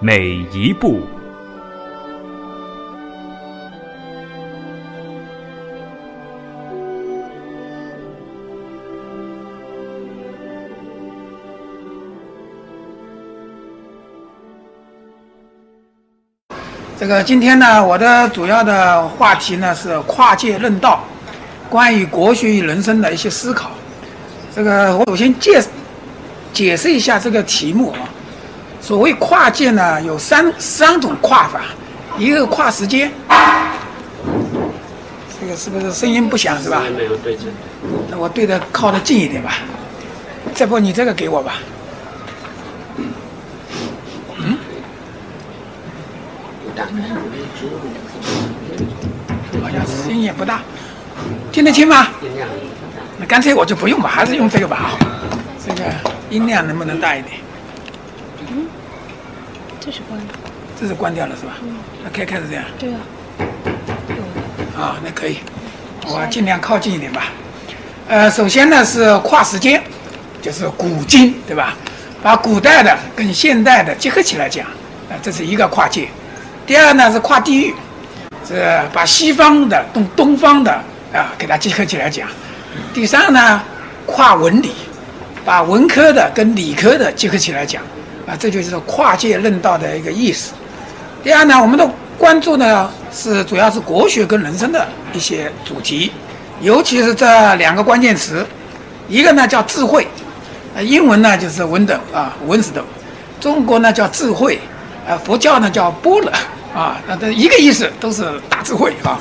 每一步。这个今天呢，我的主要的话题呢是跨界论道，关于国学与人生的一些思考。这个我首先介解释一下这个题目啊。所谓跨界呢，有三三种跨法，一个跨时间，这个是不是声音不响是吧？没有对称。那我对着靠得近一点吧。这不你这个给我吧。嗯好像声音也不大，听得清吗？那干脆我就不用吧，还是用这个吧啊。这个音量能不能大一点？这是关了，这是关掉了是吧？那可以开始这样对啊，啊，那可以，我尽量靠近一点吧。呃，首先呢是跨时间，就是古今对吧？把古代的跟现代的结合起来讲，啊，这是一个跨界。第二呢是跨地域，是把西方的东东方的啊给它结合起来讲。第三呢跨文理，把文科的跟理科的结合起来讲，啊，这就是跨界论道的一个意思。第二呢，我们的关注呢是主要是国学跟人生的一些主题，尤其是这两个关键词，一个呢叫智慧，呃，英文呢就是 wisdom 啊，wisdom，中国呢叫智慧，呃，佛教呢叫般若啊，那这一个意思都是大智慧啊。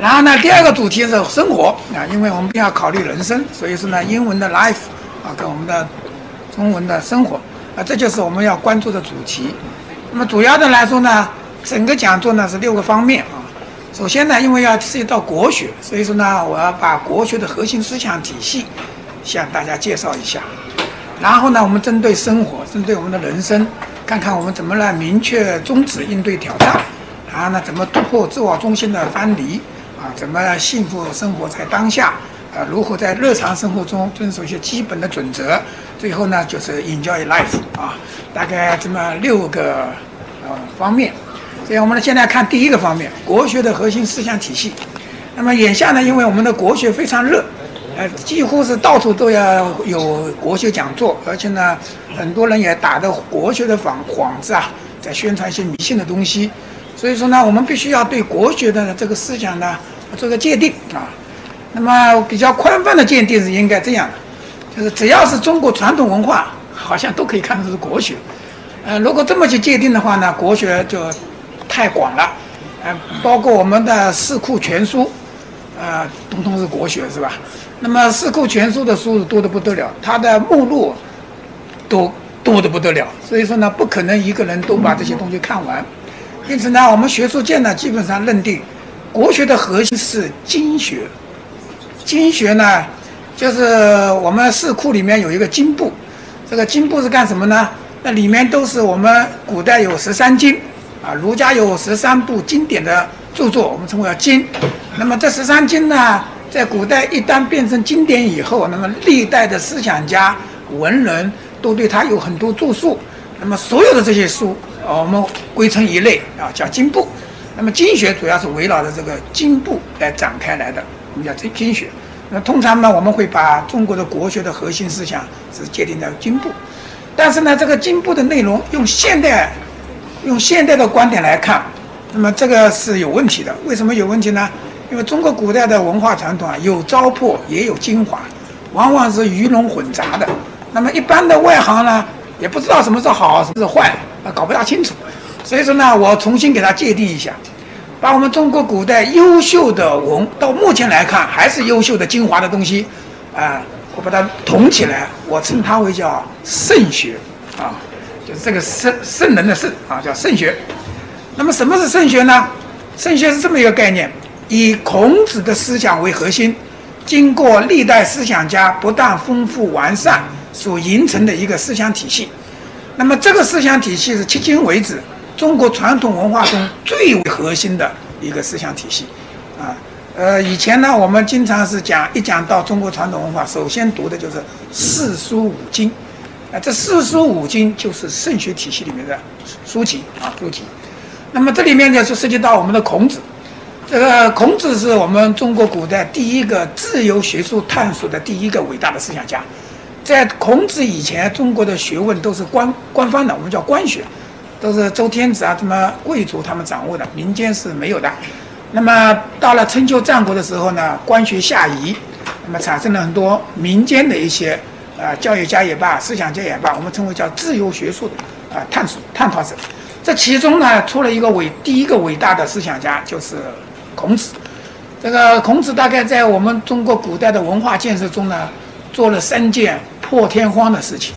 然后呢，第二个主题是生活啊，因为我们要考虑人生，所以说呢，英文的 life 啊跟我们的中文的生活啊，这就是我们要关注的主题。那么主要的来说呢，整个讲座呢是六个方面啊。首先呢，因为要涉及到国学，所以说呢，我要把国学的核心思想体系向大家介绍一下。然后呢，我们针对生活，针对我们的人生，看看我们怎么来明确宗旨，应对挑战。然后呢，怎么突破自我中心的藩篱啊？怎么幸福生活在当下？啊，如何在日常生活中遵守一些基本的准则？最后呢，就是 enjoy life 啊，大概这么六个呃方面。所以我们呢，现在看第一个方面，国学的核心思想体系。那么眼下呢，因为我们的国学非常热，呃，几乎是到处都要有国学讲座，而且呢，很多人也打着国学的幌幌子啊，在宣传一些迷信的东西。所以说呢，我们必须要对国学的这个思想呢做个界定啊。那么比较宽泛的界定是应该这样的，就是只要是中国传统文化，好像都可以看成是国学。呃，如果这么去界定的话呢，国学就太广了，呃，包括我们的《四库全书》，呃，统统是国学是吧？那么《四库全书》的书是多得不得了，它的目录都多得不得了，所以说呢，不可能一个人都把这些东西看完。因此呢，我们学术界呢，基本上认定，国学的核心是经学。经学呢，就是我们四库里面有一个经部，这个经部是干什么呢？那里面都是我们古代有十三经，啊，儒家有十三部经典的著作，我们称为叫经。那么这十三经呢，在古代一旦变成经典以后，那么历代的思想家、文人都对它有很多著述。那么所有的这些书，呃我们归成一类啊，叫经部。那么经学主要是围绕着这个经部来展开来的，我们叫经经学。那通常呢，我们会把中国的国学的核心思想是界定在经部，但是呢，这个经部的内容用现代用现代的观点来看，那么这个是有问题的。为什么有问题呢？因为中国古代的文化传统啊，有糟粕也有精华，往往是鱼龙混杂的。那么一般的外行呢，也不知道什么是好，什么是坏，啊，搞不大清楚。所以说呢，我重新给它界定一下，把我们中国古代优秀的文，到目前来看还是优秀的精华的东西，啊、我把它统起来，我称它为叫圣学，啊，就是这个圣圣人的圣啊，叫圣学。那么什么是圣学呢？圣学是这么一个概念，以孔子的思想为核心，经过历代思想家不断丰富完善所形成的一个思想体系。那么这个思想体系是迄今为止中国传统文化中最为核心的一个思想体系。啊，呃，以前呢，我们经常是讲一讲到中国传统文化，首先读的就是四书五经。啊，这四书五经就是圣学体系里面的书籍啊，书籍。那么这里面呢，就涉及到我们的孔子。这个孔子是我们中国古代第一个自由学术探索的第一个伟大的思想家。在孔子以前，中国的学问都是官官方的，我们叫官学，都是周天子啊，什么贵族他们掌握的，民间是没有的。那么到了春秋战国的时候呢，官学下移，那么产生了很多民间的一些。啊，教育家也罢，思想家也罢，我们称为叫自由学术的啊探索探讨者。这其中呢，出了一个伟第一个伟大的思想家，就是孔子。这个孔子大概在我们中国古代的文化建设中呢，做了三件破天荒的事情。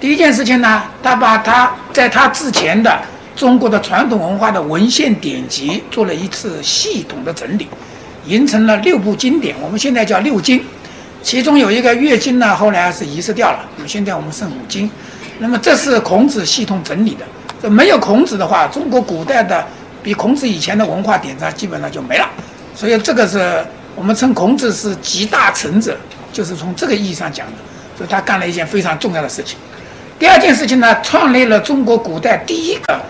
第一件事情呢，他把他在他之前的中国的传统文化的文献典籍做了一次系统的整理，形成了六部经典，我们现在叫六经。其中有一个《乐经》呢，后来是遗失掉了。那么现在我们剩五经，那么这是孔子系统整理的。这没有孔子的话，中国古代的比孔子以前的文化典章基本上就没了。所以这个是我们称孔子是集大成者，就是从这个意义上讲的。所以他干了一件非常重要的事情。第二件事情呢，创立了中国古代第一个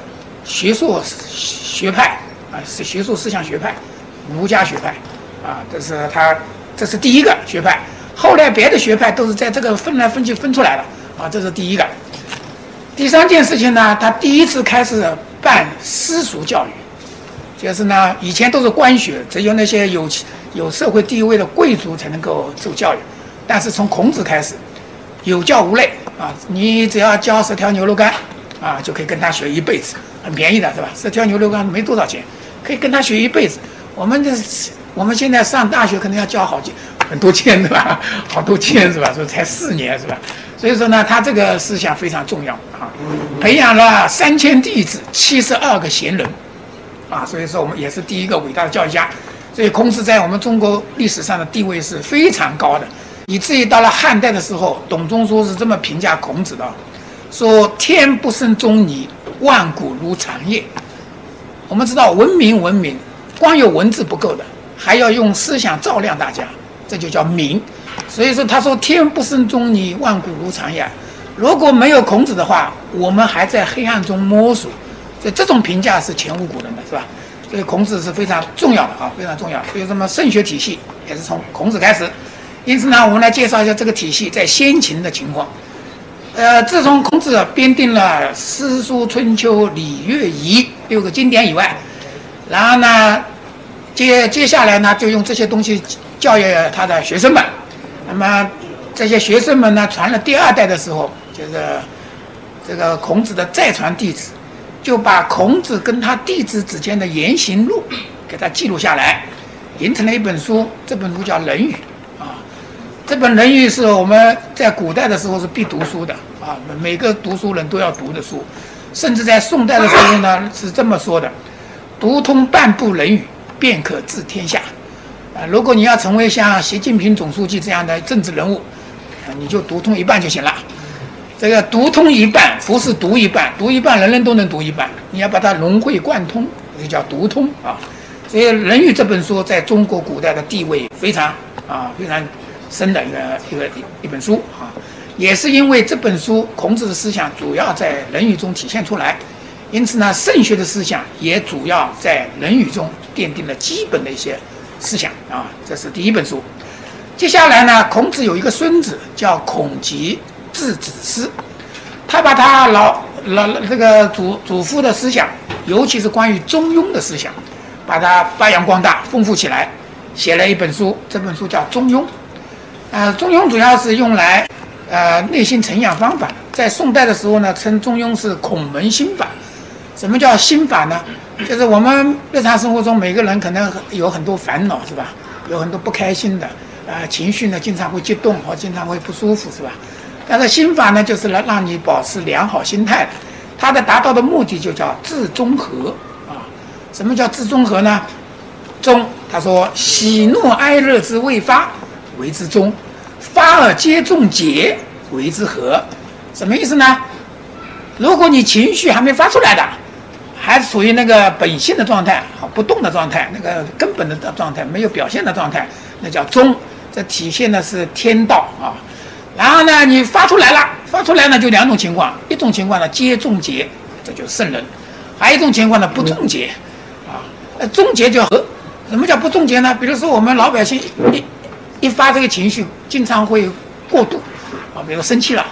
学术学派啊，是学术思想学派，儒家学派啊，这是他，这是第一个学派。后来别的学派都是在这个分来分去分出来的啊，这是第一个。第三件事情呢，他第一次开始办私塾教育，就是呢，以前都是官学，只有那些有有社会地位的贵族才能够受教育。但是从孔子开始，有教无类啊，你只要交十条牛肉干啊，就可以跟他学一辈子，很便宜的是吧？十条牛肉干没多少钱，可以跟他学一辈子。我们这我们现在上大学可能要交好几。很多钱是吧？好多钱是吧？说才四年是吧？所以说呢，他这个思想非常重要啊，培养了三千弟子，七十二个贤人，啊，所以说我们也是第一个伟大的教育家。所以孔子在我们中国历史上的地位是非常高的，以至于到了汉代的时候，董仲舒是这么评价孔子的：说天不生仲尼，万古如长夜。我们知道文明文明，光有文字不够的，还要用思想照亮大家。这就叫明，所以说他说天不生仲尼，万古如长夜。如果没有孔子的话，我们还在黑暗中摸索。所以这种评价是前无古人的，是吧？所以孔子是非常重要的啊，非常重要。所以什么圣学体系也是从孔子开始。因此呢，我们来介绍一下这个体系在先秦的情况。呃，自从孔子编定了《诗书春秋礼乐仪》六个经典以外，然后呢，接接下来呢，就用这些东西。教育他的学生们，那么这些学生们呢，传了第二代的时候，就是这个孔子的再传弟子，就把孔子跟他弟子之间的言行录给他记录下来，形成了一本书。这本书叫《论语》。这本《论语》是我们在古代的时候是必读书的啊，每个读书人都要读的书。甚至在宋代的时候呢，是这么说的：“读通半部《论语》，便可治天下。”啊，如果你要成为像习近平总书记这样的政治人物，啊，你就读通一半就行了。这个读通一半不是读一半，读一半人人都能读一半，你要把它融会贯通，就叫读通啊。所以《论语》这本书在中国古代的地位非常啊非常生的一个一个一本书啊，也是因为这本书孔子的思想主要在《论语》中体现出来，因此呢，圣学的思想也主要在《论语》中奠定了基本的一些。思想啊，这是第一本书。接下来呢，孔子有一个孙子叫孔吉，字子思，他把他老老这个祖祖父的思想，尤其是关于中庸的思想，把它发扬光大、丰富起来，写了一本书。这本书叫《中庸》。呃，《中庸》主要是用来呃内心成养方法。在宋代的时候呢，称《中庸》是孔门心法。什么叫心法呢？就是我们日常生活中每个人可能有很多烦恼，是吧？有很多不开心的，啊，情绪呢经常会激动或经常会不舒服，是吧？但是心法呢，就是来让你保持良好心态的。它的达到的目的就叫自中和啊。什么叫自中和呢？中，他说喜怒哀乐之未发为之中，发而皆中结为之和。什么意思呢？如果你情绪还没发出来的，还处于那个本性的状态啊，不动的状态，那个根本的状态，没有表现的状态，那叫中。这体现的是天道啊。然后呢，你发出来了，发出来呢就两种情况，一种情况呢皆中结，这就是圣人；还有一种情况呢不中结，啊，呃，中结就和。什么叫不中结呢？比如说我们老百姓一一发这个情绪，经常会过度啊，比如生气了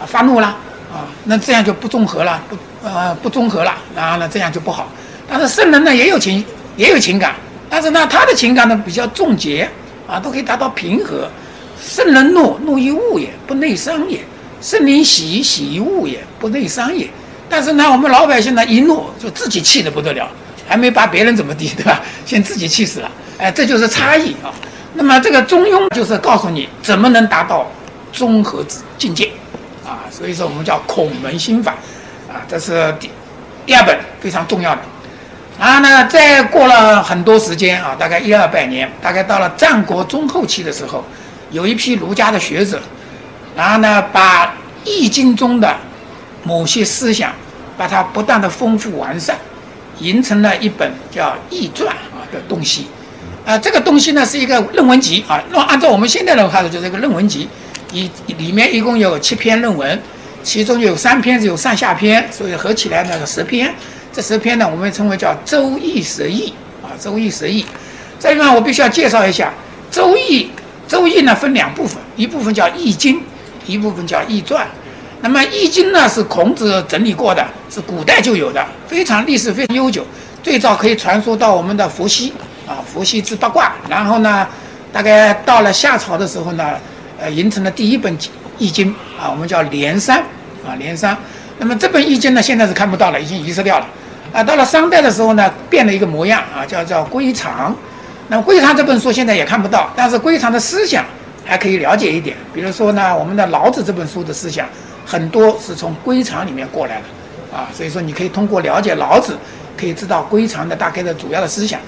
啊，发怒了啊，那这样就不综合了，不呃不综合了，然后呢这样就不好。但是圣人呢也有情也有情感，但是呢他的情感呢比较重结啊，都可以达到平和。圣人怒怒于物也，不内伤也；圣人喜喜于物也，不内伤也。但是呢我们老百姓呢一怒就自己气得不得了。还没把别人怎么地，对吧？先自己气死了，哎，这就是差异啊。那么这个中庸就是告诉你怎么能达到综合之境界啊。所以说我们叫孔门心法啊，这是第第二本非常重要的。然后呢，再过了很多时间啊，大概一二百年，大概到了战国中后期的时候，有一批儒家的学者，然后呢，把《易经》中的某些思想，把它不断的丰富完善。形成了一本叫《易传》啊的东西，啊，这个东西呢是一个论文集啊。那按照我们现在的话说，就是一个论文集，一里面一共有七篇论文，其中有三篇是有上下篇，所以合起来呢十篇。这十篇呢，我们称为叫《周易十易》啊，《周易十易》。这里面我必须要介绍一下，《周易》《周易》呢分两部分，一部分叫《易经》，一部分叫《易传》。那么《易经》呢是孔子整理过的，是古代就有的，非常历史非常悠久，最早可以传说到我们的伏羲啊，伏羲之八卦。然后呢，大概到了夏朝的时候呢，呃，形成了第一本《易经》啊，我们叫连山啊，连山。那么这本《易经》呢，现在是看不到了，已经遗失掉了。啊，到了商代的时候呢，变了一个模样啊，叫叫归藏。那归藏这本书现在也看不到，但是归藏的思想还可以了解一点。比如说呢，我们的老子这本书的思想。很多是从归藏里面过来的，啊，所以说你可以通过了解老子，可以知道归藏的大概的主要的思想，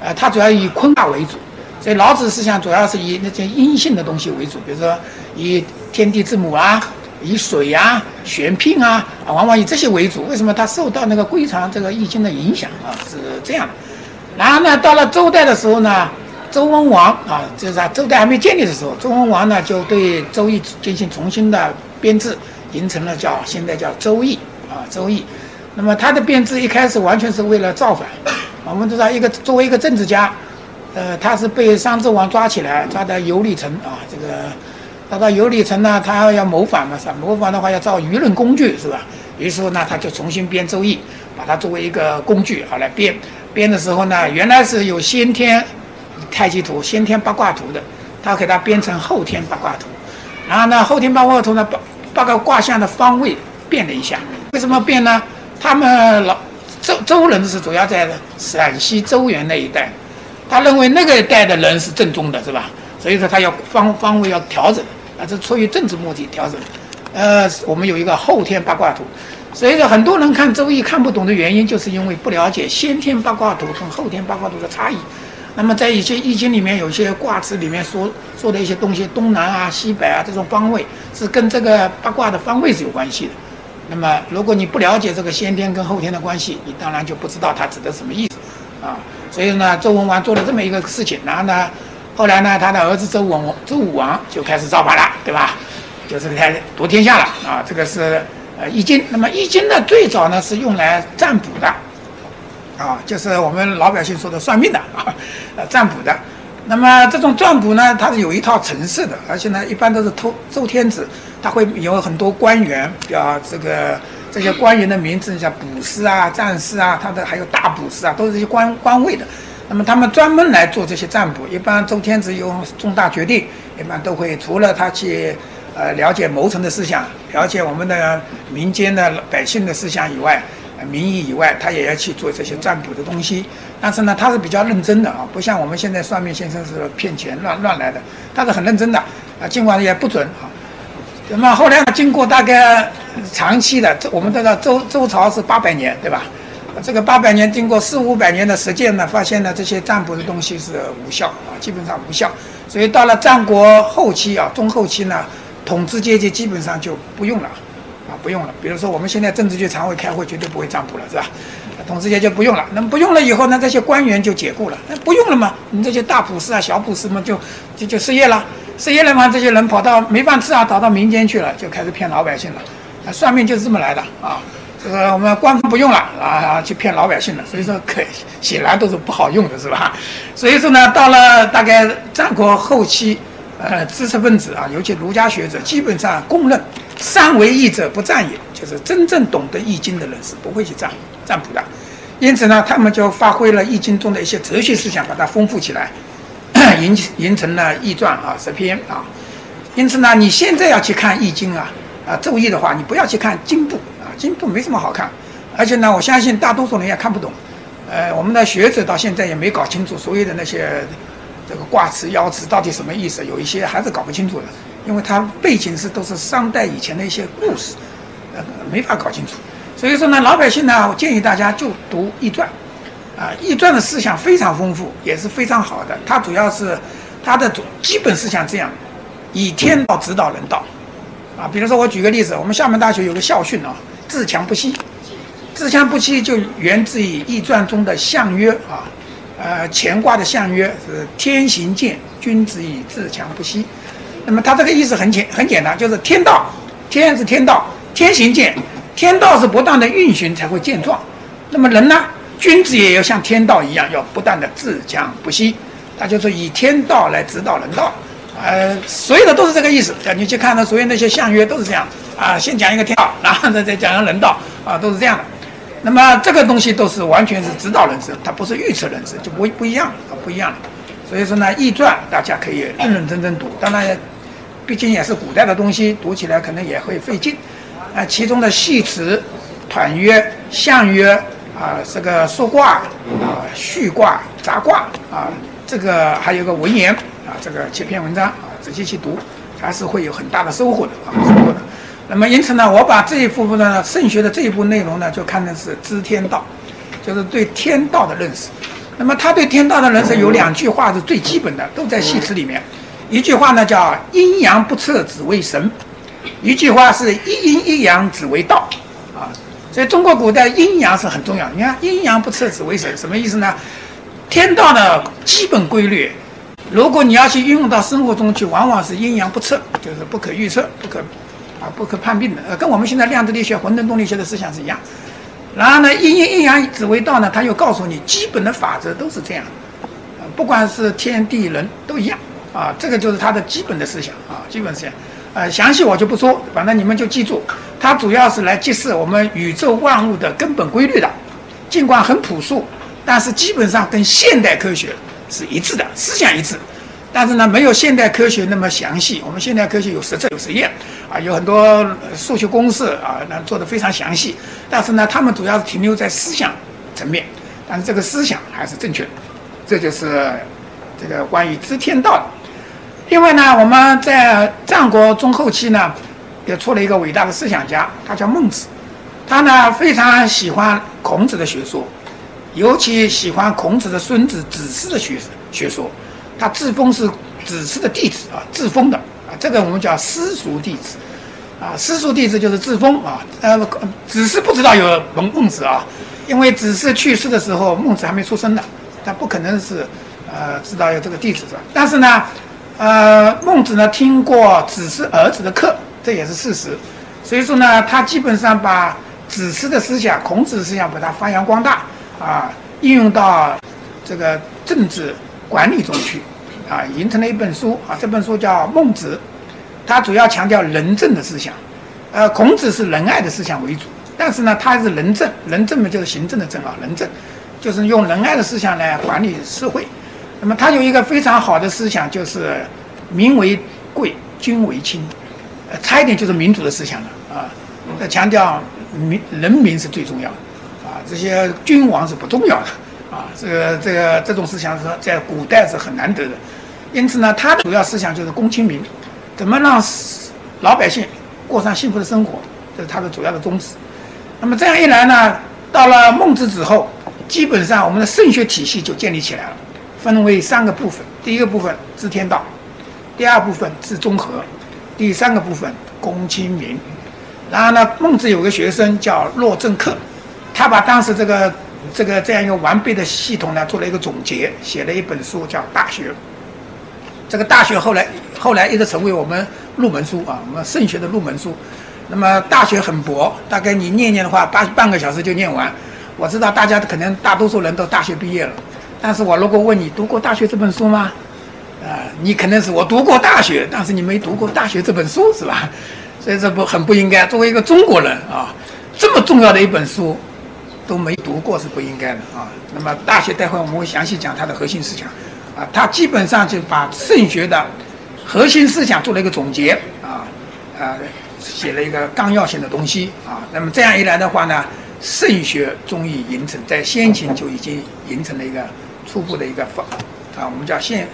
呃，它主要以坤卦为主，所以老子思想主要是以那些阴性的东西为主，比如说以天地之母啊，以水啊、玄牝啊，啊，往往以这些为主。为什么它受到那个归藏这个易经的影响啊？是这样。然后呢，到了周代的时候呢，周文王啊，就是啊，周代还没建立的时候，周文王呢就对周易进行重新的编制。形成了叫现在叫《周易》啊，《周易》。那么他的编制一开始完全是为了造反。我们知道，一个作为一个政治家，呃，他是被商纣王抓起来，抓到游历城啊。这个抓到游历城呢，他要谋反嘛，是吧？谋反的话要造舆论工具，是吧？于是呢，他就重新编《周易》，把它作为一个工具好来编。编的时候呢，原来是有先天太极图、先天八卦图的，他给它编成后天八卦图。然后呢，后天八卦图呢，八八个卦象的方位变了一下，为什么变呢？他们老周周人是主要在陕西周原那一带，他认为那个一带的人是正宗的，是吧？所以说他要方方位要调整，啊，这出于政治目的调整。呃，我们有一个后天八卦图，所以说很多人看周易看不懂的原因，就是因为不了解先天八卦图跟后天八卦图的差异。那么在一些易经里面，有些卦辞里面说说的一些东西，东南啊、西北啊这种方位是跟这个八卦的方位是有关系的。那么如果你不了解这个先天跟后天的关系，你当然就不知道它指的什么意思啊。所以呢，周文王做了这么一个事情，然后呢，后来呢，他的儿子周文王、周武王就开始造反了，对吧？就是开始夺天下了啊。这个是呃易经。那么易经呢，最早呢是用来占卜的。啊，就是我们老百姓说的算命的啊，呃，占卜的。那么这种占卜呢，它是有一套程式的，而且呢，一般都是偷周天子，他会有很多官员，叫这个这些官员的名字，像卜师啊、战士啊，他的还有大卜师啊，都是这些官官位的。那么他们专门来做这些占卜。一般周天子有重大决定，一般都会除了他去呃了解谋臣的思想，了解我们的民间的百姓的思想以外。民意以外，他也要去做这些占卜的东西，但是呢，他是比较认真的啊，不像我们现在算命先生是骗钱乱乱来的，他是很认真的啊，尽管也不准啊。那么后来经过大概长期的，这我们知道周周朝是八百年，对吧？这个八百年经过四五百年的实践呢，发现呢这些占卜的东西是无效啊，基本上无效。所以到了战国后期啊，中后期呢，统治阶级基本上就不用了，啊不用了。比如说我们现在政治局常委开会绝对不会占卜了，是吧？统治阶级不用了，那么不用了以后呢，这些官员就解雇了。那不用了嘛，你这些大卜师啊、小卜师们就就就失业了，失业了嘛，这些人跑到没饭吃啊，跑到民间去了，就开始骗老百姓了。啊，算命就是这么来的啊。这个我们官方不用了啊，去骗老百姓了。所以说，可显然都是不好用的，是吧？所以说呢，到了大概战国后期，呃，知识分子啊，尤其儒家学者，基本上公认“善为易者不占也”，就是真正懂得易经的人是不会去占占卜的。因此呢，他们就发挥了易经中的一些哲学思想，把它丰富起来，形形成了易传啊、十篇啊。因此呢，你现在要去看易经啊、啊周易的话，你不要去看经部啊。经部没什么好看，而且呢，我相信大多数人也看不懂。呃，我们的学者到现在也没搞清楚所有的那些这个卦辞、爻辞到底什么意思，有一些还是搞不清楚的，因为它背景是都是商代以前的一些故事，呃，没法搞清楚。所以说呢，老百姓呢，我建议大家就读《易传》，啊，《易传》的思想非常丰富，也是非常好的。它主要是它的主基本思想这样：以天道指导人道。啊，比如说我举个例子，我们厦门大学有个校训啊。自强不息，自强不息就源自于《易传》中的象曰啊，呃，乾卦的象曰是天行健，君子以自强不息。那么他这个意思很简很简单，就是天道，天是天道，天行健，天道是不断的运行才会健壮。那么人呢，君子也要像天道一样，要不断的自强不息。他就是以天道来指导人道，呃，所有的都是这个意思。你去看他所有那些象曰都是这样。啊，先讲一个天道，然后再再讲人道，啊，都是这样的。那么这个东西都是完全是指导人生，它不是预测人生，就不不一样啊，不一样了所以说呢，《易传》大家可以认认真真读，当然，毕竟也是古代的东西，读起来可能也会费劲。啊，其中的系辞、团约、象约啊，这个说卦啊、序卦、杂卦啊，这个还有个文言啊，这个几篇文章啊，仔细去读，还是会有很大的收获的啊，收获的。那么因此呢，我把这一部分呢，圣学的这一部内容呢，就看的是知天道，就是对天道的认识。那么他对天道的认识有两句话是最基本的，都在系辞里面。一句话呢叫阴阳不测只为神，一句话是一阴一阳只为道。啊，所以中国古代阴阳是很重要。你看阴阳不测只为神，什么意思呢？天道的基本规律，如果你要去运用到生活中去，往往是阴阳不测，就是不可预测，不可。啊，不可判定的，呃，跟我们现在量子力学、混沌动力学的思想是一样。然后呢，阴阴阴阳只为道呢，他又告诉你，基本的法则都是这样，不管是天地人都一样，啊，这个就是他的基本的思想。啊，基本思想，呃，详细我就不说，反正你们就记住，它主要是来揭示我们宇宙万物的根本规律的，尽管很朴素，但是基本上跟现代科学是一致的，思想一致。但是呢，没有现代科学那么详细。我们现代科学有实证、有实验，啊，有很多数学公式啊，那做的非常详细。但是呢，他们主要是停留在思想层面，但是这个思想还是正确的。这就是这个关于知天道。另外呢，我们在战国中后期呢，也出了一个伟大的思想家，他叫孟子。他呢非常喜欢孔子的学说，尤其喜欢孔子的孙子子思的学学说。他自封是子思的弟子啊，自封的，这个我们叫私塾弟子，啊，私塾弟子就是自封啊。呃，子嗣不知道有孟孟子啊，因为子嗣去世的时候，孟子还没出生呢，他不可能是呃知道有这个弟子是吧？但是呢，呃，孟子呢听过子嗣儿子的课，这也是事实。所以说呢，他基本上把子嗣的思想、孔子的思想把它发扬光大啊，应用到这个政治。管理中去，啊，形成了一本书啊，这本书叫《孟子》，它主要强调仁政的思想，呃，孔子是仁爱的思想为主，但是呢，他是仁政，仁政嘛就是行政的政啊，仁政就是用仁爱的思想来管理社会。那么他有一个非常好的思想，就是民为贵，君为轻，呃，差一点就是民主的思想了啊，强调民人民是最重要的，啊，这些君王是不重要的。啊，这个这个这种思想是在古代是很难得的，因此呢，他的主要思想就是公亲民，怎么让老百姓过上幸福的生活，这是他的主要的宗旨。那么这样一来呢，到了孟子之后，基本上我们的圣学体系就建立起来了，分为三个部分：第一个部分治天道，第二部分治中和，第三个部分公亲民。然后呢，孟子有个学生叫洛正克，他把当时这个这个这样一个完备的系统呢，做了一个总结，写了一本书叫《大学》。这个《大学》后来后来一直成为我们入门书啊，我们圣学的入门书。那么大学很薄，大概你念念的话，半半个小时就念完。我知道大家可能大多数人都大学毕业了，但是我如果问你读过《大学》这本书吗？啊，你可能是我读过大学，但是你没读过《大学》这本书是吧？所以这不很不应该。作为一个中国人啊，这么重要的一本书都没读过是不应该的啊。那么《大学》待会我们会详细讲它的核心思想啊，它基本上就把圣学的核心思想做了一个总结啊啊。写了一个纲要性的东西啊，那么这样一来的话呢，圣学终于形成，在先秦就已经形成了一个初步的一个方啊，我们叫现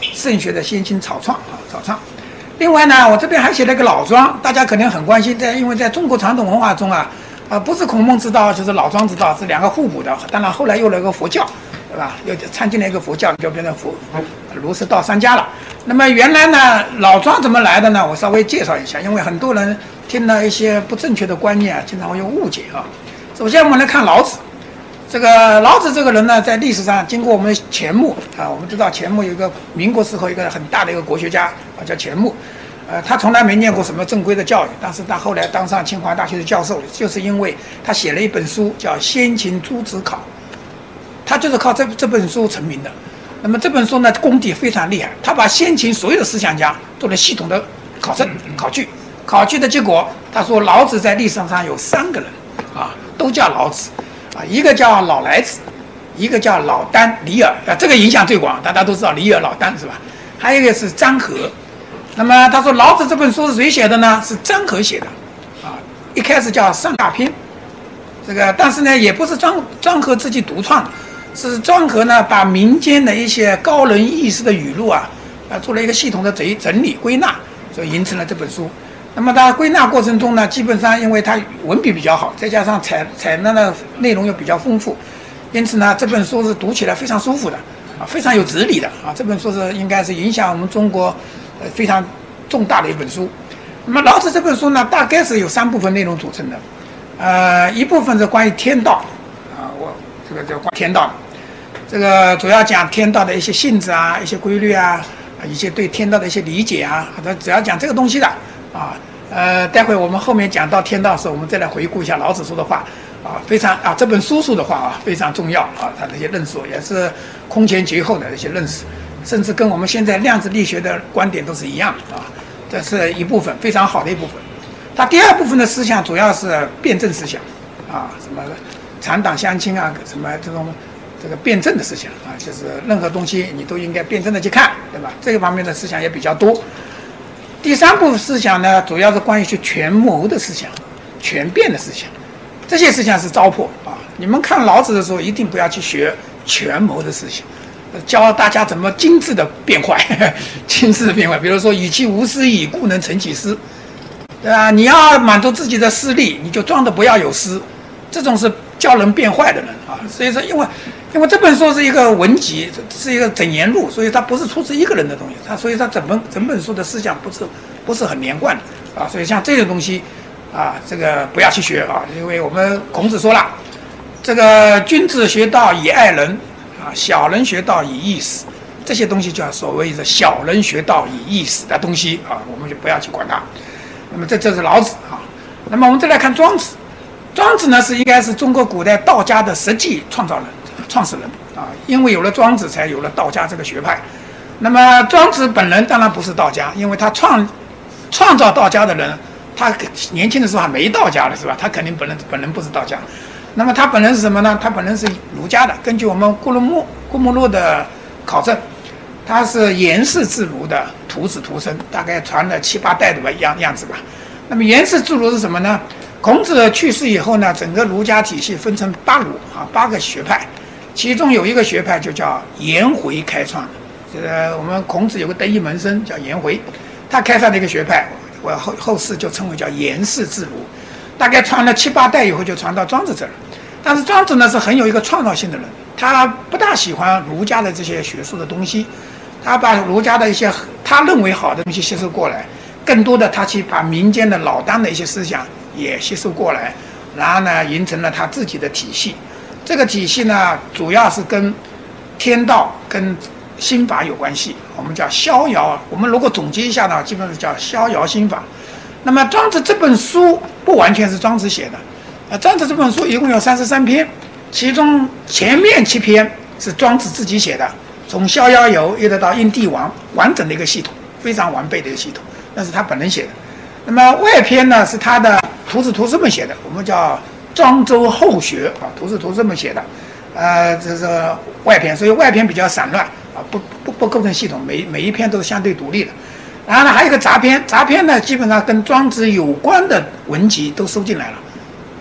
圣学的先秦草创啊，草创。另外呢，我这边还写了一个老庄，大家肯定很关心，在因为在中国传统文化中啊，啊不是孔孟之道就是老庄之道，是两个互补的。当然后来又了一个佛教，对吧？又参进了一个佛教，就变成佛儒释道三家了。那么原来呢，老庄怎么来的呢？我稍微介绍一下，因为很多人听了一些不正确的观念啊，经常会有误解啊。首先我们来看老子，这个老子这个人呢，在历史上经过我们钱穆啊，我们知道钱穆有一个民国时候一个很大的一个国学家啊，叫钱穆，呃，他从来没念过什么正规的教育，但是他后来当上清华大学的教授，就是因为他写了一本书叫《先秦诸子考》，他就是靠这这本书成名的。那么这本书呢，功底非常厉害。他把先秦所有的思想家做了系统的考证、考据，考据的结果，他说老子在历史上有三个人，啊，都叫老子，啊，一个叫老来子，一个叫老聃、李耳，啊，这个影响最广，大家都知道李耳、老聃是吧？还有一个是张和。那么他说老子这本书是谁写的呢？是张和写的，啊，一开始叫上下篇，这个但是呢，也不是张张和自己独创。是张合呢，把民间的一些高人义士的语录啊，啊，做了一个系统的整整理归纳，所以形成了这本书。那么他归纳过程中呢，基本上因为他文笔比较好，再加上采采纳的内容又比较丰富，因此呢，这本书是读起来非常舒服的，啊，非常有哲理的啊。这本书是应该是影响我们中国呃非常重大的一本书。那么老子这本书呢，大概是有三部分内容组成的，呃，一部分是关于天道。这个叫《天道》，这个主要讲天道的一些性质啊、一些规律啊、一些对天道的一些理解啊，好的，只要讲这个东西的啊。呃，待会我们后面讲到天道时，我们再来回顾一下老子说的话啊，非常啊，这本书书的话啊非常重要啊，他这些论述也是空前绝后的一些认识，甚至跟我们现在量子力学的观点都是一样啊。这是一部分非常好的一部分。他第二部分的思想主要是辩证思想啊，什么？产党相亲啊，什么这种这个辩证的思想啊，就是任何东西你都应该辩证的去看，对吧？这个方面的思想也比较多。第三部思想呢，主要是关于去权谋的思想、权变的思想，这些思想是糟粕啊。你们看老子的时候，一定不要去学权谋的思想，教大家怎么精致的变坏，精致的变坏。比如说，与其无私以，故能成其私，对吧？你要满足自己的私利，你就装的不要有私，这种是。教人变坏的人啊，所以说，因为，因为这本书是一个文集，是一个整言录，所以它不是出自一个人的东西，它所以它整本整本书的思想不是不是很连贯的啊，所以像这种东西啊，这个不要去学啊，因为我们孔子说了，这个君子学道以爱人啊，小人学道以义死，这些东西叫所谓的小人学道以义死的东西啊，我们就不要去管它。那么这这是老子啊，那么我们再来看庄子。庄子呢是应该是中国古代道家的实际创造人、创始人啊，因为有了庄子，才有了道家这个学派。那么庄子本人当然不是道家，因为他创创造道家的人，他年轻的时候还没道家了是吧？他肯定本人本人不是道家。那么他本人是什么呢？他本人是儒家的。根据我们顾伦木顾目录的考证，他是颜氏自儒的徒子徒孙，大概传了七八代的吧样样子吧。那么颜氏自儒是什么呢？孔子去世以后呢，整个儒家体系分成八儒啊，八个学派，其中有一个学派就叫颜回开创的。这个我们孔子有个得意门生叫颜回，他开创的一个学派，我后后世就称为叫颜氏自儒。大概传了七八代以后，就传到庄子这儿。但是庄子呢是很有一个创造性的人，他不大喜欢儒家的这些学术的东西，他把儒家的一些他认为好的东西吸收过来，更多的他去把民间的老当的一些思想也吸收过来，然后呢形成了他自己的体系。这个体系呢主要是跟天道跟心法有关系，我们叫逍遥。我们如果总结一下呢，基本上叫逍遥心法。那么庄子这本书不完全是庄子写的。啊，庄子这本书一共有三十三篇，其中前面七篇是庄子自己写的，从《逍遥游》一直到《应帝王》，完整的一个系统，非常完备的一个系统，那是他本人写的。那么外篇呢，是他的徒子徒孙们写的，我们叫庄周后学啊，徒子徒孙们写的，呃，这是外篇，所以外篇比较散乱啊，不不不构成系统，每每一篇都是相对独立的。然后呢，还有一个杂篇，杂篇呢，基本上跟庄子有关的文集都收进来了。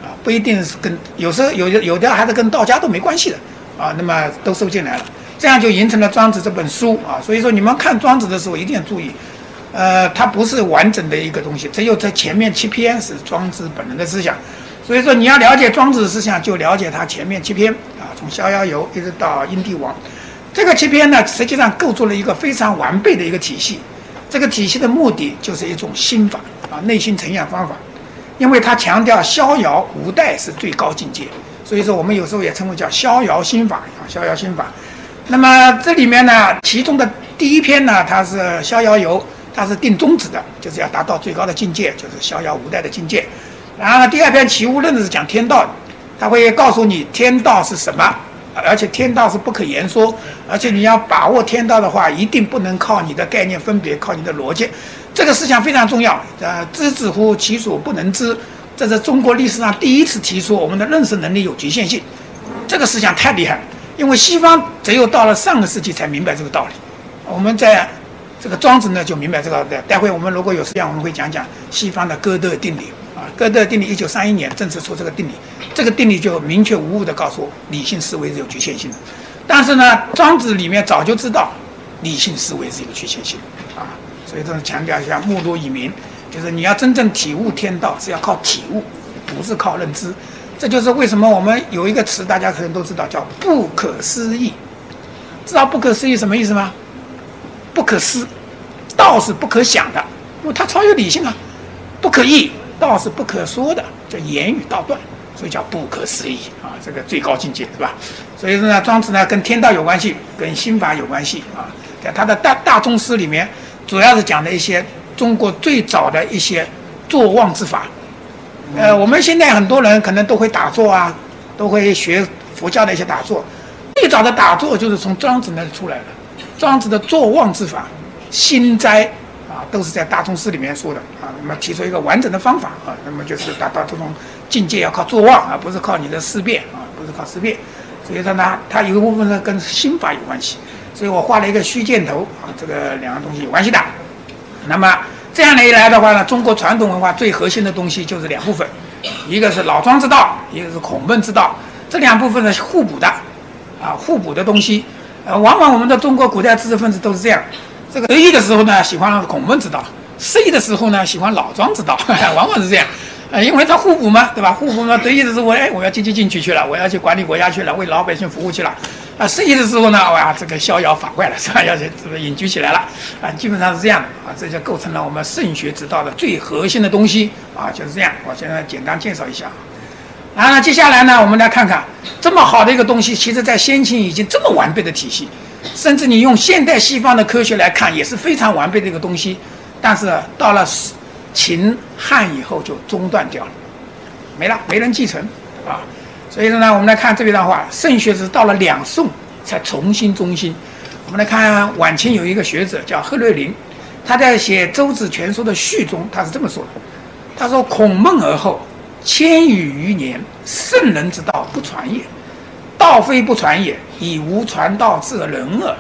啊不一定是跟有时候有有的还是跟道家都没关系的啊，那么都收进来了，这样就形成了《庄子》这本书啊。所以说你们看《庄子》的时候一定要注意，呃，它不是完整的一个东西，只有在前面七篇是庄子本人的思想。所以说你要了解庄子思想，就了解他前面七篇啊，从《逍遥游》一直到《阴帝王》，这个七篇呢，实际上构筑了一个非常完备的一个体系。这个体系的目的就是一种心法啊，内心成养方法。因为他强调逍遥无待是最高境界，所以说我们有时候也称为叫逍遥心法啊，逍遥心法。那么这里面呢，其中的第一篇呢，它是逍遥游，它是定宗旨的，就是要达到最高的境界，就是逍遥无待的境界。然后，第二篇齐物论是讲天道，他会告诉你天道是什么，而且天道是不可言说，而且你要把握天道的话，一定不能靠你的概念分别，靠你的逻辑。这个思想非常重要，呃，知之乎其所不能知，这是中国历史上第一次提出我们的认识能力有局限性。这个思想太厉害了，因为西方只有到了上个世纪才明白这个道理。我们在这个庄子呢就明白这个的。待会我们如果有时间，我们会讲讲西方的哥德定理啊。哥德定理一九三一年正式出这个定理，这个定理就明确无误地告诉我，理性思维是有局限性的。但是呢，庄子里面早就知道，理性思维是有局限性的啊。所以这是强调一下，目录以明，就是你要真正体悟天道，是要靠体悟，不是靠认知。这就是为什么我们有一个词，大家可能都知道，叫不可思议。知道不可思议什么意思吗？不可思，道是不可想的，因为它超越理性啊。不可议，道是不可说的，叫言语道断，所以叫不可思议啊，这个最高境界，是吧？所以说呢，庄子呢跟天道有关系，跟心法有关系啊，在他的大大宗师里面。主要是讲的一些中国最早的一些坐忘之法，呃，我们现在很多人可能都会打坐啊，都会学佛教的一些打坐。最早的打坐就是从庄子那里出来的，庄子的坐忘之法、心斋啊，都是在大宗师里面说的啊。那么提出一个完整的方法啊，那么就是达到这种境界要靠坐忘啊，不是靠你的思辨啊，不是靠思辨。所以说呢，它有一部分呢跟心法有关系。所以我画了一个虚箭头啊，这个两个东西有关系的。那么这样的一来的话呢，中国传统文化最核心的东西就是两部分，一个是老庄之道，一个是孔孟之道，这两部分呢是互补的，啊，互补的东西。呃，往往我们的中国古代知识分子都是这样，这个得意的时候呢喜欢孔孟之道，失意的时候呢喜欢老庄之道，往往是这样。呃，因为他互补嘛，对吧？互补嘛，得意的时候，哎，我要积极进取去了，我要去管理国家去了，为老百姓服务去了。啊，失意的时候呢，哇，这个逍遥法外了，是吧？要去这个隐居起来了，啊，基本上是这样的啊，这就构成了我们圣学之道的最核心的东西啊，就是这样。我现在简单介绍一下，然后，接下来呢，我们来看看这么好的一个东西，其实在先秦已经这么完备的体系，甚至你用现代西方的科学来看，也是非常完备的一个东西，但是到了秦汉以后就中断掉了，没了，没人继承啊。所以说呢，我们来看这边的话，圣学是到了两宋才重新中兴。我们来看晚清有一个学者叫贺瑞麟，他在写《周子全书》的序中，他是这么说的：他说孔孟而后，千余余年，圣人之道不传也。道非不传也，以无传道之人耳。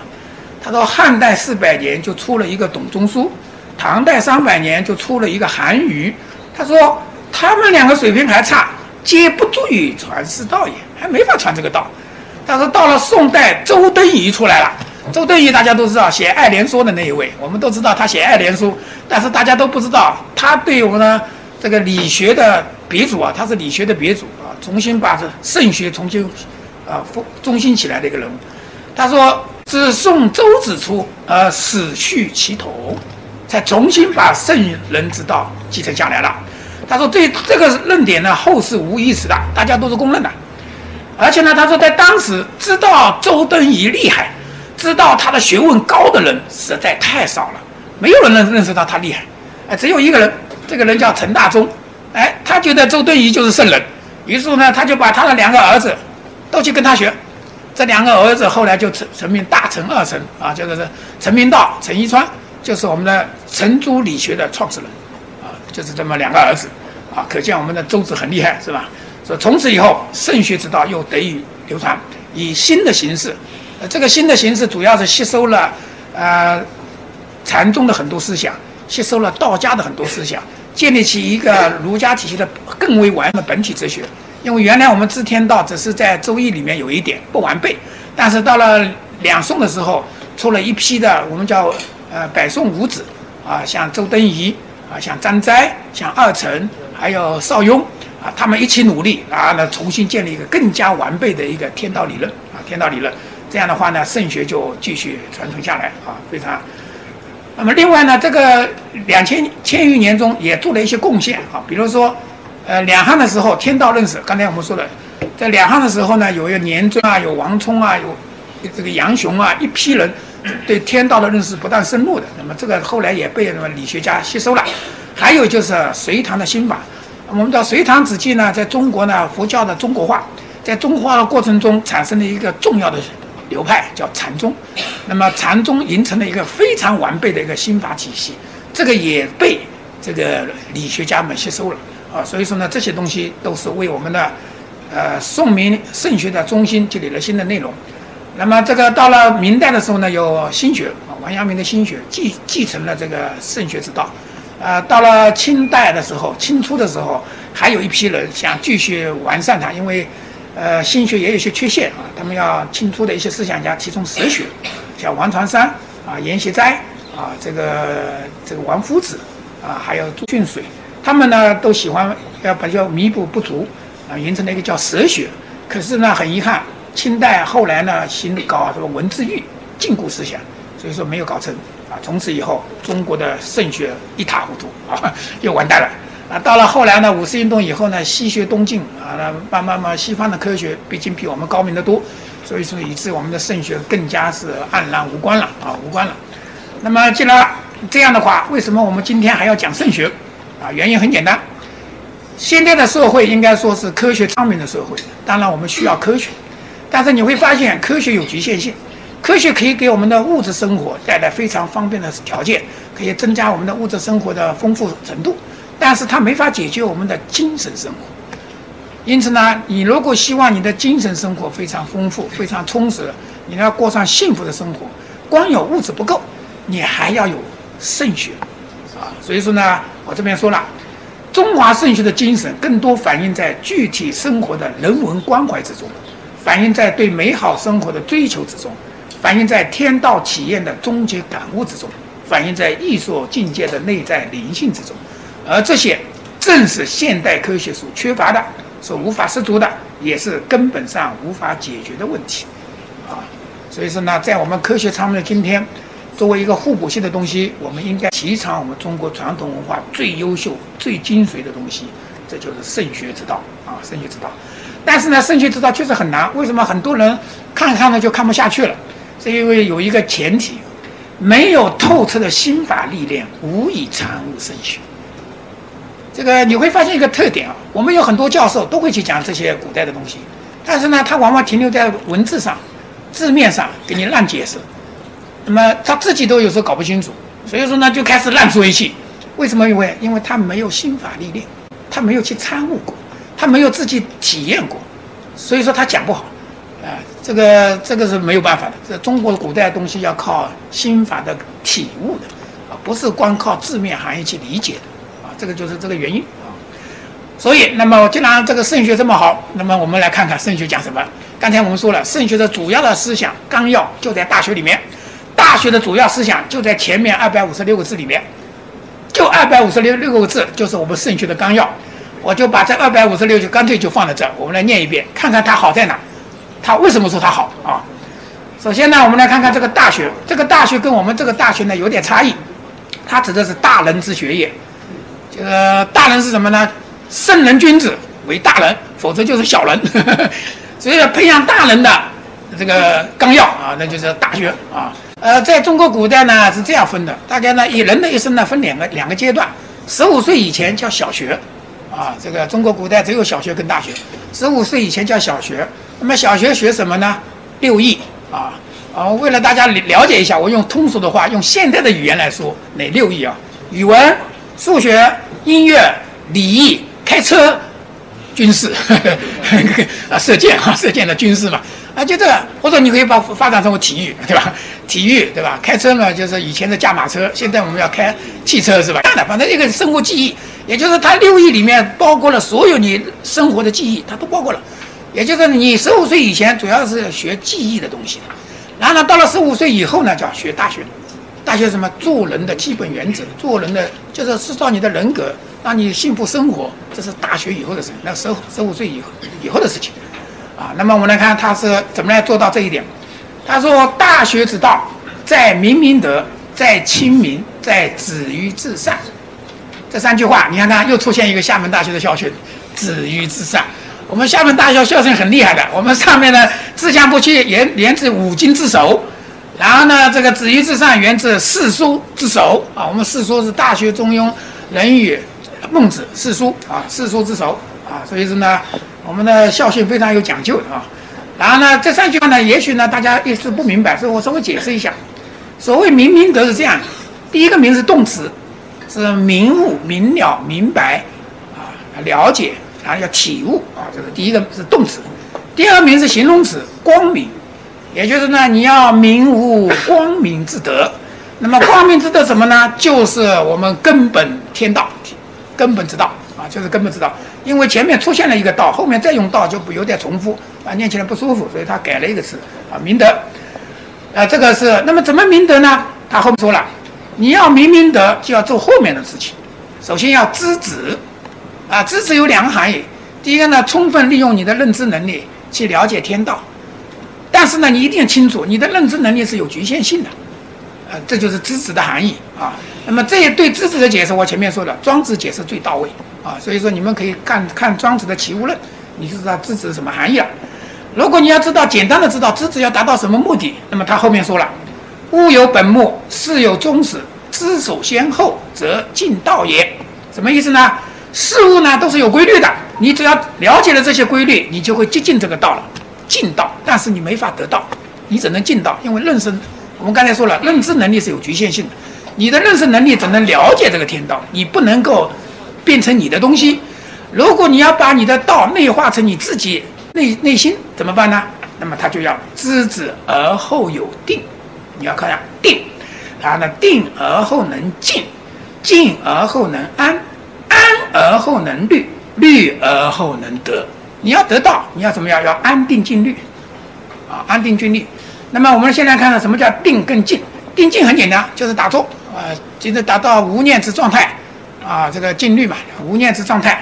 他说汉代四百年就出了一个董仲舒，唐代三百年就出了一个韩愈。他说他们两个水平还差。皆不足以传世道也，还没法传这个道。他说到了宋代，周敦颐出来了。周敦颐大家都知道，写《爱莲说》的那一位，我们都知道他写《爱莲说》，但是大家都不知道他对我们的这个理学的鼻祖啊，他是理学的鼻祖啊，重新把这圣学重新啊中心起来的一个人物。他说：“自宋周子初，呃，始续其统，才重新把圣人之道继承下来了。”他说：“对这个论点呢，后世无疑识的，大家都是公认的。而且呢，他说在当时知道周敦颐厉害，知道他的学问高的人实在太少了，没有人认认识到他厉害。哎，只有一个人，这个人叫陈大中。哎，他觉得周敦颐就是圣人，于是呢，他就把他的两个儿子都去跟他学。”这两个儿子后来就成成名大成二成啊，就是陈明道、陈一川，就是我们的程朱理学的创始人啊，就是这么两个儿子啊，可见我们的周子很厉害，是吧？说从此以后，圣学之道又得以流传，以新的形式，呃，这个新的形式主要是吸收了呃禅宗的很多思想，吸收了道家的很多思想，建立起一个儒家体系的更为完的本体哲学。因为原来我们知天道只是在《周易》里面有一点不完备，但是到了两宋的时候，出了一批的我们叫呃百宋五子啊，像周敦颐啊，像张斋，像二程，还有邵雍啊，他们一起努力啊，呢重新建立一个更加完备的一个天道理论啊，天道理论。这样的话呢，圣学就继续传承下来啊，非常。那么另外呢，这个两千千余年中也做了一些贡献啊，比如说。呃，两汉的时候，天道认识。刚才我们说了，在两汉的时候呢，有一个年尊啊，有王充啊，有这个杨雄啊，一批人对天道的认识不断深入的。那么这个后来也被什么理学家吸收了。还有就是隋唐的新法。我们知道隋唐之际呢，在中国呢，佛教的中国化，在中国化的过程中产生了一个重要的流派，叫禅宗。那么禅宗形成了一个非常完备的一个心法体系，这个也被这个理学家们吸收了。啊，所以说呢，这些东西都是为我们的，呃，宋明圣学的中心建立了新的内容。那么这个到了明代的时候呢，有心学啊，王阳明的心学继继承了这个圣学之道。啊，到了清代的时候，清初的时候，还有一批人想继续完善它，因为，呃，心学也有些缺陷啊，他们要清初的一些思想家提倡哲学，像王传山啊、阎锡斋啊、这个这个王夫子啊，还有朱训水。他们呢都喜欢要把叫弥补不足，啊，形成了一个叫哲学。可是呢，很遗憾，清代后来呢兴搞什么文字狱、禁锢思想，所以说没有搞成。啊，从此以后，中国的圣学一塌糊涂啊，又完蛋了。啊，到了后来呢，五四运动以后呢，西学东进啊，那慢慢慢，西方的科学毕竟比我们高明得多，所以说以致我们的圣学更加是黯然无关了啊，无关了。那么既然这样的话，为什么我们今天还要讲圣学？啊，原因很简单，现在的社会应该说是科学昌明的社会，当然我们需要科学，但是你会发现科学有局限性，科学可以给我们的物质生活带来非常方便的条件，可以增加我们的物质生活的丰富程度，但是它没法解决我们的精神生活。因此呢，你如果希望你的精神生活非常丰富、非常充实，你要过上幸福的生活，光有物质不够，你还要有圣学。啊，所以说呢，我这边说了，中华圣学的精神更多反映在具体生活的人文关怀之中，反映在对美好生活的追求之中，反映在天道体验的终极感悟之中，反映在艺术境界的内在灵性之中，而这些正是现代科学所缺乏的，所无法涉足的，也是根本上无法解决的问题。啊，所以说呢，在我们科学昌明的今天。作为一个互补性的东西，我们应该提倡我们中国传统文化最优秀、最精髓的东西，这就是圣学之道啊，圣学之道。但是呢，圣学之道确实很难。为什么很多人看看呢就看不下去了？是因为有一个前提，没有透彻的心法历练，无以参悟圣学。这个你会发现一个特点啊，我们有很多教授都会去讲这些古代的东西，但是呢，他往往停留在文字上、字面上，给你乱解释。那么他自己都有时候搞不清楚，所以说呢就开始乱说一气。为什么？因为因为他没有心法历练，他没有去参悟过，他没有自己体验过，所以说他讲不好。啊，这个这个是没有办法的。这中国古代的东西要靠心法的体悟的，啊，不是光靠字面含义去理解的。这个就是这个原因啊。所以，那么既然这个圣学这么好，那么我们来看看圣学讲什么。刚才我们说了，圣学的主要的思想纲要就在《大学》里面。大学的主要思想就在前面二百五十六个字里面，就二百五十六六个字，就是我们圣学的纲要。我就把这二百五十六就干脆就放在这儿，我们来念一遍，看看它好在哪。它为什么说它好啊？首先呢，我们来看看这个大学，这个大学跟我们这个大学呢有点差异，它指的是大人之学业。这个大人是什么呢？圣人君子为大人，否则就是小人。所以要培养大人的这个纲要啊，那就是大学啊。呃，在中国古代呢是这样分的，大概呢以人的一生呢分两个两个阶段，十五岁以前叫小学，啊，这个中国古代只有小学跟大学，十五岁以前叫小学。那么小学学什么呢？六艺啊啊，为了大家了解一下，我用通俗的话，用现代的语言来说，哪六艺啊？语文、数学、音乐、礼仪、开车。军事 啊，射箭啊，射箭的军事嘛，啊，就这个，或者你可以把发展成为体育，对吧？体育，对吧？开车嘛，就是以前的驾马车，现在我们要开汽车，是吧？这样的，反正一个生活记忆，也就是它六艺里面包括了所有你生活的记忆，它都包括了。也就是你十五岁以前主要是学记忆的东西，然后呢，到了十五岁以后呢，叫学大学。大学什么？做人的基本原则，做人的就是塑造你的人格。让你幸福生活，这是大学以后的事，那十十五岁以后以后的事情，啊，那么我们来看他是怎么来做到这一点。他说：“大学之道，在明明德，在亲民，在止于至善。”这三句话，你看看又出现一个厦门大学的校训：“止于至善。”我们厦门大学校训很厉害的，我们上面呢自强不息，源源自五经之首，然后呢这个止于至善源自四书之首啊，我们四书是《大学》《中庸》《论语》。孟子四书啊，四书之首啊，所以说呢，我们的校训非常有讲究啊。然后呢，这三句话呢，也许呢大家一时不明白，所以我稍微解释一下。所谓明明德是这样，第一个明是动词，是明悟、明了、明白啊，了解，然后要体悟啊，这是第一个是动词。第二名是形容词，光明，也就是呢你要明悟光明之德。那么光明之德什么呢？就是我们根本天道。根本之道啊，就是根本之道。因为前面出现了一个道，后面再用道就不有点重复啊，念起来不舒服，所以他改了一个词啊，明德。啊，这个是那么怎么明德呢？他后面说了，你要明明德，就要做后面的事情。首先要知止啊，知止有两个含义。第一个呢，充分利用你的认知能力去了解天道，但是呢，你一定要清楚，你的认知能力是有局限性的。啊，这就是知止的含义啊。那么这一对知止的解释，我前面说了，庄子解释最到位啊，所以说你们可以看看庄子的《齐物论》，你就知道知止什么含义了。如果你要知道简单的知道知止要达到什么目的，那么他后面说了，物有本末，事有终始，知首先后，则近道也。什么意思呢？事物呢都是有规律的，你只要了解了这些规律，你就会接近这个道了，尽道。但是你没法得到，你只能尽道，因为认识，我们刚才说了，认知能力是有局限性的。你的认识能力只能了解这个天道，你不能够变成你的东西。如果你要把你的道内化成你自己内内心，怎么办呢？那么他就要知止而后有定，你要看下定，然后呢定而后能静，静而后能安，安而后能虑，虑而后能得。你要得到，你要怎么样？要安定静虑，啊，安定静虑。那么我们现在看看什么叫定跟静。定静很简单，就是打坐。啊，就是达到无念之状态，啊，这个静虑嘛，无念之状态。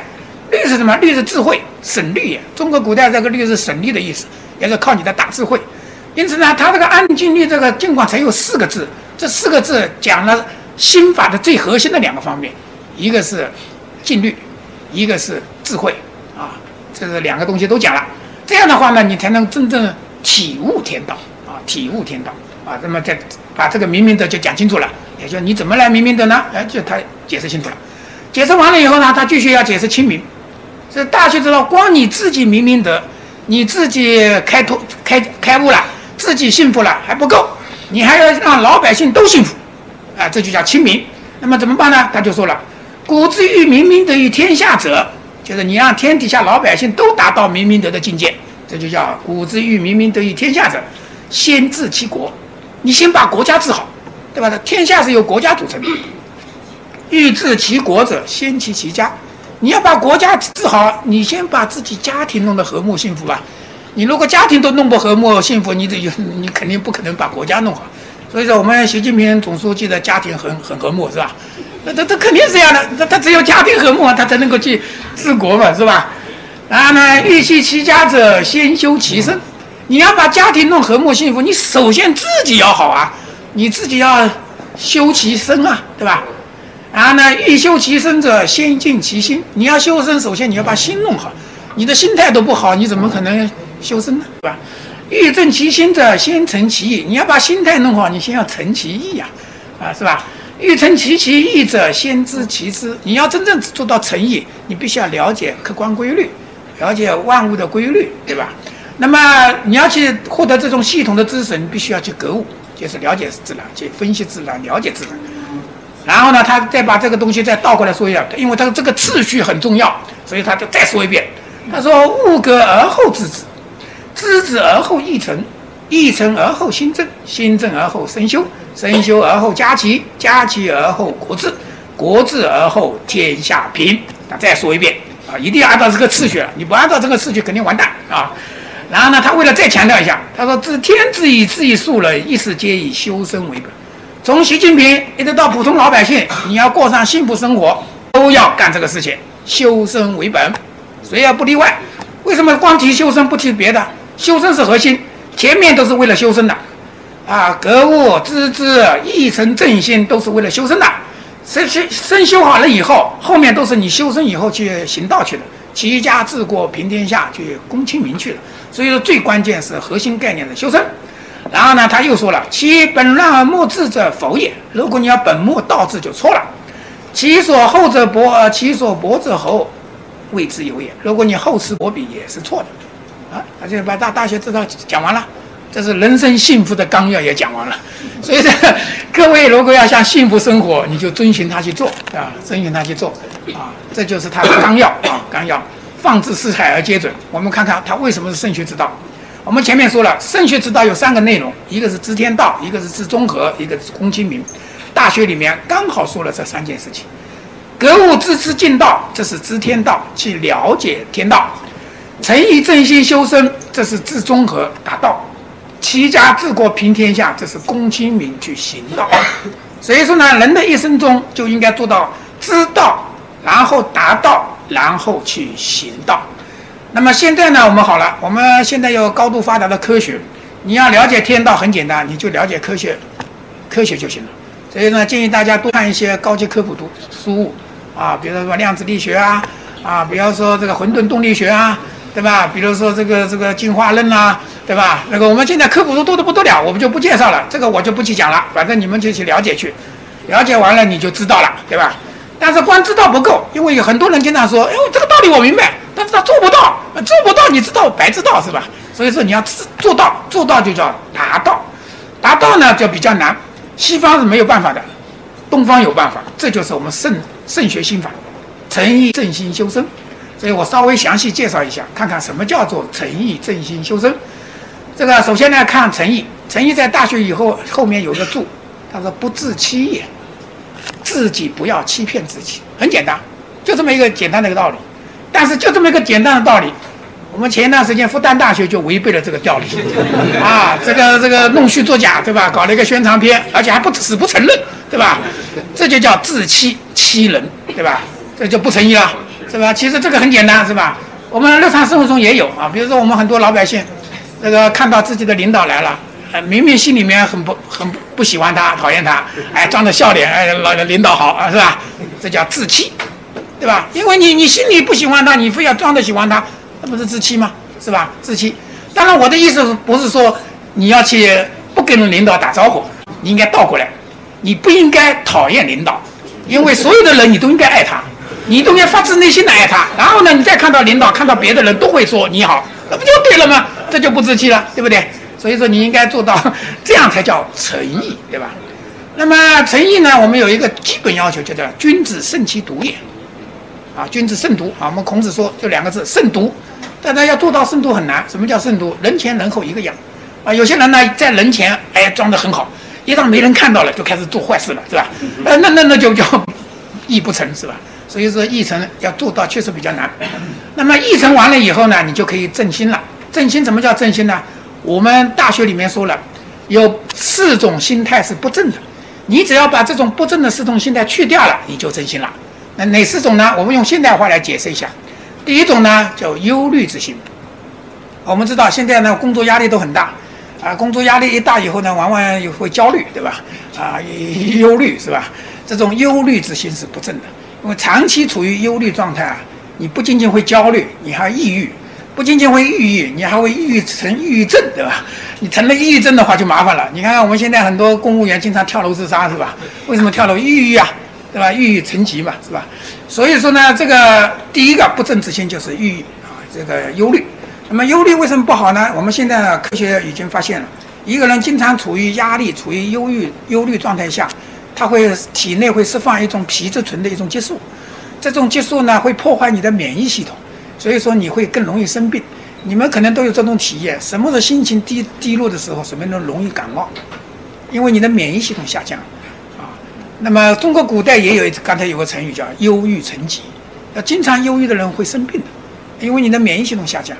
虑是什么？虑是智慧，省虑也。中国古代这个虑是省力的意思，也是靠你的大智慧。因此呢，他这个安静虑这个尽管才有四个字，这四个字讲了心法的最核心的两个方面，一个是静虑，一个是智慧，这是两个东西都讲了。这样的话呢，你才能真正体悟天道，啊，体悟天道，啊，那么再把这个明明德就讲清楚了。也就你怎么来明明德呢？哎，就他解释清楚了。解释完了以后呢，他继续要解释清明。这大学之道，光你自己明明德，你自己开拓开开悟了，自己幸福了还不够，你还要让老百姓都幸福，啊，这就叫亲民。那么怎么办呢？他就说了：“古之欲明明德于天下者，就是你让天底下老百姓都达到明明德的境界，这就叫古之欲明明德于天下者，先治其国。你先把国家治好。”对吧？天下是由国家组成的。欲治其国者，先齐其家。你要把国家治好，你先把自己家庭弄得和睦幸福吧。你如果家庭都弄不和睦幸福，你这有你肯定不可能把国家弄好。所以说，我们习近平总书记的家庭很很和睦，是吧？那这这肯定是这样的。他他只有家庭和睦，他才能够去治国嘛，是吧？然后呢，欲系其家者，先修其身。你要把家庭弄和睦幸福，你首先自己要好啊，你自己要修其身啊，对吧？然后呢，欲修其身者，先静其心。你要修身，首先你要把心弄好。你的心态都不好，你怎么可能修身呢？对吧？欲正其心者，先诚其意。你要把心态弄好，你先要诚其意呀，啊，是吧？欲诚其其意者，先知其知。你要真正做到诚意，你必须要了解客观规律，了解万物的规律，对吧？那么你要去获得这种系统的知识，你必须要去格物，就是了解自然，去分析自然，了解自然。然后呢，他再把这个东西再倒过来说一下，因为他这个次序很重要，所以他就再说一遍。他说：“物格而后知之，知之而后意诚，意诚而后心正，心正而后身修，身修而后家齐，家齐而后国治，国治而后天下平。”那再说一遍啊，一定要按照这个次序，你不按照这个次序肯定完蛋啊。然后呢，他为了再强调一下，他说：“自天之以之以数了，一时皆以修身为本。从习近平一直到普通老百姓，你要过上幸福生活，都要干这个事情，修身为本。”谁也不例外，为什么光提修身不提别的？修身是核心，前面都是为了修身的，啊，格物致知、一诚正心都是为了修身的。身身身修好了以后，后面都是你修身以后去行道去的，齐家治国平天下去公亲民去了。所以说最关键是核心概念的修身。然后呢，他又说了：其本乱而末治者否也。如果你要本末倒置就错了。其所厚者薄，其所薄者厚。谓之有也。如果你厚此薄彼，也是错的，啊，而且把大大学之道讲完了，这是人生幸福的纲要也讲完了。所以，各位如果要想幸福生活，你就遵循他去做，啊，遵循他去做，啊，这就是他的纲要啊，纲要。放之四海而皆准。我们看看他为什么是圣学之道。我们前面说了，圣学之道有三个内容，一个是知天道，一个是知中和，一个是公亲民。大学里面刚好说了这三件事情。格物致知尽道，这是知天道，去了解天道；诚意正心修身，这是治中和达道；齐家治国平天下，这是公亲民去行道。所以说呢，人的一生中就应该做到知道，然后达到，然后去行道。那么现在呢，我们好了，我们现在有高度发达的科学，你要了解天道很简单，你就了解科学，科学就行了。所以呢，建议大家多看一些高级科普读书。啊，比如说量子力学啊，啊，比方说这个混沌动力学啊，对吧？比如说这个这个进化论啊，对吧？那个我们现在科普书多的不得了，我们就不介绍了，这个我就不去讲了，反正你们就去了解去，了解完了你就知道了，对吧？但是光知道不够，因为有很多人经常说，哎呦，这个道理我明白，但是他做不到，做不到你知道白知道是吧？所以说你要做到，做到就叫达到，达到呢就比较难，西方是没有办法的。东方有办法，这就是我们圣圣学心法，诚意正心修身。所以我稍微详细介绍一下，看看什么叫做诚意正心修身。这个首先呢，看诚意，诚意在大学以后后面有个注，他说不自欺也，自己不要欺骗自己，很简单，就这么一个简单的一个道理。但是就这么一个简单的道理。我们前一段时间复旦大学就违背了这个道理，啊，这个这个弄虚作假，对吧？搞了一个宣传片，而且还不死不承认，对吧？这就叫自欺欺人，对吧？这就不诚意了，是吧？其实这个很简单，是吧？我们日常生活中也有啊，比如说我们很多老百姓，这个看到自己的领导来了，呃，明明心里面很不很不喜欢他，讨厌他，哎，装着笑脸，哎，老领导好啊，是吧？这叫自欺，对吧？因为你你心里不喜欢他，你非要装着喜欢他。那不是自欺吗？是吧？自欺。当然，我的意思不是说你要去不跟领导打招呼，你应该倒过来，你不应该讨厌领导，因为所有的人你都应该爱他，你都要发自内心的爱他。然后呢，你再看到领导，看到别的人都会说你好，那不就对了吗？这就不自欺了，对不对？所以说你应该做到这样才叫诚意，对吧？那么诚意呢，我们有一个基本要求，就叫君子慎其独也。啊，君子慎独啊！我们孔子说就两个字，慎独。大家要做到慎独很难。什么叫慎独？人前人后一个样。啊，有些人呢在人前哎装得很好，一旦没人看到了就开始做坏事了，是吧？呃，那那那就叫义不成，是吧？所以说议程要做到确实比较难。那么议程完了以后呢，你就可以正心了。正心怎么叫正心呢？我们大学里面说了，有四种心态是不正的，你只要把这种不正的四种心态去掉了，你就正心了。那哪四种呢？我们用现代话来解释一下。第一种呢叫忧虑之心。我们知道现在呢工作压力都很大，啊，工作压力一大以后呢，往往也会焦虑，对吧？啊，忧虑是吧？这种忧虑之心是不正的，因为长期处于忧虑状态啊，你不仅仅会焦虑，你还抑郁，不仅仅会抑郁，你还会抑郁成抑郁症，对吧？你成了抑郁症的话就麻烦了。你看看我们现在很多公务员经常跳楼自杀，是吧？为什么跳楼？抑郁啊，对吧？抑郁成疾嘛，是吧？所以说呢，这个第一个不正之心就是抑郁啊，这个忧虑。那么忧虑为什么不好呢？我们现在科学已经发现了，一个人经常处于压力、处于忧郁、忧虑状态下，它会体内会释放一种皮质醇的一种激素，这种激素呢会破坏你的免疫系统，所以说你会更容易生病。你们可能都有这种体验，什么时候心情低低落的时候，什么人容易感冒，因为你的免疫系统下降，啊。那么中国古代也有刚才有个成语叫忧郁成疾，要经常忧郁的人会生病的，因为你的免疫系统下降。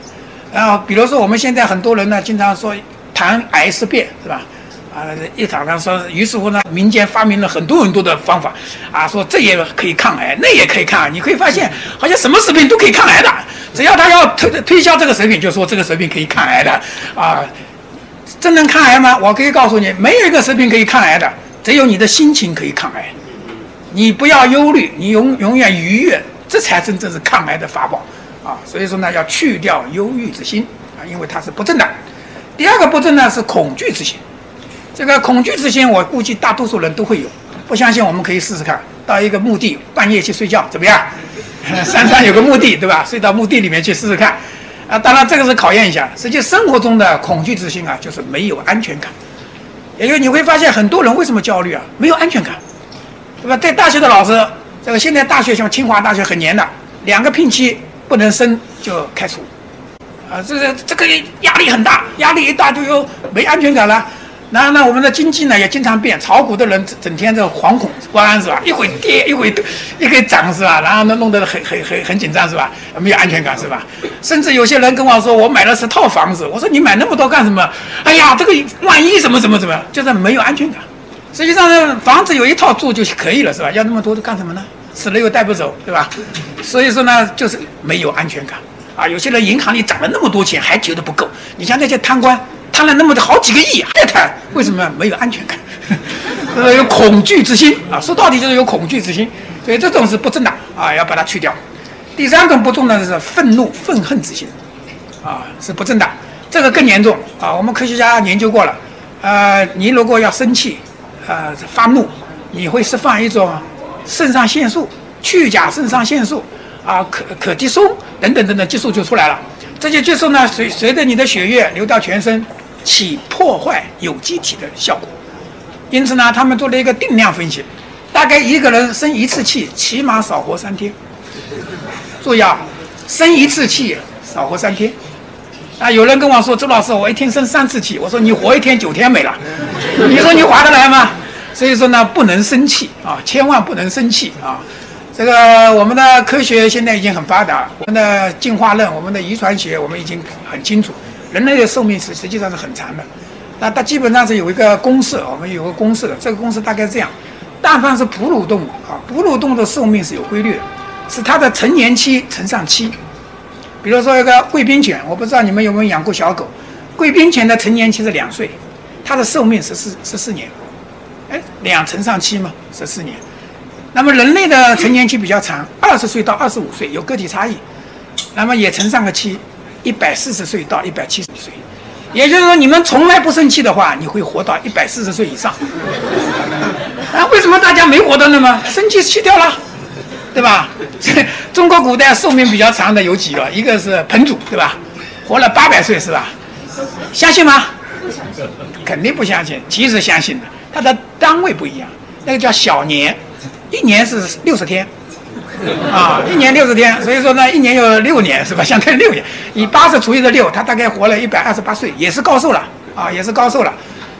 然后，比如说我们现在很多人呢，经常说谈癌色变，是吧？啊，一常常说，于是乎呢，民间发明了很多很多的方法，啊，说这也可以抗癌，那也可以抗癌。你可以发现，好像什么食品都可以抗癌的，只要他要推推销这个食品，就说这个食品可以抗癌的，啊，真能抗癌吗？我可以告诉你，没有一个食品可以抗癌的，只有你的心情可以抗癌。你不要忧虑，你永永远愉悦，这才真正是抗癌的法宝。啊，所以说呢，要去掉忧郁之心啊，因为它是不正的。第二个不正呢是恐惧之心，这个恐惧之心，我估计大多数人都会有。不相信，我们可以试试看，到一个墓地半夜去睡觉，怎么样？山上有个墓地，对吧？睡到墓地里面去试试看。啊，当然这个是考验一下。实际生活中的恐惧之心啊，就是没有安全感。也就你会发现，很多人为什么焦虑啊？没有安全感，对吧？在大学的老师，这个现在大学像清华大学很严的，两个聘期。不能升就开除，啊，这个这个压力很大，压力一大就又没安全感了。然后呢，我们的经济呢也经常变，炒股的人整天在惶恐不安是吧？一会跌，一会一会涨是吧？然后呢，弄得很很很很紧张是吧？没有安全感是吧？甚至有些人跟我说，我买了十套房子，我说你买那么多干什么？哎呀，这个万一怎么怎么怎么，就是没有安全感。实际上呢，房子有一套住就可以了是吧？要那么多干什么呢？死了又带不走，对吧？所以说呢，就是没有安全感啊。有些人银行里攒了那么多钱，还觉得不够。你像那些贪官，贪了那么的好几个亿还贪，为什么没有安全感？呃，有恐惧之心啊。说到底就是有恐惧之心，所以这种是不正的啊，要把它去掉。第三种不正的是愤怒、愤恨之心啊，是不正的。这个更严重啊。我们科学家研究过了，呃，你如果要生气，呃，发怒，你会释放一种。肾上腺素、去甲肾上腺素啊、可可的松等等等等激素就出来了。这些激素呢，随随着你的血液流到全身，起破坏有机体的效果。因此呢，他们做了一个定量分析，大概一个人生一次气，起码少活三天。注意啊，生一次气少活三天。啊，有人跟我说，周老师，我一天生三次气，我说你活一天九天没了，你说你划得来吗？所以说呢，不能生气啊，千万不能生气啊！这个我们的科学现在已经很发达，我们的进化论、我们的遗传学，我们已经很清楚，人类的寿命是实际上是很长的。那它基本上是有一个公式，我们有个公式的，这个公式大概是这样：但凡是哺乳动物啊，哺乳动物的寿命是有规律的，是它的成年期乘上七。比如说一个贵宾犬，我不知道你们有没有养过小狗，贵宾犬的成年期是两岁，它的寿命十四十四年。哎，两乘上七嘛，十四年。那么人类的成年期比较长，二十岁到二十五岁有个体差异，那么也乘上个七，一百四十岁到一百七十岁。也就是说，你们从来不生气的话，你会活到一百四十岁以上。啊，为什么大家没活到那么生气气掉了，对吧？中国古代寿命比较长的有几个？一个是彭祖，对吧？活了八百岁，是吧？相信吗？肯定不相信。其实相信的。它的单位不一样，那个叫小年，一年是六十天，啊，一年六十天，所以说呢，一年有六年是吧？相当于六年，以八十除以的六，他大概活了一百二十八岁，也是高寿了啊，也是高寿了。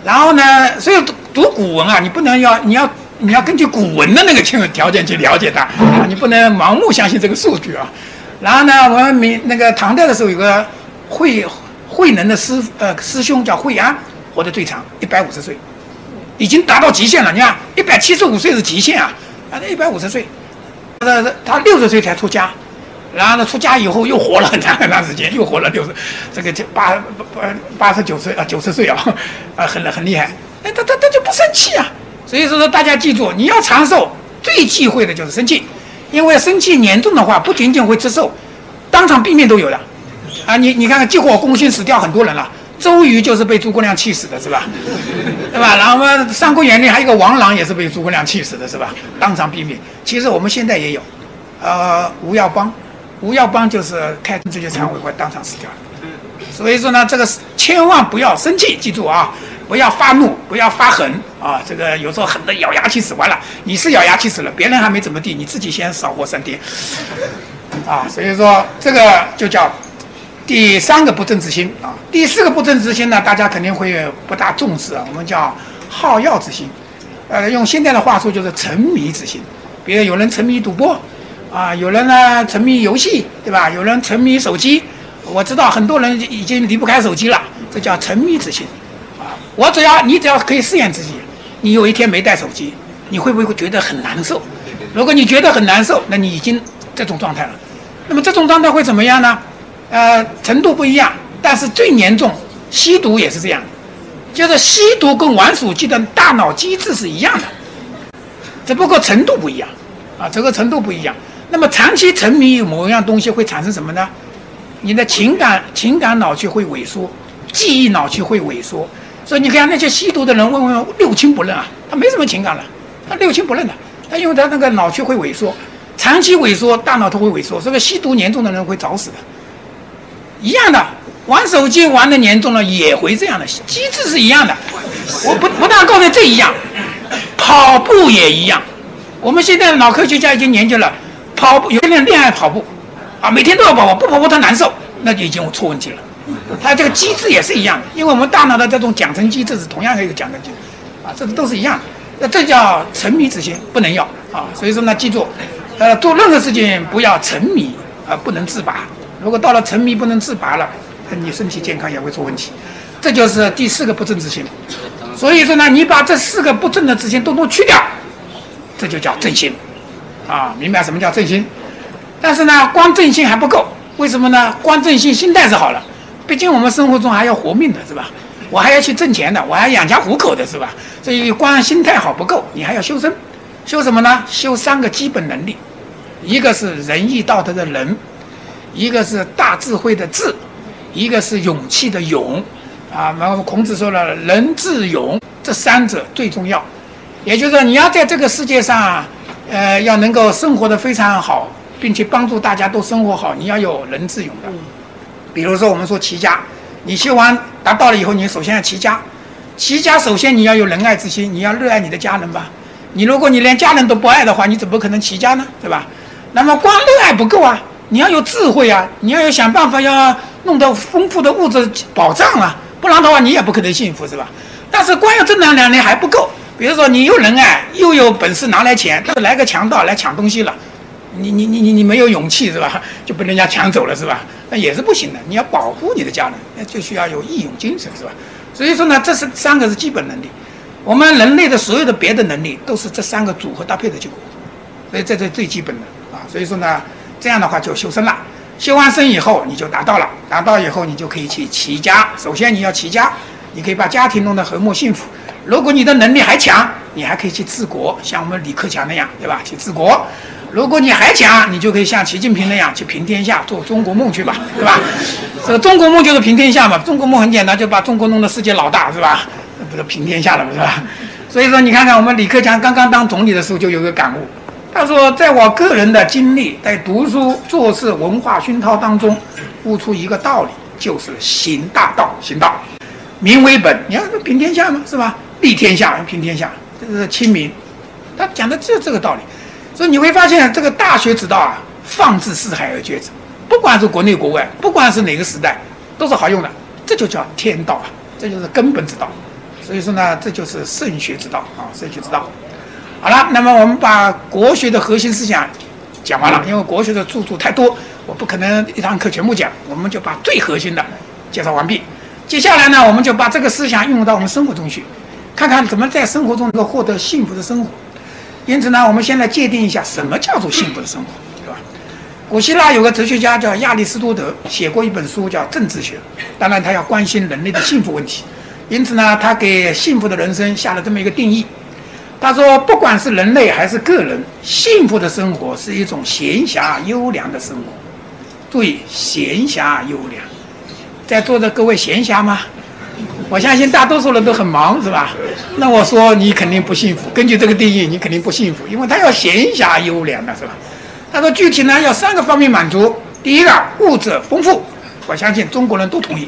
然后呢，所以读读古文啊，你不能要，你要你要根据古文的那个条条件去了解它啊，你不能盲目相信这个数据啊。然后呢，我们明那个唐代的时候有个慧慧能的师呃师兄叫惠安，活得最长，一百五十岁。已经达到极限了，你看一百七十五岁是极限啊，啊，那一百五十岁，他他六十岁才出家，然后呢，出家以后又活了很长很长时间，又活了六十，这个就八八八十九岁啊，九十岁啊，啊，很很厉害。哎，他他他就不生气啊。所以说大家记住，你要长寿，最忌讳的就是生气，因为生气严重的话，不仅仅会吃寿，当场毙命都有的。啊，你你看看，结果功勋死掉很多人了。周瑜就是被诸葛亮气死的，是吧？对吧？然后我们，《三国演义》还有一个王朗也是被诸葛亮气死的，是吧？当场毙命。其实我们现在也有，呃，吴耀邦，吴耀邦就是开这些常委会当场死掉了。所以说呢，这个千万不要生气，记住啊，不要发怒，不要发狠啊。这个有时候狠的咬牙去死，完了你是咬牙去死了，别人还没怎么地，你自己先少活三天。啊，所以说这个就叫。第三个不正之心啊，第四个不正之心呢，大家肯定会不大重视啊。我们叫好药之心，呃，用现在的话说就是沉迷之心。比如有人沉迷赌博，啊，有人呢沉迷游戏，对吧？有人沉迷手机。我知道很多人已经离不开手机了，这叫沉迷之心。啊，我只要你只要可以试验自己，你有一天没带手机，你会不会觉得很难受？如果你觉得很难受，那你已经这种状态了。那么这种状态会怎么样呢？呃，程度不一样，但是最严重，吸毒也是这样，就是吸毒跟玩手机的大脑机制是一样的，只不过程度不一样，啊，这个程度不一样。那么长期沉迷于某一样东西会产生什么呢？你的情感情感脑区会萎缩，记忆脑区会萎缩。所以你看那些吸毒的人，问问六亲不认啊，他没什么情感了，他六亲不认的，他因为他那个脑区会萎缩，长期萎缩，大脑都会萎缩。这个吸毒严重的人会早死的。一样的，玩手机玩的严重了也会这样的，机制是一样的。我不不但告诉这一样，跑步也一样。我们现在脑科学家已经研究了，跑步有些人恋爱跑步，啊，每天都要跑步，不跑步他难受，那就已经出问题了。他这个机制也是一样的，因为我们大脑的这种奖惩机制是同样的一个奖惩机制，啊，这都是一样的。那这叫沉迷之心，不能要啊。所以说呢，记住，呃，做任何事情不要沉迷，啊，不能自拔。如果到了沉迷不能自拔了，那你身体健康也会出问题，这就是第四个不正之心。所以说呢，你把这四个不正的之心都都去掉，这就叫正心，啊，明白什么叫正心？但是呢，光正心还不够，为什么呢？光正心心态是好了，毕竟我们生活中还要活命的是吧？我还要去挣钱的，我还养家糊口的是吧？所以光心态好不够，你还要修身，修什么呢？修三个基本能力，一个是仁义道德的仁。一个是大智慧的智，一个是勇气的勇，啊，然后孔子说了仁智勇这三者最重要，也就是说你要在这个世界上，呃，要能够生活的非常好，并且帮助大家都生活好，你要有仁智勇的。比如说我们说齐家，你修完达到了以后，你首先要齐家，齐家首先你要有仁爱之心，你要热爱你的家人吧。你如果你连家人都不爱的话，你怎么可能齐家呢？对吧？那么光热爱不够啊。你要有智慧啊！你要有想办法，要弄到丰富的物质保障啊，不然的话你也不可能幸福，是吧？但是光有这两两年还不够。比如说你又仁爱，又有本事拿来钱，但是来个强盗来抢东西了，你你你你你没有勇气是吧？就被人家抢走了是吧？那也是不行的。你要保护你的家人，那就需要有义勇精神是吧？所以说呢，这是三个是基本能力。我们人类的所有的别的能力都是这三个组合搭配的结果，所以这是最基本的啊。所以说呢。这样的话就修身了，修完身以后你就达到了，达到以后你就可以去齐家。首先你要齐家，你可以把家庭弄得和睦幸福。如果你的能力还强，你还可以去治国，像我们李克强那样，对吧？去治国。如果你还强，你就可以像习近平那样去平天下，做中国梦去吧，对吧？这个中国梦就是平天下嘛。中国梦很简单，就把中国弄得世界老大，是吧？不是平天下了嘛，是吧？所以说你看看我们李克强刚刚当总理的时候就有个感悟。他说，在我个人的经历，在读书、做事、文化熏陶当中，悟出一个道理，就是行大道，行道，民为本。你要平天下嘛，是吧？立天下，平天下，这是亲民。他讲的就这个道理。所以你会发现，这个大学之道啊，放之四海而皆准。不管是国内国外，不管是哪个时代，都是好用的。这就叫天道啊，这就是根本之道。所以说呢，这就是圣学之道啊，圣学之道。好了，那么我们把国学的核心思想讲完了，因为国学的著作太多，我不可能一堂课全部讲，我们就把最核心的介绍完毕。接下来呢，我们就把这个思想运用到我们生活中去，看看怎么在生活中能够获得幸福的生活。因此呢，我们先来界定一下什么叫做幸福的生活，对吧？古希腊有个哲学家叫亚里士多德，写过一本书叫《政治学》，当然他要关心人类的幸福问题，因此呢，他给幸福的人生下了这么一个定义。他说，不管是人类还是个人，幸福的生活是一种闲暇优良的生活。注意，闲暇优良，在座的各位闲暇吗？我相信大多数人都很忙，是吧？那我说你肯定不幸福。根据这个定义，你肯定不幸福，因为他要闲暇优良的是吧？他说具体呢要三个方面满足。第一个，物质丰富，我相信中国人都同意，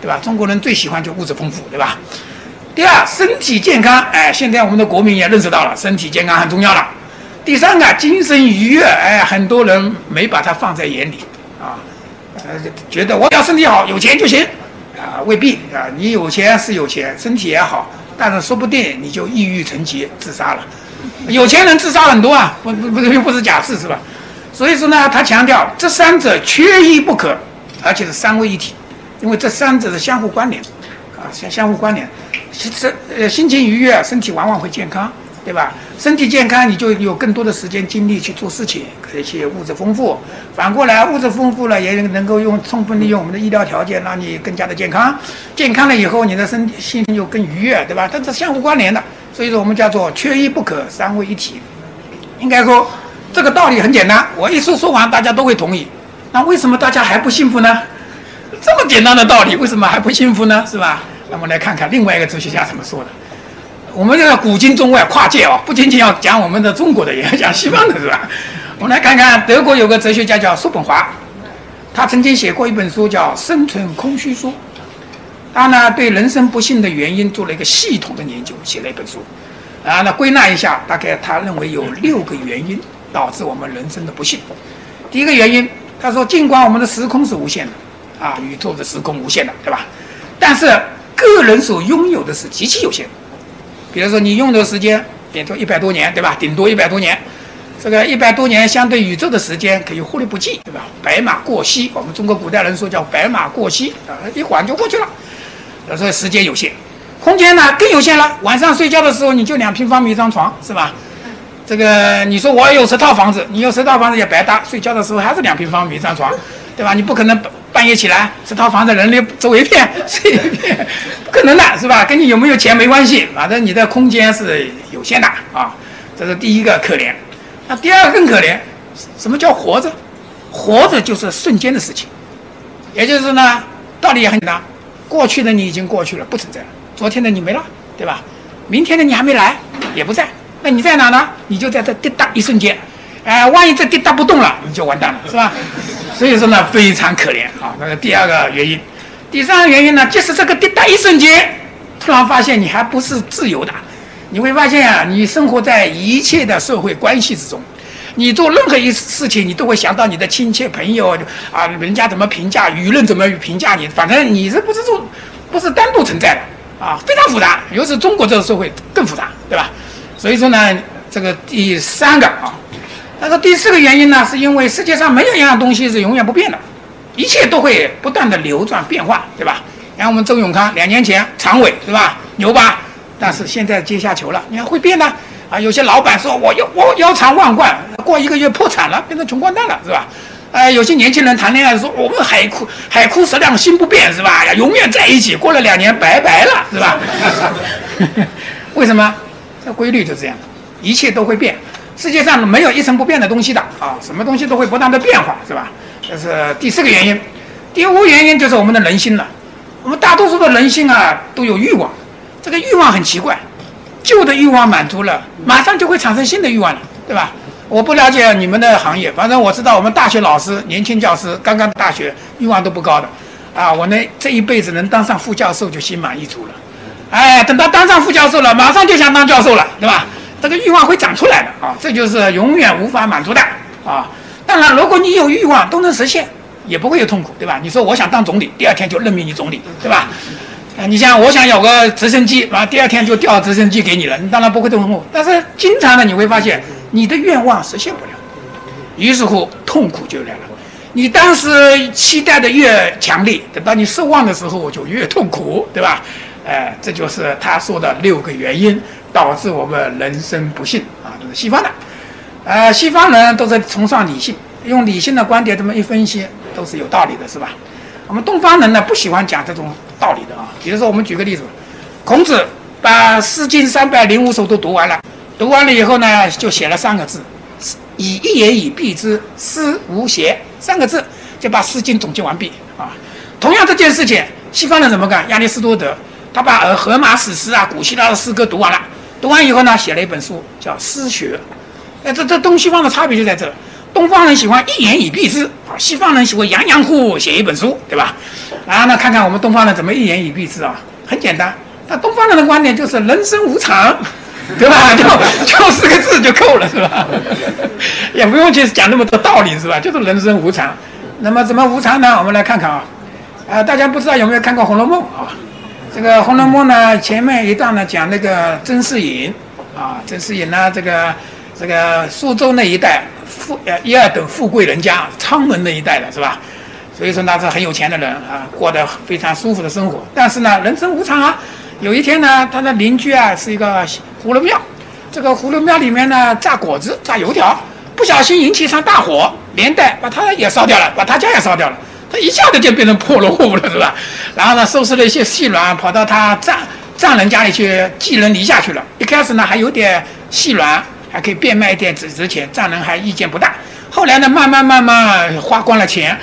对吧？中国人最喜欢就物质丰富，对吧？第二，身体健康，哎，现在我们的国民也认识到了身体健康很重要了。第三个，精神愉悦，哎，很多人没把它放在眼里啊，呃，觉得我只要身体好，有钱就行啊，未必啊，你有钱是有钱，身体也好，但是说不定你就抑郁成疾自杀了。有钱人自杀很多啊，不不不又不是假事是吧？所以说呢，他强调这三者缺一不可，而且是三位一体，因为这三者是相互关联的啊，相相互关联。其实，呃，心情愉悦，身体往往会健康，对吧？身体健康，你就有更多的时间精力去做事情，而且物质丰富。反过来，物质丰富了，也能够用充分利用我们的医疗条件，让你更加的健康。健康了以后，你的身心情就更愉悦，对吧？它是相互关联的，所以说我们叫做缺一不可，三位一体。应该说，这个道理很简单，我一说说完，大家都会同意。那为什么大家还不幸福呢？这么简单的道理，为什么还不幸福呢？是吧？那么来看看另外一个哲学家怎么说的。我们这个古今中外跨界哦，不仅仅要讲我们的中国的，也要讲西方的，是吧？我们来看看德国有个哲学家叫叔本华，他曾经写过一本书叫《生存空虚说》，他呢对人生不幸的原因做了一个系统的研究，写了一本书。啊，那归纳一下，大概他认为有六个原因导致我们人生的不幸。第一个原因，他说，尽管我们的时空是无限的，啊，宇宙的时空无限的，对吧？但是个人所拥有的是极其有限，比如说你用的时间，比如说一百多年，对吧？顶多一百多年，这个一百多年相对宇宙的时间可以忽略不计，对吧？白马过隙，我们中国古代人说叫白马过隙啊，一晃就过去了。所以时间有限，空间呢更有限了。晚上睡觉的时候你就两平方米一张床，是吧？这个你说我有十套房子，你有十套房子也白搭，睡觉的时候还是两平方米一张床，对吧？你不可能。半夜起来，这套房子人类走一片睡一片，不可能的是吧？跟你有没有钱没关系，反正你的空间是有限的啊。这是第一个可怜。那第二个更可怜，什么叫活着？活着就是瞬间的事情，也就是呢，道理也很简单。过去的你已经过去了，不存在了；昨天的你没了，对吧？明天的你还没来，也不在。那你在哪呢？你就在这滴答一瞬间。哎，万一这滴答不动了，你就完蛋了，是吧？所以说呢，非常可怜啊。那个第二个原因，第三个原因呢，即使这个滴答一瞬间，突然发现你还不是自由的，你会发现啊，你生活在一切的社会关系之中，你做任何一事情，你都会想到你的亲戚朋友啊，人家怎么评价，舆论怎么评价你，反正你是不是做，不是单独存在的啊，非常复杂，尤其是中国这个社会更复杂，对吧？所以说呢，这个第三个啊。那个第四个原因呢，是因为世界上没有一样东西是永远不变的，一切都会不断的流转变化，对吧？你看我们周永康两年前常委是吧，牛吧？但是现在阶下囚了，你看会变的啊。有些老板说我腰我腰缠万贯，过一个月破产了，变成穷光蛋了，是吧？哎，有些年轻人谈恋爱说我们海枯海枯石烂心不变，是吧？呀，永远在一起，过了两年拜拜了，是吧？为什么？这规律就这样，一切都会变。世界上没有一成不变的东西的啊，什么东西都会不断的变化，是吧？这是第四个原因。第五原因就是我们的人心了。我们大多数的人心啊都有欲望，这个欲望很奇怪，旧的欲望满足了，马上就会产生新的欲望了，对吧？我不了解你们的行业，反正我知道我们大学老师、年轻教师刚刚大学欲望都不高的，啊，我呢这一辈子能当上副教授就心满意足了。哎，等到当上副教授了，马上就想当教授了，对吧？这个欲望会长出来的啊，这就是永远无法满足的啊。当然，如果你有欲望都能实现，也不会有痛苦，对吧？你说我想当总理，第二天就任命你总理，对吧？啊，你像我想有个直升机，啊，第二天就调直升机给你了，你当然不会痛苦。但是经常的你会发现，你的愿望实现不了，于是乎痛苦就来了。你当时期待的越强烈，等到你失望的时候就越痛苦，对吧？哎，这就是他说的六个原因。导致我们人生不幸啊，这是西方的，呃，西方人都是崇尚理性用理性的观点这么一分析，都是有道理的，是吧？我们东方人呢不喜欢讲这种道理的啊。比如说，我们举个例子，孔子把《诗经》三百零五首都读完了，读完了以后呢，就写了三个字：“以一言以蔽之，思无邪。”三个字就把《诗经》总结完毕啊。同样这件事情，西方人怎么干？亚里士多德他把呃荷马史诗啊、古希腊的诗歌读完了，读完以后呢，写了一本书叫《诗学》。哎，这这东西方的差别就在这。东方人喜欢一言以蔽之啊，西方人喜欢洋洋乎写一本书，对吧？然后呢，看看我们东方人怎么一言以蔽之啊？很简单，那东方人的观点就是人生无常，对吧？就就四个字就够了，是吧？也不用去讲那么多道理，是吧？就是人生无常。那么怎么无常呢？我们来看看啊，啊，大家不知道有没有看过《红楼梦》啊？这个《红楼梦》呢，前面一段呢讲那个甄士隐啊，甄士隐呢，这个这个苏州那一带。富呃一二等富贵人家，昌门那一带的是吧？所以说那是很有钱的人啊，过得非常舒服的生活。但是呢，人生无常啊。有一天呢，他的邻居啊是一个葫芦庙，这个葫芦庙里面呢榨果子、榨油条，不小心引起一场大火，连带把他也烧掉了，把他家也烧掉了。他一下子就变成破落户了，是吧？然后呢，收拾了一些细软，跑到他丈丈人家里去寄人篱下去了。一开始呢，还有点细软。还可以变卖一点值钱，丈人还意见不大。后来呢，慢慢慢慢花光了钱，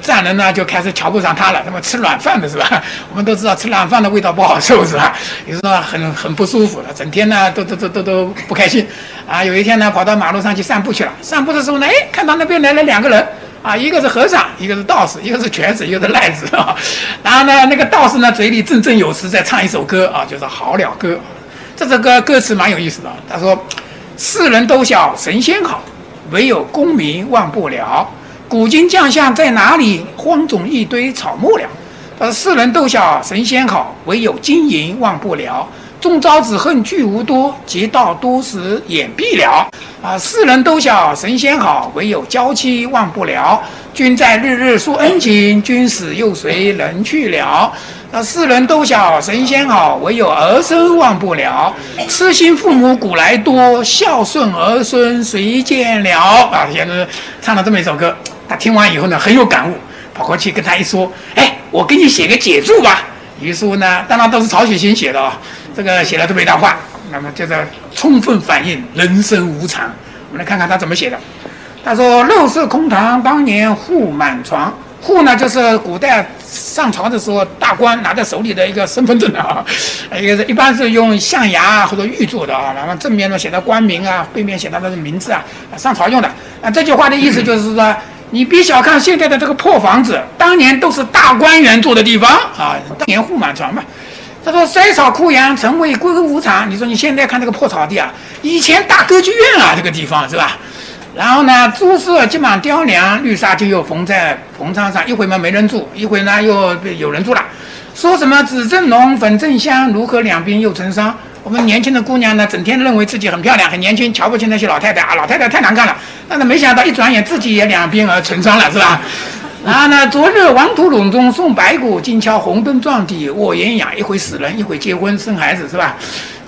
丈人呢就开始瞧不上他了。他妈吃软饭的是吧？我们都知道吃软饭的味道不好受是吧？也是说很很不舒服了，整天呢都都都都都不开心。啊，有一天呢跑到马路上去散步去了。散步的时候呢，哎，看到那边来了两个人，啊，一个是和尚，一个是道士，一个是瘸子，一个是赖子啊。然后呢，那个道士呢嘴里振振有词在唱一首歌啊，就是《好了歌》。这首歌歌词蛮有意思的，他说。世人都晓神仙好，唯有功名忘不了。古今将相在哪里？荒冢一堆草木了。呃，世人都晓神仙好，唯有金银忘不了。终朝只恨聚无多，劫道多时眼闭了。啊，世人都晓神仙好，唯有娇妻忘不了。君在日日诉恩情，君死又谁人去了？那世人都晓神仙好，唯有儿孙忘不了。痴心父母古来多，孝顺儿孙谁见了？啊，先生唱了这么一首歌，他听完以后呢，很有感悟，跑过去跟他一说：“哎，我给你写个解注吧。”于是呢，当然都是曹雪芹写的啊，这个写了这么一段话，那么就是充分反映人生无常。我们来看看他怎么写的。他说：“陋室空堂，当年户满床。户呢，就是古代。”上朝的时候，大官拿在手里的一个身份证啊，一个是一般是用象牙啊或者玉做的啊，然后正面呢写的官名啊，背面写他的名字啊，上朝用的。啊，这句话的意思就是说，你别小看现在的这个破房子，当年都是大官员住的地方啊，当年户满床嘛。他说衰草枯杨，成为归无常。你说你现在看这个破草地啊，以前大歌剧院啊，这个地方是吧？然后呢，朱色基本上雕梁，绿纱就又缝在缝窗上。一会嘛没人住，一会呢又有人住了。说什么紫正浓，粉正香，如何两鬓又成霜？我们年轻的姑娘呢，整天认为自己很漂亮、很年轻，瞧不起那些老太太啊，老太太太难看了。但是没想到一转眼自己也两鬓而成霜了，是吧？然后呢，昨日王土垄中送白骨，今敲红灯撞地卧鸳鸯。一会死人，一会结婚生孩子，是吧？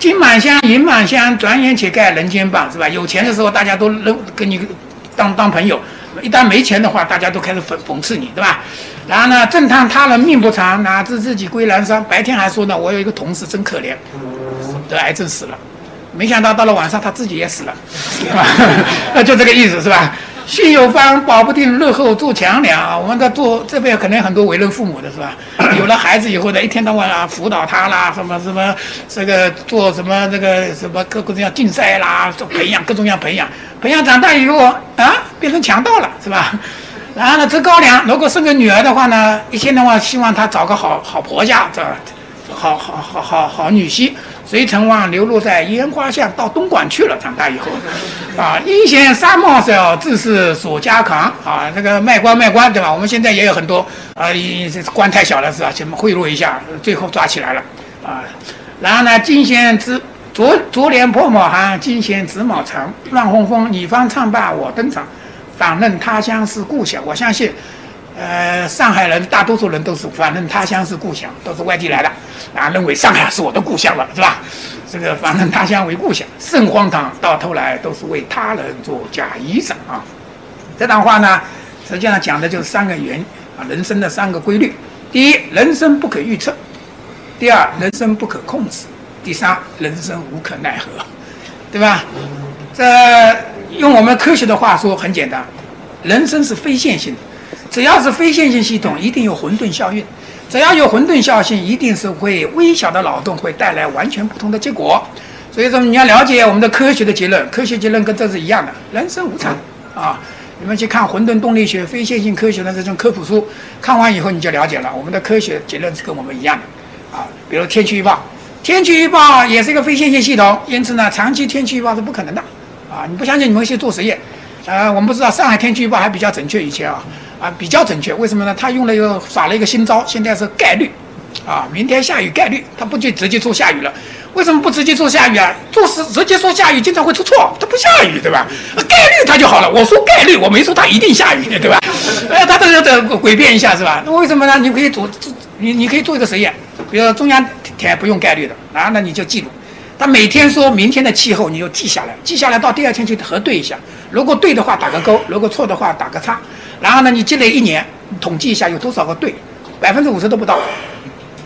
金满箱，银满箱，转眼且盖人间棒，是吧？有钱的时候大家都认跟你当当朋友，一旦没钱的话，大家都开始讽讽刺你，对吧？然后呢，正叹他人命不长，哪知自己归南山。白天还说呢，我有一个同事真可怜，得癌症死了。没想到到了晚上他自己也死了，是吧？那 就这个意思，是吧？训有方，保不定日后做强梁。我们在做这边，可能很多为人父母的是吧？有了孩子以后呢，一天到晚啊辅导他啦，什么什么这个做什么这个什么各各种样竞赛啦，做培养各种样培养，培养长大以后啊变成强盗了是吧？然后呢择高粱，如果生个女儿的话呢，一天的话希望她找个好好婆家，这好好好好好女婿。隋成王流落在烟花巷，到东莞去了。长大以后，啊，阴险纱帽小，自是锁家扛啊。那个卖官卖官，对吧？我们现在也有很多啊，官太小了是吧？什么贿赂一下，最后抓起来了啊。然后呢，金弦子昨昨年破卯寒，金弦子卯长，乱哄哄，你方唱罢我登场，反认他乡是故乡。我相信。呃，上海人大多数人都是，反正他乡是故乡，都是外地来的，啊，认为上海是我的故乡了，是吧？这个反正他乡为故乡，甚荒唐，到头来都是为他人做假衣裳啊。这段话呢，实际上讲的就是三个原啊，人生的三个规律。第一，人生不可预测；第二，人生不可控制；第三，人生无可奈何，对吧？这用我们科学的话说，很简单，人生是非线性的。只要是非线性系统，一定有混沌效应。只要有混沌效应，一定是会微小的脑洞会带来完全不同的结果。所以说，你要了解我们的科学的结论，科学结论跟这是一样的，人生无常啊。你们去看混沌动力学、非线性科学的这种科普书，看完以后你就了解了，我们的科学结论是跟我们一样的啊。比如天气预报，天气预报也是一个非线性系统，因此呢，长期天气预报是不可能的啊。你不相信，你们去做实验。呃，我们不知道上海天气预报还比较准确一些啊啊，比较准确。为什么呢？他用了一个耍了一个新招，现在是概率啊，明天下雨概率，他不就直接说下雨了。为什么不直接说下雨啊？做事直接说下雨，经常会出错，它不下雨，对吧？概率它就好了。我说概率，我没说它一定下雨，对吧？哎，他这个得诡辩一下，是吧？那为什么呢？你可以做，你你可以做一个实验，比如说中央台不用概率的，啊，那你就记录，他每天说明天的气候，你就记下来，记下来到第二天去核对一下，如果对的话打个勾，如果错的话打个叉，然后呢你积累一年，统计一下有多少个对，百分之五十都不到，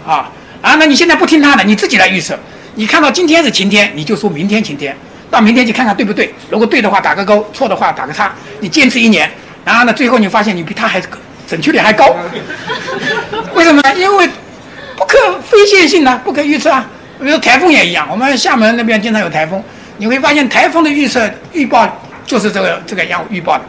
啊，然后呢你现在不听他的，你自己来预测。你看到今天是晴天，你就说明天晴天，到明天去看看对不对。如果对的话打个勾，错的话打个叉。你坚持一年，然后呢，最后你发现你比他还准确率还高。为什么？因为不可非线性呢，不可预测啊。比如台风也一样，我们厦门那边经常有台风，你会发现台风的预测预报就是这个这个样预报的。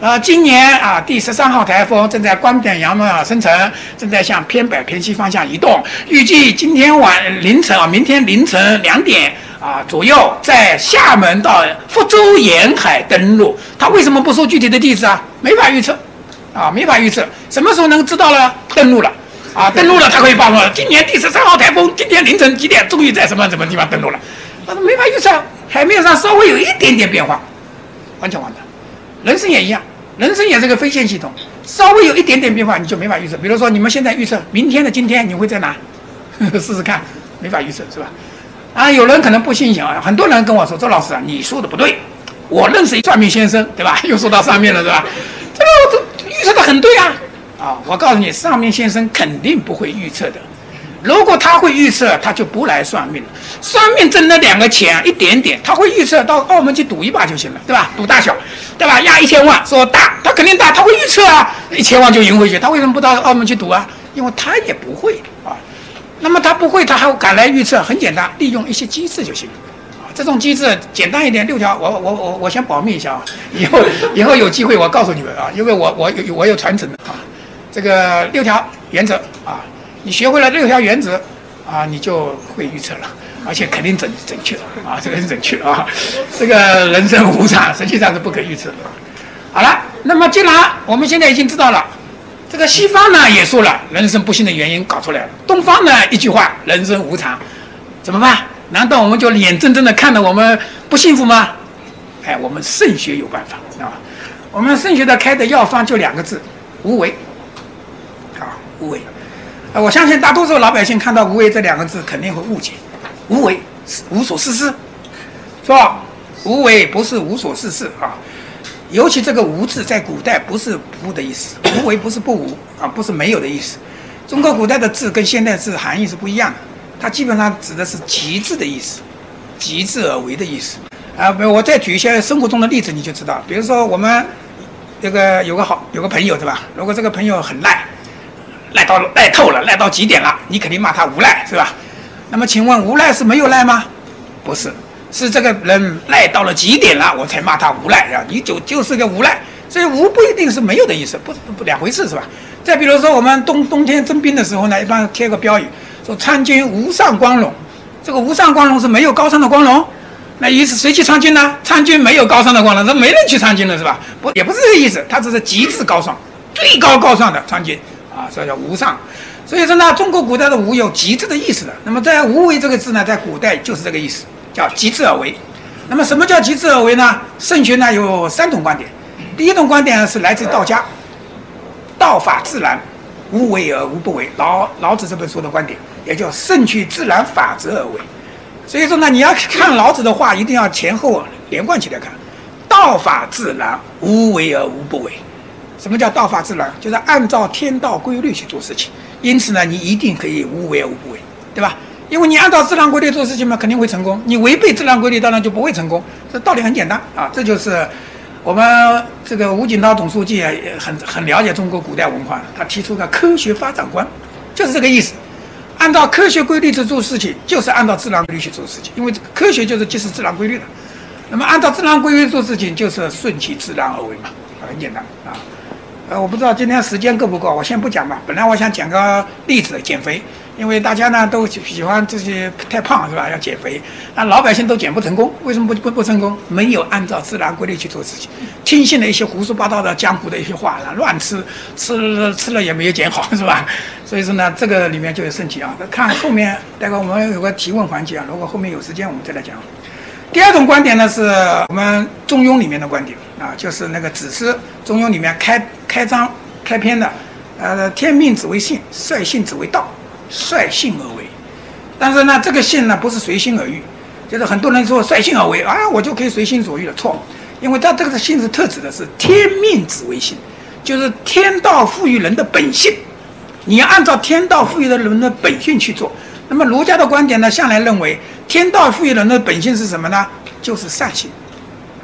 呃，今年啊，第十三号台风正在关点洋啊生成，正在向偏北偏西方向移动。预计今天晚凌晨啊，明天凌晨两点啊左右，在厦门到福州沿海登陆。他为什么不说具体的地址啊？没法预测，啊，没法预测。什么时候能知道了？登陆了，啊，登陆了，他可以报告今年第十三号台风今天凌晨几点，终于在什么什么地方登陆了。他说没法预测，海面上稍微有一点点变化，完全完蛋。人生也一样，人生也是个非线系统，稍微有一点点变化，你就没法预测。比如说，你们现在预测明天的今天，你会在哪？试试看，没法预测，是吧？啊，有人可能不信邪啊，很多人跟我说：“周老师啊，你说的不对。”我认识一算命先生，对吧？又说到上面了，是吧？这个预测的很对啊！啊，我告诉你，上面先生肯定不会预测的。如果他会预测，他就不来算命了。算命挣那两个钱一点点，他会预测到澳门去赌一把就行了，对吧？赌大小，对吧？压一千万，说大，他肯定大，他会预测啊，一千万就赢回去。他为什么不到澳门去赌啊？因为他也不会啊。那么他不会，他还敢来预测？很简单，利用一些机制就行啊。这种机制简单一点，六条，我我我我先保密一下啊。以后以后有机会我告诉你们啊，因为我我有我有传承的啊。这个六条原则啊。你学会了六条原则，啊，你就会预测了，而且肯定准准确啊，这个很准确啊。这个人生无常，实际上是不可预测的。好了，那么既然我们现在已经知道了，这个西方呢也说了人生不幸的原因搞出来了，东方呢一句话人生无常，怎么办？难道我们就眼睁睁的看着我们不幸福吗？哎，我们肾学有办法啊。我们肾学的开的药方就两个字：无为。无为。啊，我相信大多数老百姓看到“无为”这两个字，肯定会误解。无为是无所事事，是吧？无为不是无所事事啊。尤其这个“无”字，在古代不是不的意思，无为不是不无啊，不是没有的意思。中国古代的字跟现代字含义是不一样的，它基本上指的是极致的意思，极致而为的意思。啊，我再举一些生活中的例子，你就知道。比如说我们这个有个好有个朋友，对吧？如果这个朋友很赖。赖到赖透了，赖到极点了，你肯定骂他无赖，是吧？那么请问无赖是没有赖吗？不是，是这个人赖到了极点了，我才骂他无赖啊！你就就是个无赖，所以无不一定是没有的意思，不不两回事，是吧？再比如说我们冬冬天征兵的时候呢，一般贴个标语说参军无上光荣，这个无上光荣是没有高尚的光荣，那意思谁去参军呢？参军没有高尚的光荣，这没人去参军了，是吧？不也不是这个意思，他只是极致高尚，最高高尚的参军。啊，所以叫无上，所以说呢，中国古代的无有极致的意思的。那么在无为这个字呢，在古代就是这个意思，叫极致而为。那么什么叫极致而为呢？圣学呢有三种观点。第一种观点是来自道家，道法自然，无为而无不为。老老子这本书的观点，也叫圣去自然法则而为。所以说呢，你要看老子的话，一定要前后连贯起来看。道法自然，无为而无不为。什么叫道法自然？就是按照天道规律去做事情。因此呢，你一定可以无为而无不为，对吧？因为你按照自然规律做事情嘛，肯定会成功。你违背自然规律，当然就不会成功。这道理很简单啊，这就是我们这个吴景涛总书记，也很很了解中国古代文化，他提出个科学发展观，就是这个意思。按照科学规律去做事情，就是按照自然规律去做事情，因为科学就是即是自然规律的。那么按照自然规律做事情，就是顺其自然而为嘛，很简单啊。呃，我不知道今天时间够不够，我先不讲吧。本来我想讲个例子，减肥，因为大家呢都喜欢这些太胖是吧？要减肥，那老百姓都减不成功，为什么不不不成功？没有按照自然规律去做事情，听信了一些胡说八道的江湖的一些话，乱吃，吃吃了也没有减好是吧？所以说呢，这个里面就有问题啊。看后面，待会我们有个提问环节啊，如果后面有时间，我们再来讲。第二种观点呢，是我们《中庸》里面的观点啊，就是那个子思《中庸》里面开开章开篇的，呃，天命之为性，率性之为道，率性而为。但是呢，这个性呢，不是随心而欲，就是很多人说率性而为啊，我就可以随心所欲的错，因为它这个性是特指的是天命之为性，就是天道赋予人的本性，你要按照天道赋予的人的本性去做。那么儒家的观点呢，向来认为天道赋予人的本性是什么呢？就是善性，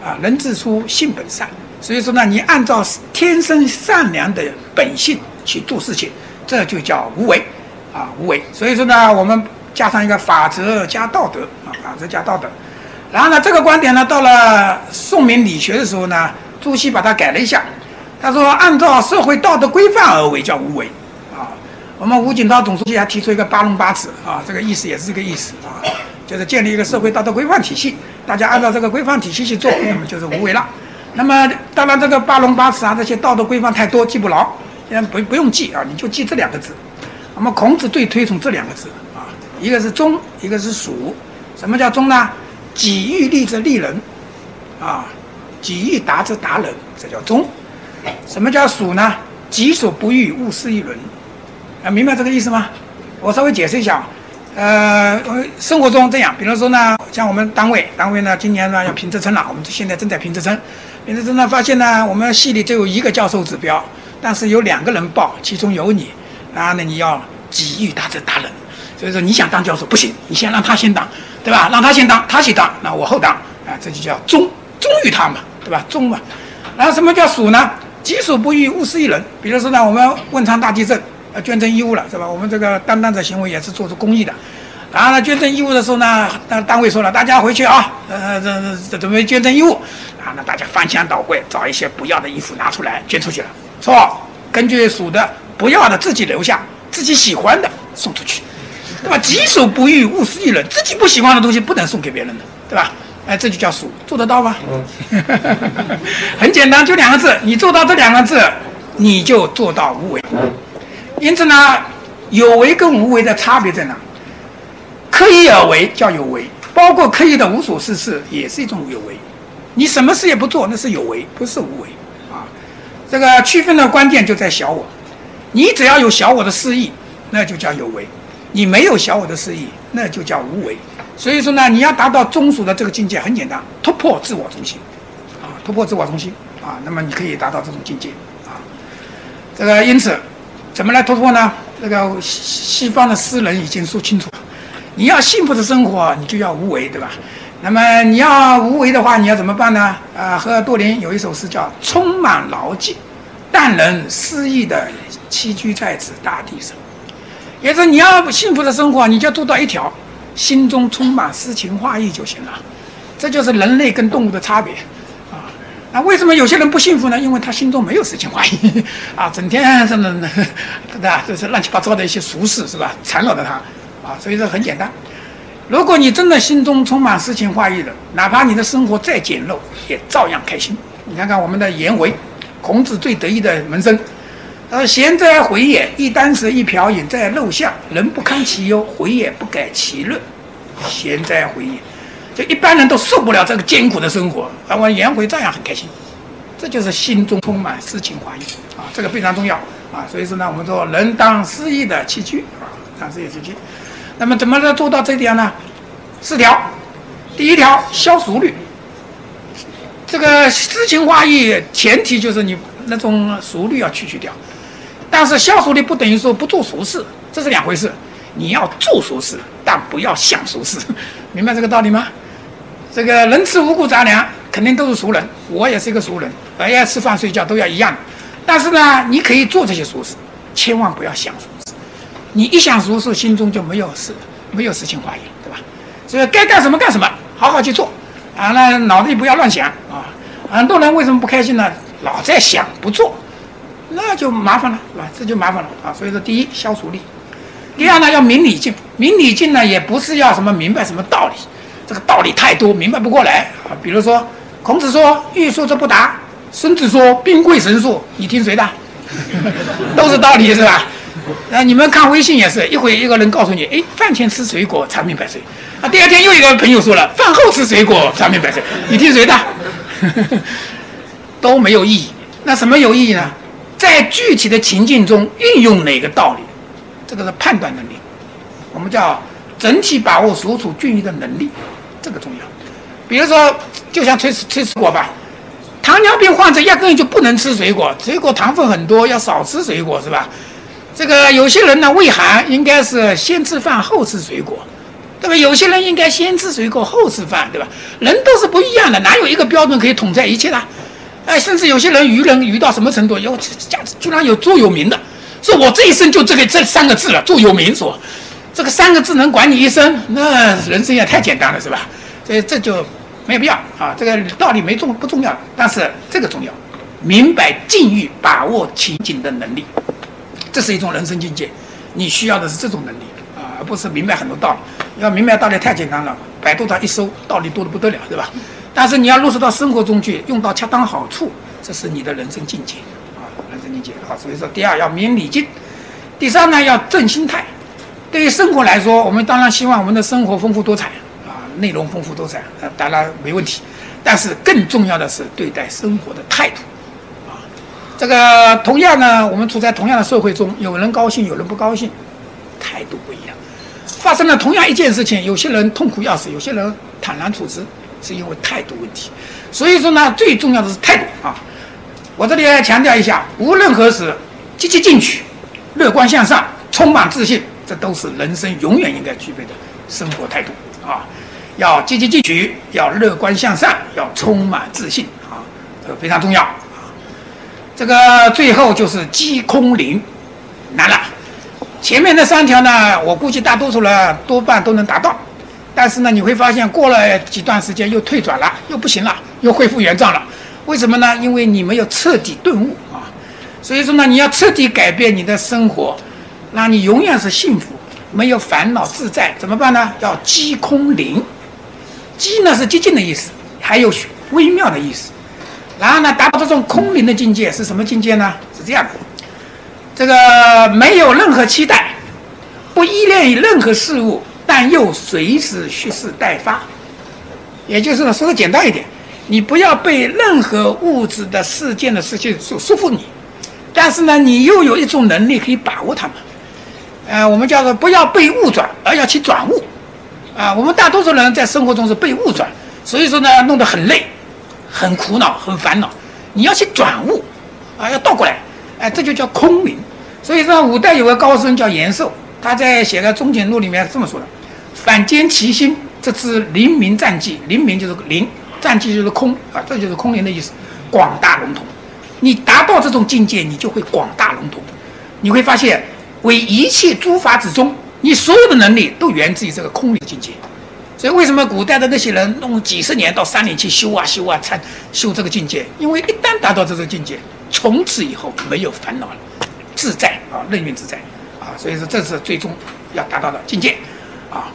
啊，人之初性本善，所以说呢，你按照天生善良的本性去做事情，这就叫无为，啊，无为。所以说呢，我们加上一个法则加道德，啊，法则加道德。然后呢，这个观点呢，到了宋明理学的时候呢，朱熹把它改了一下，他说按照社会道德规范而为叫无为。我们吴锦涛总书记还提出一个八龙八耻啊，这个意思也是这个意思啊，就是建立一个社会道德规范体系，大家按照这个规范体系去做，那么就是无为了。那么当然这个八龙八耻啊，这些道德规范太多记不牢，现在不不用记啊，你就记这两个字。那么孔子最推崇这两个字啊，一个是忠，一个是恕。什么叫忠呢？己欲立则立人啊，己欲达则达人，这叫忠。什么叫恕呢？己所不欲，勿施于人。啊，明白这个意思吗？我稍微解释一下。呃，生活中这样，比如说呢，像我们单位，单位呢今年呢要评职称了，我们现在正在评职称。评职称呢，发现呢，我们系里只有一个教授指标，但是有两个人报，其中有你，然后呢你要给予他这大人，所以说你想当教授不行，你先让他先当，对吧？让他先当，他先当，那我后当，啊，这就叫忠，忠于他嘛，对吧？忠嘛。然后什么叫属呢？己所不欲，勿施于人。比如说呢，我们汶川大地震。呃，捐赠义务了是吧？我们这个担当者行为也是做出公益的。然后呢，捐赠义务的时候呢，单单位说了，大家回去啊，呃，这这准备捐赠义务。啊，那大家翻箱倒柜，找一些不要的衣服拿出来捐出去了。是吧，根据属的不要的自己留下，自己喜欢的送出去，对吧？己所不欲，勿施于人。自己不喜欢的东西不能送给别人的，对吧？哎，这就叫属，做得到吗？嗯，很简单，就两个字，你做到这两个字，你就做到无为。因此呢，有为跟无为的差别在哪？刻意而为叫有为，包括刻意的无所事事也是一种有为。你什么事也不做，那是有为，不是无为啊。这个区分的关键就在小我。你只要有小我的私意，那就叫有为；你没有小我的私意，那就叫无为。所以说呢，你要达到中属的这个境界，很简单，突破自我中心啊，突破自我中心啊，那么你可以达到这种境界啊。这个因此。怎么来突破呢？这个西西方的诗人已经说清楚了，你要幸福的生活，你就要无为，对吧？那么你要无为的话，你要怎么办呢？啊，和尔多林有一首诗叫“充满牢记，但能诗意的栖居在此大地上”。也是你要幸福的生活，你就做到一条，心中充满诗情画意就行了。这就是人类跟动物的差别。那为什么有些人不幸福呢？因为他心中没有诗情画意啊，整天什么，对吧？就是乱七八糟的一些俗事，是吧？缠绕着他啊，所以说很简单。如果你真的心中充满诗情画意的，哪怕你的生活再简陋，也照样开心。你看看我们的颜回，孔子最得意的门生，他说：“贤哉回也！一箪食，一瓢饮，在陋巷，人不堪其忧，回也不改其乐。贤哉回也！”就一般人都受不了这个艰苦的生活，而我颜回照样很开心，这就是心中充满诗情画意啊，这个非常重要啊。所以说呢，我们说人当诗意的栖居啊，当诗意栖居。那么怎么能做到这点呢？四条，第一条消俗虑，这个诗情画意，前提就是你那种俗虑要去去掉。但是消俗虑不等于说不做俗事，这是两回事。你要做俗事，但不要想俗事，明白这个道理吗？这个人吃五谷杂粮，肯定都是俗人，我也是一个俗人，我要吃饭睡觉都要一样。但是呢，你可以做这些俗事，千万不要想俗事。你一想俗事，心中就没有事，没有事情画意，对吧？所以该干什么干什么，好好去做。啊，那脑子里不要乱想啊！很多人为什么不开心呢？老在想不做，那就麻烦了，是吧？这就麻烦了啊！所以说，第一消除力，第二呢要明理境。明理境呢也不是要什么明白什么道理，这个道理太多，明白不过来啊。比如说，孔子说欲速则不达，孙子说兵贵神速，你听谁的？都是道理是吧？那你们看微信也是一会一个人告诉你，哎，饭前吃水果长命百岁。啊，第二天又一个朋友说了，饭后吃水果长命百岁。你听谁的？都没有意义。那什么有意义呢？在具体的情境中运用哪个道理，这个是判断能力。我们叫整体把握所处境遇的能力，这个重要。比如说，就像吃吃水果吧，糖尿病患者压根就不能吃水果，水果糖分很多，要少吃水果，是吧？这个有些人呢，胃寒，应该是先吃饭后吃水果，对吧？有些人应该先吃水果后吃饭，对吧？人都是不一样的，哪有一个标准可以统在一切的？哎，甚至有些人愚人愚到什么程度？有家居然有座右铭的，说我这一生就这个这三个字了。座右铭说，这个三个字能管你一生，那人生也太简单了，是吧？所以这就没有必要啊。这个道理没重不重要，但是这个重要，明白境遇、把握情景的能力。这是一种人生境界，你需要的是这种能力啊，而不是明白很多道理。要明白道理太简单了，百度上一搜，道理多的不得了，对吧？但是你要落实到生活中去，用到恰当好处，这是你的人生境界啊，人生境界啊。所以说，第二要明理境，第三呢要正心态。对于生活来说，我们当然希望我们的生活丰富多彩啊，内容丰富多彩，呃，当然没问题。但是更重要的是对待生活的态度啊。这个同样呢，我们处在同样的社会中，有人高兴，有人不高兴，态度不一样。发生了同样一件事情，有些人痛苦要死，有些人坦然处之，是因为态度问题。所以说呢，最重要的是态度啊！我这里要强调一下，无论何时，积极进取、乐观向上、充满自信，这都是人生永远应该具备的生活态度啊！要积极进取，要乐观向上，要充满自信啊，这个非常重要啊。这个最后就是击空灵，难了。前面那三条呢，我估计大多数人多半都能达到，但是呢，你会发现过了几段时间又退转了，又不行了，又恢复原状了。为什么呢？因为你没有彻底顿悟啊。所以说呢，你要彻底改变你的生活，让你永远是幸福，没有烦恼自在，怎么办呢？要击空灵。击呢是激进的意思，还有微妙的意思。然后呢，达到这种空灵的境界是什么境界呢？是这样的，这个没有任何期待，不依恋于任何事物，但又随时蓄势待发。也就是呢说的简单一点，你不要被任何物质的事件的事情所束缚你，但是呢，你又有一种能力可以把握它们。呃，我们叫做不要被物转，而要去转物。啊，我们大多数人在生活中是被物转，所以说呢，弄得很累。很苦恼，很烦恼，你要去转悟，啊，要倒过来，哎，这就叫空灵。所以说，五代有个高僧叫延寿，他在写个《中景录》里面这么说的：“反兼其心，这是灵明战绩。灵明就是灵，战绩就是空啊，这就是空灵的意思，广大笼统。你达到这种境界，你就会广大笼统，你会发现，为一切诸法之中，你所有的能力都源自于这个空灵境界。”所以，为什么古代的那些人弄几十年到山里去修啊修啊，才修这个境界？因为一旦达到这个境界，从此以后没有烦恼了，自在啊，任运自在啊。所以说，这是最终要达到的境界啊。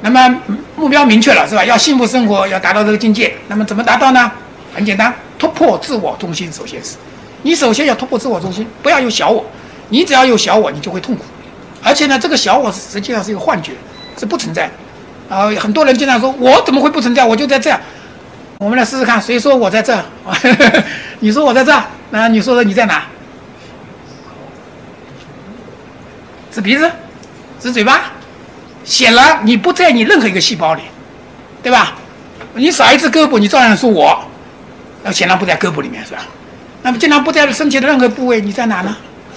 那么目标明确了是吧？要幸福生活，要达到这个境界。那么怎么达到呢？很简单，突破自我中心，首先是，你首先要突破自我中心，不要有小我。你只要有小我，你就会痛苦。而且呢，这个小我实际上是一个幻觉，是不存在的。啊，很多人经常说，我怎么会不存在？我就在这。我们来试试看，谁说我在这？你说我在这，那你说说你在哪？指鼻子，指嘴巴，显然你不在你任何一个细胞里，对吧？你少一只胳膊，你照样说我。那显然不在胳膊里面，是吧？那么既然不在身体的任何部位，你在哪呢？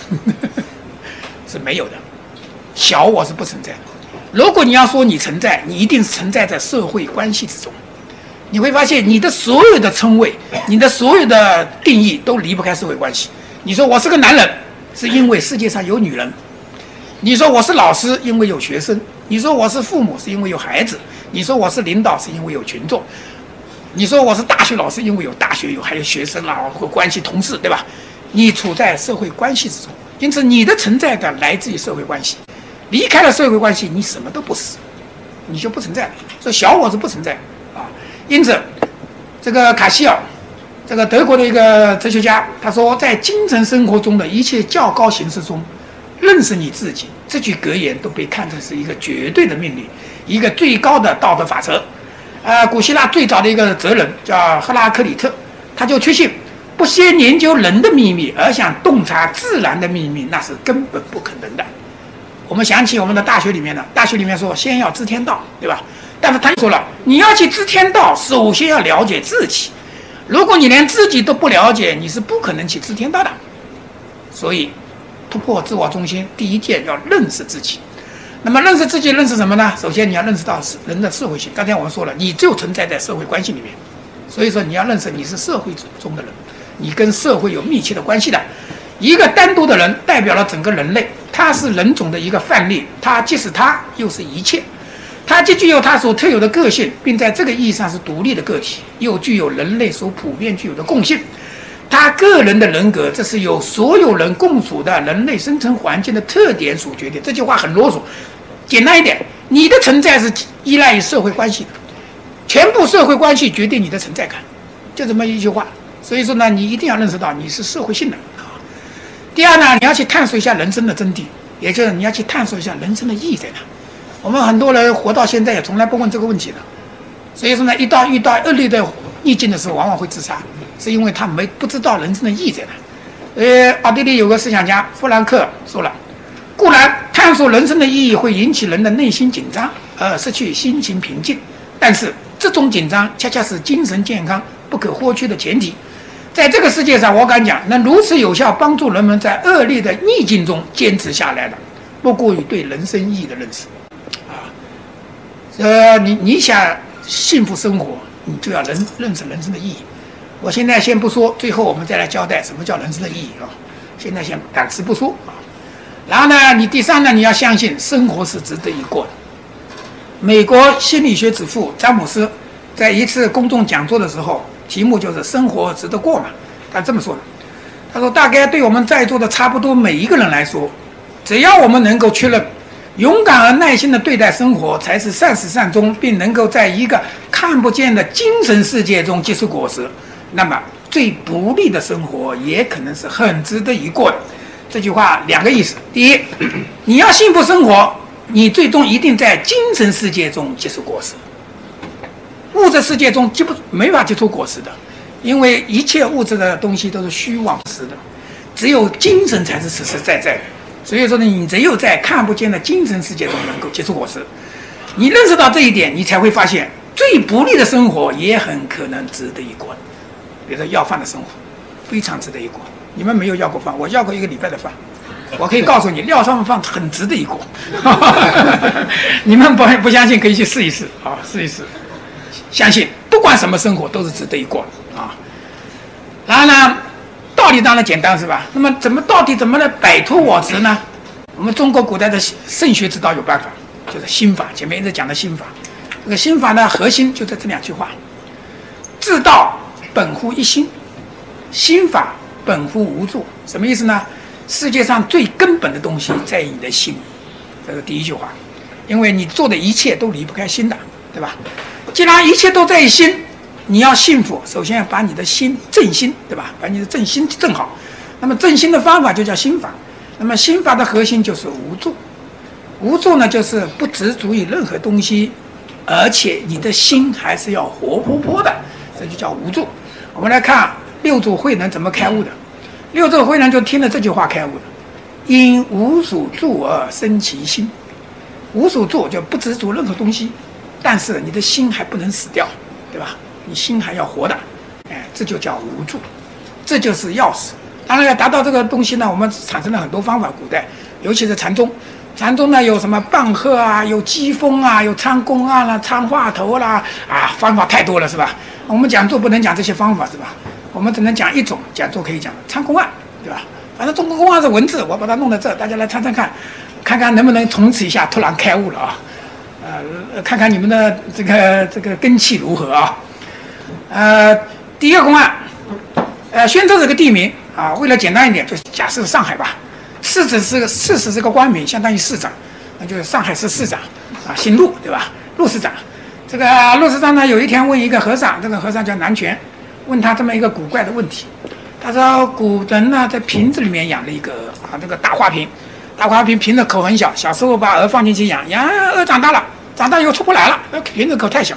是没有的。小我是不存在。如果你要说你存在，你一定是存在在社会关系之中。你会发现，你的所有的称谓，你的所有的定义都离不开社会关系。你说我是个男人，是因为世界上有女人；你说我是老师，因为有学生；你说我是父母，是因为有孩子；你说我是领导，是因为有群众；你说我是大学老师，因为有大学有还有学生啊和关系同事，对吧？你处在社会关系之中，因此你的存在感来自于社会关系。离开了社会关系，你什么都不是，你就不存在了。所以小我是不存在啊。因此，这个卡西尔，这个德国的一个哲学家，他说，在精神生活中的一切较高形式中，认识你自己这句格言都被看成是一个绝对的命令，一个最高的道德法则。呃，古希腊最早的一个哲人叫赫拉克里特，他就确信，不先研究人的秘密而想洞察自然的秘密，那是根本不可能的。我们想起我们的大学里面呢，大学里面说先要知天道，对吧？但是他说了，你要去知天道，首先要了解自己。如果你连自己都不了解，你是不可能去知天道的。所以，突破自我中心，第一件要认识自己。那么认识自己，认识什么呢？首先你要认识到是人的社会性。刚才我们说了，你就存在在社会关系里面，所以说你要认识你是社会中的人，你跟社会有密切的关系的。一个单独的人代表了整个人类，他是人种的一个范例，他既是他，又是一切，他既具有他所特有的个性，并在这个意义上是独立的个体，又具有人类所普遍具有的共性。他个人的人格，这是由所有人共处的人类生存环境的特点所决定。这句话很啰嗦，简单一点，你的存在是依赖于社会关系的，全部社会关系决定你的存在感，就这么一句话。所以说呢，你一定要认识到你是社会性的。第二呢，你要去探索一下人生的真谛，也就是你要去探索一下人生的意义在哪。我们很多人活到现在也从来不问这个问题的，所以说呢，一到遇到恶劣的逆境的时候，往往会自杀，是因为他没不知道人生的意义在哪。呃，奥地利有个思想家弗兰克说了，固然探索人生的意义会引起人的内心紧张而失去心情平静，但是这种紧张恰恰是精神健康不可或缺的前提。在这个世界上，我敢讲，能如此有效帮助人们在恶劣的逆境中坚持下来的，不过于对人生意义的认识。啊，呃，你你想幸福生活，你就要人认识人生的意义。我现在先不说，最后我们再来交代什么叫人生的意义啊。现在先暂时不说啊。然后呢，你第三呢，你要相信生活是值得一过的。美国心理学之父詹姆斯在一次公众讲座的时候。题目就是生活值得过嘛？他这么说的。他说：“大概对我们在座的差不多每一个人来说，只要我们能够确认，勇敢而耐心地对待生活才是善始善终，并能够在一个看不见的精神世界中结出果实，那么最不利的生活也可能是很值得一过的。”这句话两个意思：第一，你要幸福生活，你最终一定在精神世界中结出果实。物质世界中结不没法结出果实的，因为一切物质的东西都是虚妄实的，只有精神才是实实在在的。所以说呢，你只有在看不见的精神世界中能够结出果实。你认识到这一点，你才会发现最不利的生活也很可能值得一过。比如说要饭的生活，非常值得一过。你们没有要过饭，我要过一个礼拜的饭，我可以告诉你，料上的饭很值得一过。你们不不相信，可以去试一试啊，试一试。相信不管什么生活都是值得一过的啊。然后呢，道理当然简单是吧？那么怎么到底怎么来摆脱我执呢？我们中国古代的圣学之道有办法，就是心法。前面一直讲的心法，这个心法的核心就在这两句话：至道本乎一心，心法本乎无助。什么意思呢？世界上最根本的东西在于你的心，这是第一句话。因为你做的一切都离不开心的，对吧？既然一切都在心，你要幸福，首先要把你的心正心，对吧？把你的正心正好。那么正心的方法就叫心法。那么心法的核心就是无助。无助呢，就是不执着于任何东西，而且你的心还是要活泼泼的，这就叫无助。我们来看六祖慧能怎么开悟的。六祖慧能就听了这句话开悟的：因无所住而生其心。无所住就不执着任何东西。但是你的心还不能死掉，对吧？你心还要活的。哎，这就叫无助，这就是钥匙。当然要达到这个东西呢，我们产生了很多方法。古代，尤其是禅宗，禅宗呢有什么棒喝啊，有机锋啊，有参公案啦、参话头啦，啊，方法太多了，是吧？我们讲座不能讲这些方法，是吧？我们只能讲一种讲座可以讲参公案，对吧？反正中国公案是文字，我把它弄到这，大家来参参看，看看能不能从此一下突然开悟了啊？呃，看看你们的这个这个根气如何啊？呃，第一个公案，呃，宣州这个地名。啊，为了简单一点，就假设上海吧。市长是个市市是个官名，相当于市长，那就是上海市市长啊，姓陆，对吧？陆市长。这个陆市长呢，有一天问一个和尚，这个和尚叫南泉，问他这么一个古怪的问题。他说，古人呢在瓶子里面养了一个啊，这个大花瓶，大花瓶瓶子口很小，小时候把鹅放进去养，养鹅长大了，长大以后出不来了，那瓶子口太小，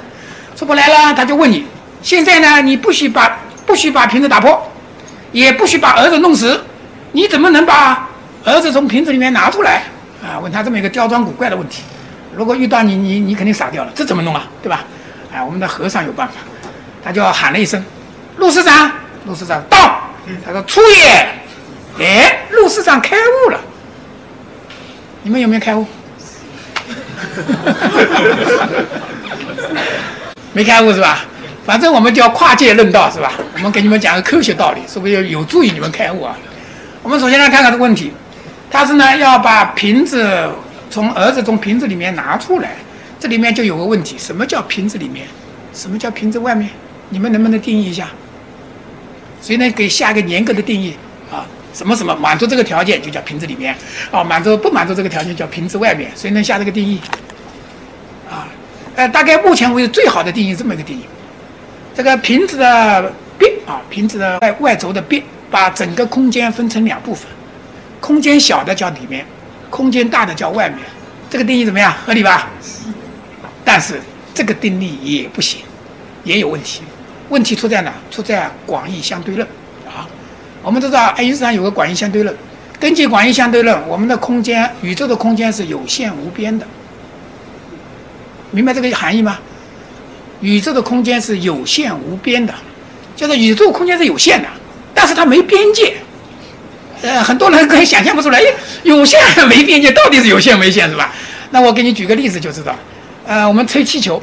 出不来了，他就问你，现在呢，你不许把不许把瓶子打破。也不许把儿子弄死，你怎么能把儿子从瓶子里面拿出来啊？问他这么一个刁钻古怪的问题。如果遇到你，你你肯定傻掉了，这怎么弄啊？对吧？哎，我们的和尚有办法，他就喊了一声：“陆师长，陆师长到。”他说：“出也。”哎，陆师长开悟了。你们有没有开悟？没开悟是吧？反正我们叫跨界论道是吧？我们给你们讲个科学道理，是不是有助于你们开悟啊？我们首先来看看这个问题，他是呢要把瓶子从儿子从瓶子里面拿出来，这里面就有个问题，什么叫瓶子里面？什么叫瓶子外面？你们能不能定义一下？谁能给下一个严格的定义？什么什么满足这个条件就叫瓶子里面，啊，满足不满足这个条件叫瓶子外面？谁能下这个定义？啊，呃，大概目前为止最好的定义这么一个定义。这个瓶子的边啊，瓶子的外外轴的边，把整个空间分成两部分，空间小的叫里面，空间大的叫外面。这个定义怎么样？合理吧？但是这个定义也不行，也有问题。问题出在哪？出在广义相对论。我们都知道爱因斯坦有个广义相对论，根据广义相对论，我们的空间，宇宙的空间是有限无边的。明白这个含义吗？宇宙的空间是有限无边的，就是宇宙空间是有限的，但是它没边界。呃，很多人可以想象不出来，有限没边界到底是有限没限是吧？那我给你举个例子就知道。呃，我们吹气球，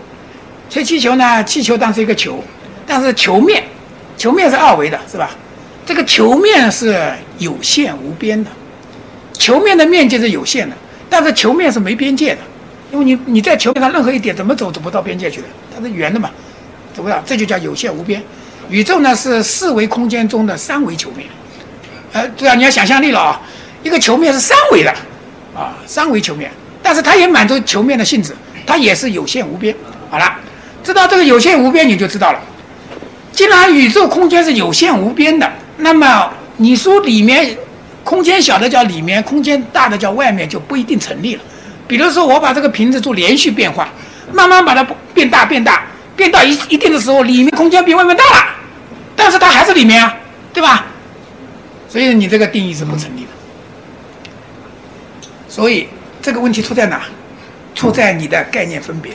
吹气球呢，气球当是一个球，但是球面，球面是二维的，是吧？这个球面是有限无边的，球面的面积是有限的，但是球面是没边界的。因为你你在球面上任何一点怎么走走不到边界去的，它是圆的嘛，走不到，这就叫有限无边。宇宙呢是四维空间中的三维球面，呃，对啊，你要想象力了啊，一个球面是三维的，啊，三维球面，但是它也满足球面的性质，它也是有限无边。好了，知道这个有限无边你就知道了。既然宇宙空间是有限无边的，那么你说里面空间小的叫里面，空间大的叫外面，就不一定成立了。比如说，我把这个瓶子做连续变化，慢慢把它变大、变大，变到一一定的时候，里面空间比外面大了，但是它还是里面啊，对吧？所以你这个定义是不成立的。所以这个问题出在哪？出在你的概念分别，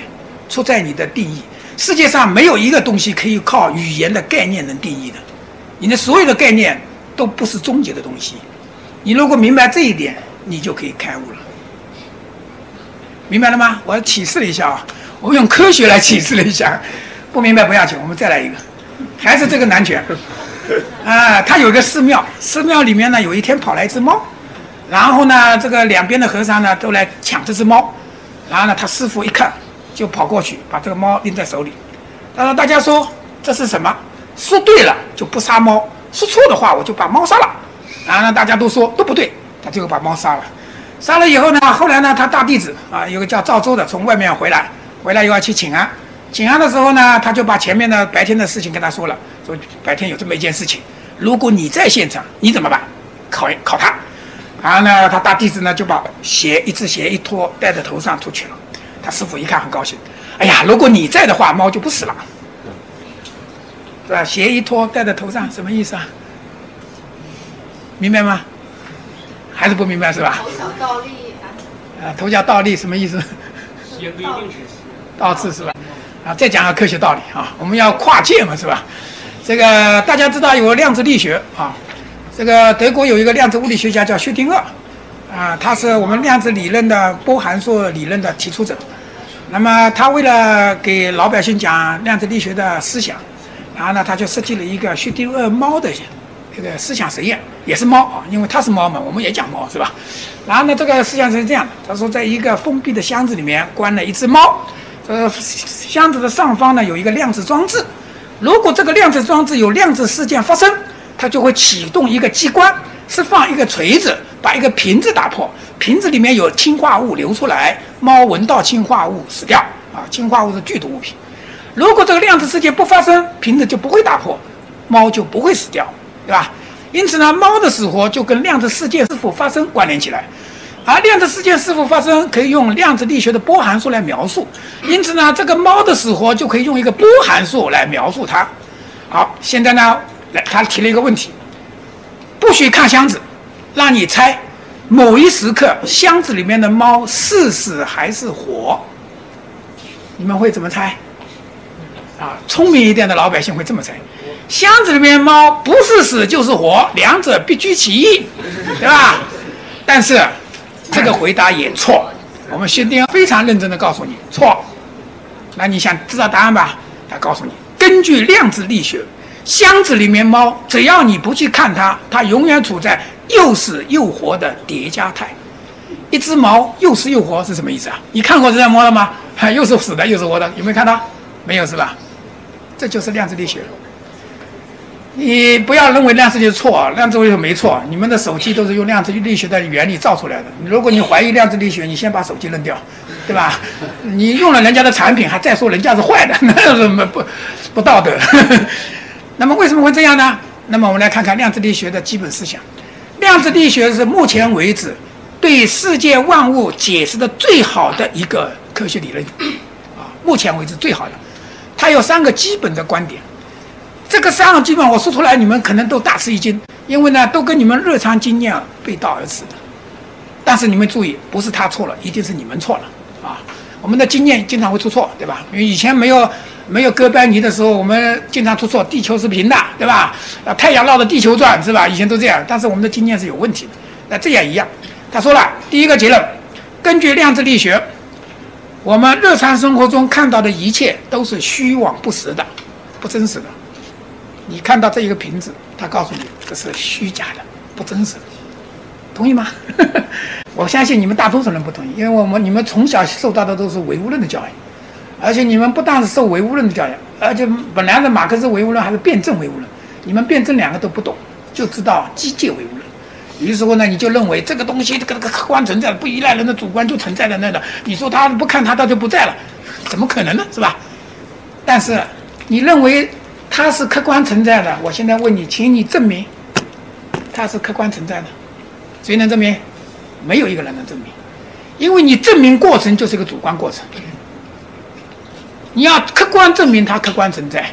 出在你的定义。世界上没有一个东西可以靠语言的概念能定义的，你的所有的概念都不是终结的东西。你如果明白这一点，你就可以开悟了。明白了吗？我启示了一下啊，我用科学来启示了一下，不明白不要紧，我们再来一个，还是这个男权，啊，他有个寺庙，寺庙里面呢有一天跑来一只猫，然后呢这个两边的和尚呢都来抢这只猫，然后呢他师傅一看就跑过去把这个猫拎在手里，他说大家说这是什么？说对了就不杀猫，说错的话我就把猫杀了，然后呢大家都说都不对，他最后把猫杀了。杀了以后呢，后来呢，他大弟子啊，有个叫赵州的从外面回来，回来又要去请安。请安的时候呢，他就把前面的白天的事情跟他说了，说白天有这么一件事情，如果你在现场，你怎么办？考考他。然后呢，他大弟子呢就把鞋一只鞋一脱，戴在头上出去了。他师傅一看很高兴，哎呀，如果你在的话，猫就不死了，是吧？鞋一脱戴在头上，什么意思啊？明白吗？还是不明白是吧？头脚倒立啊！头脚倒立什么意思？也不一定是倒刺是吧？啊，再讲个科学道理啊！我们要跨界嘛是吧？这个大家知道有量子力学啊，这个德国有一个量子物理学家叫薛定谔，啊，他是我们量子理论的波函数理论的提出者。那么他为了给老百姓讲量子力学的思想，然后呢，他就设计了一个薛定谔猫的这个思想实验，也是猫啊，因为他是猫嘛，我们也讲猫是吧？然后呢，这个思想是这样的，他说在一个封闭的箱子里面关了一只猫，呃，箱子的上方呢有一个量子装置。如果这个量子装置有量子事件发生，它就会启动一个机关，释放一个锤子，把一个瓶子打破，瓶子里面有氰化物流出来，猫闻到氰化物死掉啊！氰化物是剧毒物品。如果这个量子事件不发生，瓶子就不会打破，猫就不会死掉，对吧？因此呢，猫的死活就跟量子事件是否发生关联起来。而量子事件是否发生，可以用量子力学的波函数来描述。因此呢，这个猫的死活就可以用一个波函数来描述它。好，现在呢，来，他提了一个问题：不许看箱子，让你猜某一时刻箱子里面的猫是死还是活。你们会怎么猜？啊，聪明一点的老百姓会这么猜：箱子里面猫不是死就是活，两者必居其一，对吧？但是。这个回答也错，我们薛定谔非常认真的告诉你错。那你想知道答案吧？他告诉你，根据量子力学，箱子里面猫，只要你不去看它，它永远处在又死又活的叠加态。一只猫又死又活是什么意思啊？你看过这只猫了吗？哈 又是死的又是活的，有没有看到？没有是吧？这就是量子力学。你不要认为量子力学错啊，量子力学没错。你们的手机都是用量子力学的原理造出来的。如果你怀疑量子力学，你先把手机扔掉，对吧？你用了人家的产品，还再说人家是坏的，那什么不不道德？那么为什么会这样呢？那么我们来看看量子力学的基本思想。量子力学是目前为止对世界万物解释的最好的一个科学理论啊，目前为止最好的。他有三个基本的观点。这个三个基本我说出来，你们可能都大吃一惊，因为呢，都跟你们日常经验背道而驰的。但是你们注意，不是他错了，一定是你们错了啊！我们的经验经常会出错，对吧？因为以前没有没有哥白尼的时候，我们经常出错，地球是平的，对吧？啊，太阳绕着地球转，是吧？以前都这样，但是我们的经验是有问题的。那这也一样，他说了，第一个结论，根据量子力学，我们日常生活中看到的一切都是虚妄不实的，不真实的。你看到这一个瓶子，他告诉你这是虚假的，不真实的，同意吗？我相信你们大多数人不同意，因为我们你们从小受到的都是唯物论的教育，而且你们不但是受唯物论的教育，而且本来的马克思唯物论还是辩证唯物论，你们辩证两个都不懂，就知道机械唯物论。于是乎呢，你就认为这个东西这个这个客观存在，不依赖人的主观就存在在那的，你说他不看他，他就不在了，怎么可能呢？是吧？但是你认为。它是客观存在的。我现在问你，请你证明它是客观存在的。谁能证明？没有一个人能证明，因为你证明过程就是一个主观过程。你要客观证明它客观存在，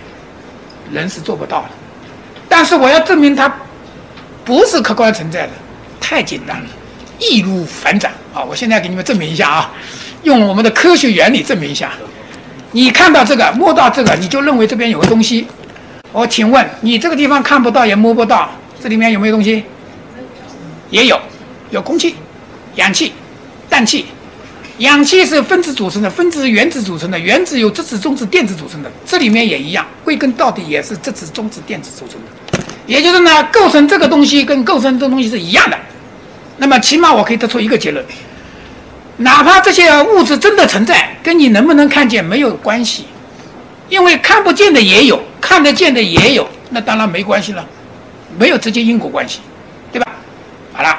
人是做不到的。但是我要证明它不是客观存在的，太简单了，易如反掌啊！我现在给你们证明一下啊，用我们的科学原理证明一下。你看到这个，摸到这个，你就认为这边有个东西。我请问你这个地方看不到也摸不到，这里面有没有东西？也有，有空气、氧气、氮气。氧气是分子组成的，分子是原子组成的，原子由质子、中子、电子组成的。这里面也一样，归根到底也是质子、中子、电子组成的。也就是呢，构成这个东西跟构成这东西是一样的。那么起码我可以得出一个结论：哪怕这些物质真的存在，跟你能不能看见没有关系，因为看不见的也有。看得见的也有，那当然没关系了，没有直接因果关系，对吧？好了，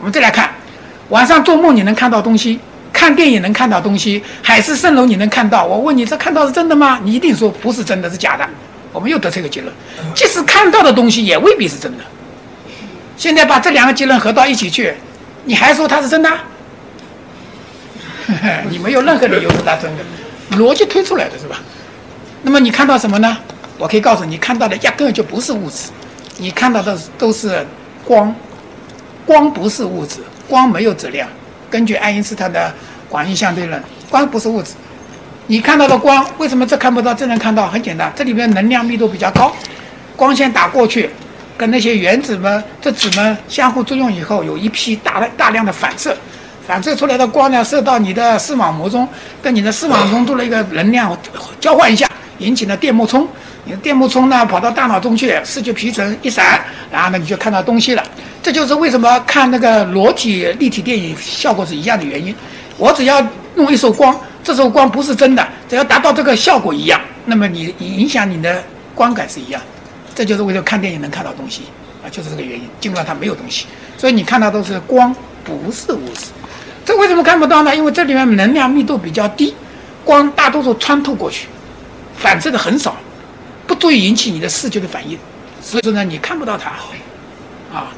我们再来看，晚上做梦你能看到东西，看电影能看到东西，海市蜃楼你能看到。我问你，这看到是真的吗？你一定说不是真的，是假的。我们又得出一个结论：即使看到的东西，也未必是真的。现在把这两个结论合到一起去，你还说它是真的？你没有任何理由说它真的，逻辑推出来的是吧？那么你看到什么呢？我可以告诉你，看到的压根就不是物质，你看到的都是光，光不是物质，光没有质量。根据爱因斯坦的广义相对论，光不是物质。你看到的光，为什么这看不到，这能看到？很简单，这里面能量密度比较高。光线打过去，跟那些原子们、质子们相互作用以后，有一批大的大量的反射，反射出来的光呢，射到你的视网膜中，跟你的视网中做了一个能量交换一下，引起了电脉冲。你的电波冲呢，跑到大脑中去，视觉皮层一闪，然后呢，你就看到东西了。这就是为什么看那个裸体立体电影效果是一样的原因。我只要弄一束光，这时候光不是真的，只要达到这个效果一样，那么你影响你的观感是一样。这就是为什么看电影能看到东西啊，就是这个原因。尽管它没有东西，所以你看到都是光，不是物质。这为什么看不到呢？因为这里面能量密度比较低，光大多数穿透过去，反射的很少。不足以引起你的视觉的反应，所以说呢，你看不到它，啊，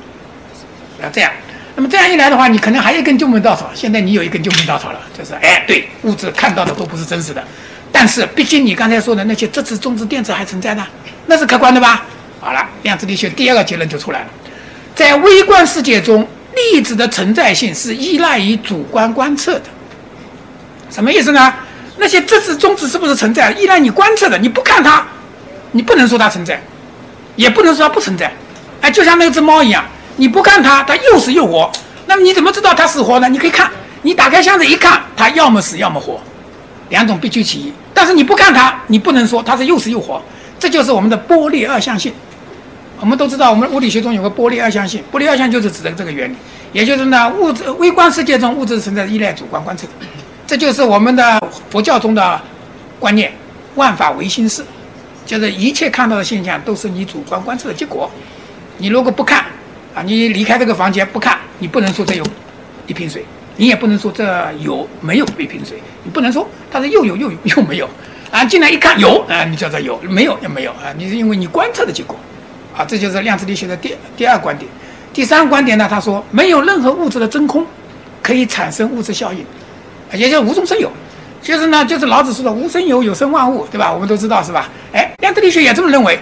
要这样。那么这样一来的话，你可能还有一根救命稻草。现在你有一根救命稻草了，就是哎，对，物质看到的都不是真实的，但是毕竟你刚才说的那些质子、中子、电子还存在呢，那是客观的吧？好了，量子力学第二个结论就出来了，在微观世界中，粒子的存在性是依赖于主观观测的。什么意思呢？那些质子、中子是不是存在？依赖你观测的，你不看它。你不能说它存在，也不能说它不存在，哎，就像那只猫一样，你不看它，它又死又活。那么你怎么知道它死活呢？你可以看，你打开箱子一看，它要么死要么活，两种必须其一。但是你不看它，你不能说它是又死又活。这就是我们的波粒二象性。我们都知道，我们物理学中有个波粒二象性，波粒二象就是指的这个原理，也就是呢，物质微观世界中物质存在依赖主观观测，这就是我们的佛教中的观念，万法唯心是。就是一切看到的现象都是你主观观测的结果。你如果不看，你离开这个房间不看，你不能说这有一瓶水，你也不能说这有没有一瓶水，你不能说它是又有又有又没有。啊，进来一看有，啊，你叫做有，没有也没有啊，你是因为你观测的结果。啊，这就是量子力学的第第二观点。第三观点呢，他说没有任何物质的真空可以产生物质效应，也就无中生有。就是呢，就是老子说的“无生有，有生万物”，对吧？我们都知道，是吧？哎，量子力学也这么认为，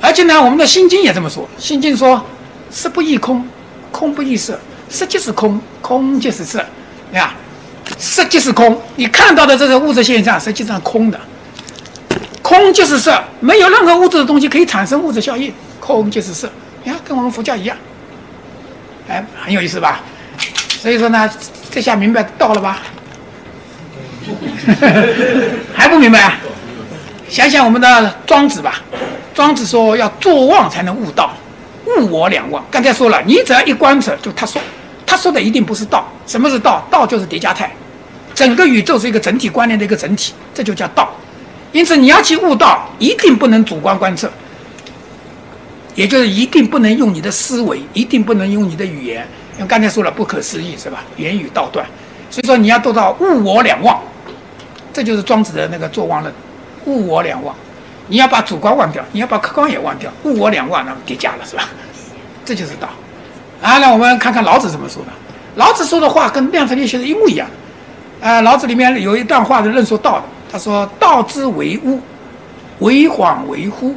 而且呢，我们的《心经》也这么说，《心经》说：“色不异空，空不异色，色即是空，空即是色。”对吧？色即是空，你看到的这个物质现象实际上空的，空即是色，没有任何物质的东西可以产生物质效应，空即是色。你看，跟我们佛教一样，哎，很有意思吧？所以说呢，这下明白道了吧？还不明白？想想我们的庄子吧。庄子说要坐忘才能悟道，物我两忘。刚才说了，你只要一观测，就他说，他说的一定不是道。什么是道？道就是叠加态，整个宇宙是一个整体观念的一个整体，这就叫道。因此你要去悟道，一定不能主观观测，也就是一定不能用你的思维，一定不能用你的语言。因为刚才说了不可思议是吧？言语道断，所以说你要做到物我两忘。这就是庄子的那个坐忘论，物我两忘，你要把主观忘掉，你要把客观也忘掉，物我两忘，那么叠加了是吧？这就是道。啊，那我们看看老子怎么说的。老子说的话跟量子力学的一模一样。啊，老子里面有一段话是论述道的，他说：“道之为物，为恍为惚，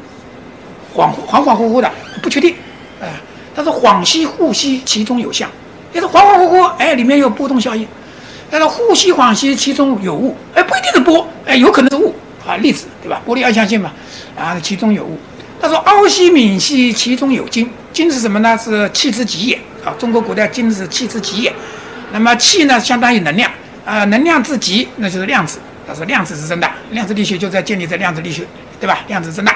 恍恍恍惚惚的，不确定。哎，他说恍兮惚兮，其中有象；也是恍恍惚惚，哎，里面有波动效应。”但是呼吸恍兮，其中有物，哎，不一定是波，哎，有可能是物啊，粒子，对吧？波粒二象性嘛，啊，其中有物。他说凹兮敏兮，其中有精，精是什么呢？是气之极也啊。中国古代精是气之极也。那么气呢，相当于能量啊，能量之极，那就是量子。他说量子是真的，量子力学就在建立在量子力学，对吧？量子真的。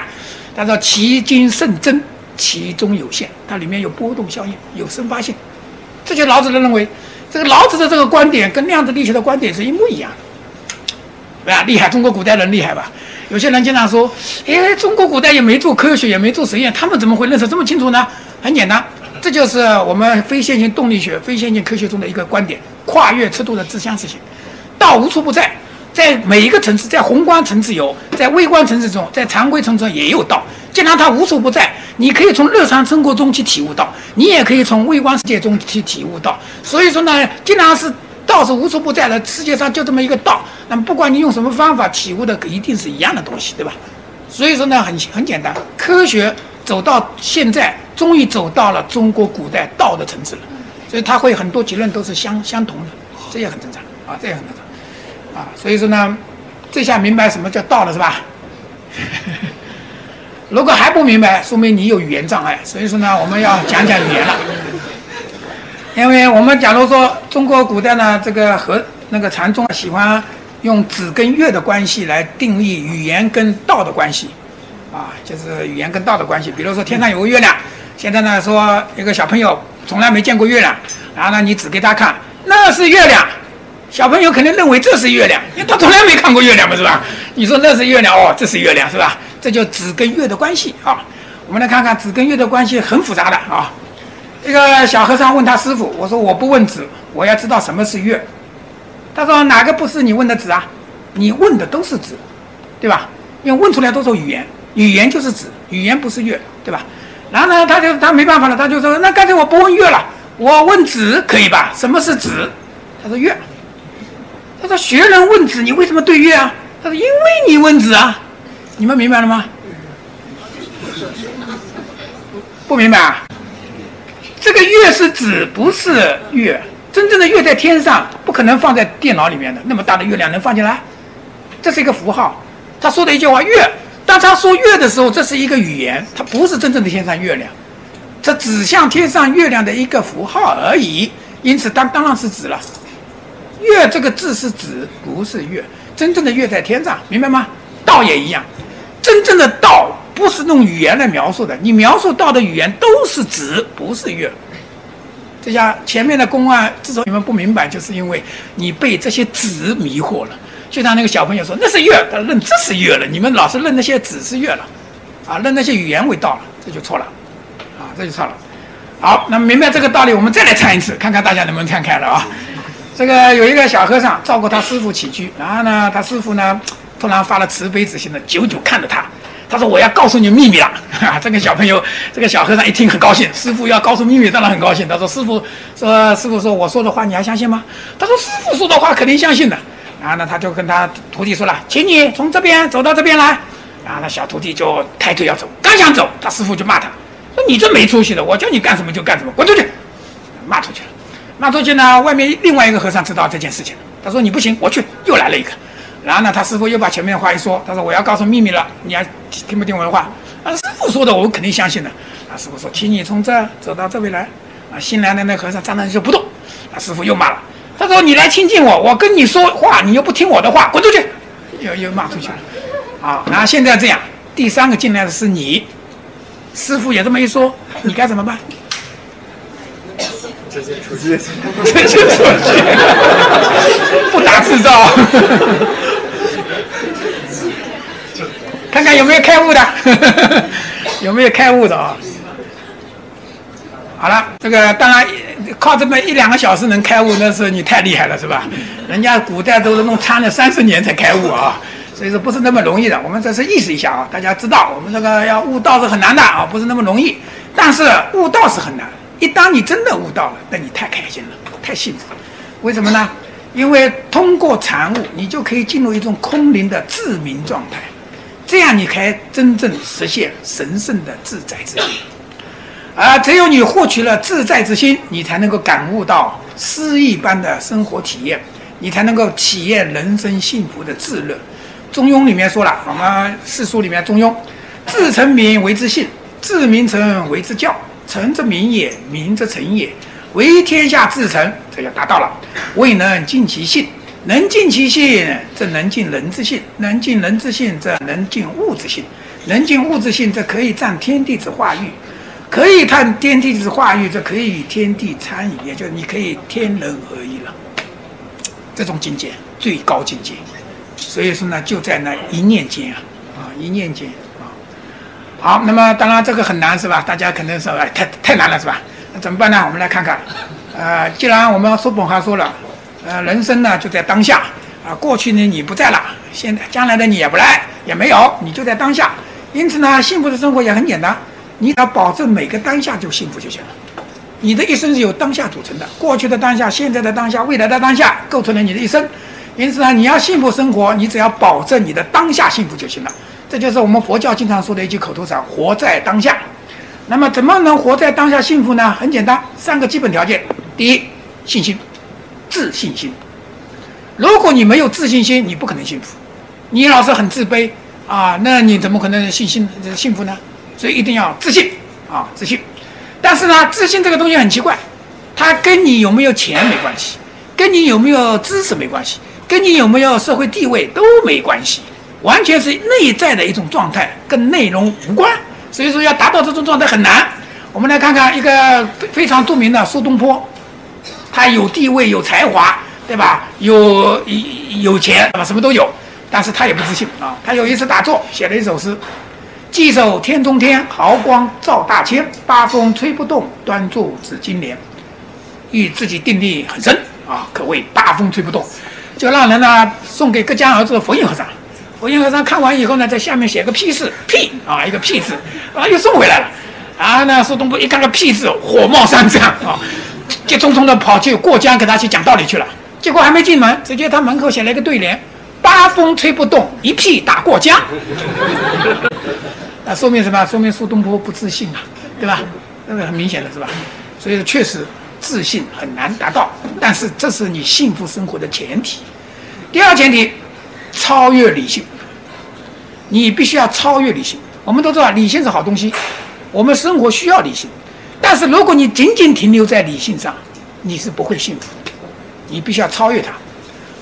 他说其精甚真，其中有限，它里面有波动效应，有生发性。这就老子的认为。这个老子的这个观点跟量子力学的观点是一模一样的，对吧？厉害，中国古代人厉害吧？有些人经常说，哎，中国古代也没做科学，也没做实验，他们怎么会认识这么清楚呢？很简单，这就是我们非线性动力学、非线性科学中的一个观点：跨越尺度的自相似性。道无处不在，在每一个层次，在宏观层次有，在微观层次中，在常规层次也有道。既然它无处不在。你可以从日常生活中去体悟到，你也可以从微观世界中去体悟到。所以说呢，既然是道是无处不在的，世界上就这么一个道，那么不管你用什么方法体悟的，一定是一样的东西，对吧？所以说呢，很很简单，科学走到现在，终于走到了中国古代道的层次了，所以它会很多结论都是相相同的，这也很正常啊，这也很正常啊。所以说呢，这下明白什么叫道了，是吧？如果还不明白，说明你有语言障碍。所以说呢，我们要讲讲语言了。因为我们假如说中国古代呢，这个和那个禅宗喜欢用子跟月的关系来定义语言跟道的关系，啊，就是语言跟道的关系。比如说天上有个月亮，现在呢说一个小朋友从来没见过月亮，然后呢你指给他看，那是月亮，小朋友肯定认为这是月亮，因为他从来没看过月亮嘛，是吧？你说那是月亮哦，这是月亮是吧？这就子跟月的关系啊。我们来看看子跟月的关系很复杂的啊。一个小和尚问他师傅：“我说我不问子，我要知道什么是月。”他说：“哪个不是你问的子啊？你问的都是子，对吧？因为问出来都是语言，语言就是子，语言不是月，对吧？”然后呢，他就他没办法了，他就说：“那干脆我不问月了，我问子可以吧？什么是子？”他说：“月。”他说：“学人问子，你为什么对月啊？”他说：“因为你问子啊。”你们明白了吗？不明白啊？这个月是指不是月，真正的月在天上，不可能放在电脑里面的。那么大的月亮能放进来？这是一个符号。他说的一句话，月。当他说月的时候，这是一个语言，它不是真正的天上月亮，这指向天上月亮的一个符号而已。因此，当当然是指了。月这个字是指，不是月。真正的月在天上，明白吗？道也一样，真正的道。不是用语言来描述的，你描述到的语言都是指，不是月。这下前面的公案，之所以你们不明白，就是因为你被这些纸迷惑了。就像那个小朋友说那是月，他认这是月了，你们老是认那些纸是月了，啊，认那些语言为道了，这就错了，啊，这就错了。好，那么明白这个道理，我们再来唱一次，看看大家能不能唱开了啊。这个有一个小和尚照顾他师傅起居，然后呢，他师傅呢突然发了慈悲之心的，久久看着他。他说：“我要告诉你秘密了哈。”这个小朋友，这个小和尚一听很高兴。师傅要告诉秘密，当然很高兴。他说：“师傅说，师傅说我说的话你还相信吗？”他说：“师傅说的话肯定相信的。”然后呢，他就跟他徒弟说了：“请你从这边走到这边来。”然后那小徒弟就抬腿要走，刚想走，他师傅就骂他：“说你这没出息的，我叫你干什么就干什么，滚出去！”骂出去了。骂出去呢，外面另外一个和尚知道这件事情，他说：“你不行，我去。”又来了一个。然后呢，他师傅又把前面的话一说，他说：“我要告诉秘密了，你还听不听我的话？”啊，师傅说的，我肯定相信的。啊，师傅说：“请你从这走到这边来。”啊，新来的那和尚站那就不动。啊，师傅又骂了，他说：“你来亲近我，我跟你说话，你又不听我的话，滚出去！”又又骂出去了。啊，然后现在这样，第三个进来的是你，师傅也这么一说，你该怎么办？直接出去，直接出去，不打自招。看看有没有开悟的，有没有开悟的啊？好了，这个当然靠这么一两个小时能开悟，那是你太厉害了，是吧？人家古代都是弄参了三十年才开悟啊，所以说不是那么容易的。我们这是意识一下啊，大家知道，我们这个要悟道是很难的啊，不是那么容易。但是悟道是很难，一当你真的悟到了，那你太开心了，太幸福了。为什么呢？因为通过禅悟，你就可以进入一种空灵的自明状态。这样，你才真正实现神圣的自在之心。而只有你获取了自在之心，你才能够感悟到诗意般的生活体验，你才能够体验人生幸福的自乐。中庸里面说了，我们四书里面中庸：自成名为之性，自名成为之教，成则名也，名则成也。为天下至诚，这就达到了。未能尽其性。能尽其性，则能尽人之性；能尽人之性，则能尽物之性；能尽物之性，则可以占天地之化育；可以探天地之化育，则可以与天地参与，也就是你可以天人合一了。这种境界最高境界，所以说呢，就在那一念间啊，啊，一念间啊。好，那么当然这个很难是吧？大家可能说哎，太太难了是吧？那怎么办呢？我们来看看，呃，既然我们叔本华说了。呃，人生呢就在当下啊，过去呢你不在了，现在将来的你也不来，也没有，你就在当下。因此呢，幸福的生活也很简单，你只要保证每个当下就幸福就行了。你的一生是由当下组成的，过去的当下、现在的当下、未来的当下构成了你的一生。因此呢，你要幸福生活，你只要保证你的当下幸福就行了。这就是我们佛教经常说的一句口头禅：活在当下。那么，怎么能活在当下幸福呢？很简单，三个基本条件：第一，信心。自信心，如果你没有自信心，你不可能幸福。你老是很自卑，啊，那你怎么可能信心幸福呢？所以一定要自信啊，自信。但是呢，自信这个东西很奇怪，它跟你有没有钱没关系，跟你有没有知识没关系，跟你有没有社会地位都没关系，完全是内在的一种状态，跟内容无关。所以说，要达到这种状态很难。我们来看看一个非常著名的苏东坡，他有地位、有才华，对吧？有有钱，什么都有。但是他也不自信啊！他有一次打坐，写了一首诗：“稽首天中天，毫光照大千，八风吹不动，端坐紫金莲。”与自己定力很深啊，可谓八风吹不动。就让人呢送给各家儿子佛印和尚。佛印和尚看完以后呢，在下面写个屁字，屁啊，一个屁字啊，又送回来了。然后呢，苏东坡一看个屁字，火冒三丈啊，急匆匆的跑去过江给他去讲道理去了。结果还没进门，只见他门口写了一个对联。八风吹不动，一屁打过江。那说明什么？说明苏东坡不自信啊，对吧？那个很明显的是吧？所以确实自信很难达到，但是这是你幸福生活的前提。第二前提，超越理性。你必须要超越理性。我们都知道理性是好东西，我们生活需要理性。但是如果你仅仅停留在理性上，你是不会幸福的。你必须要超越它。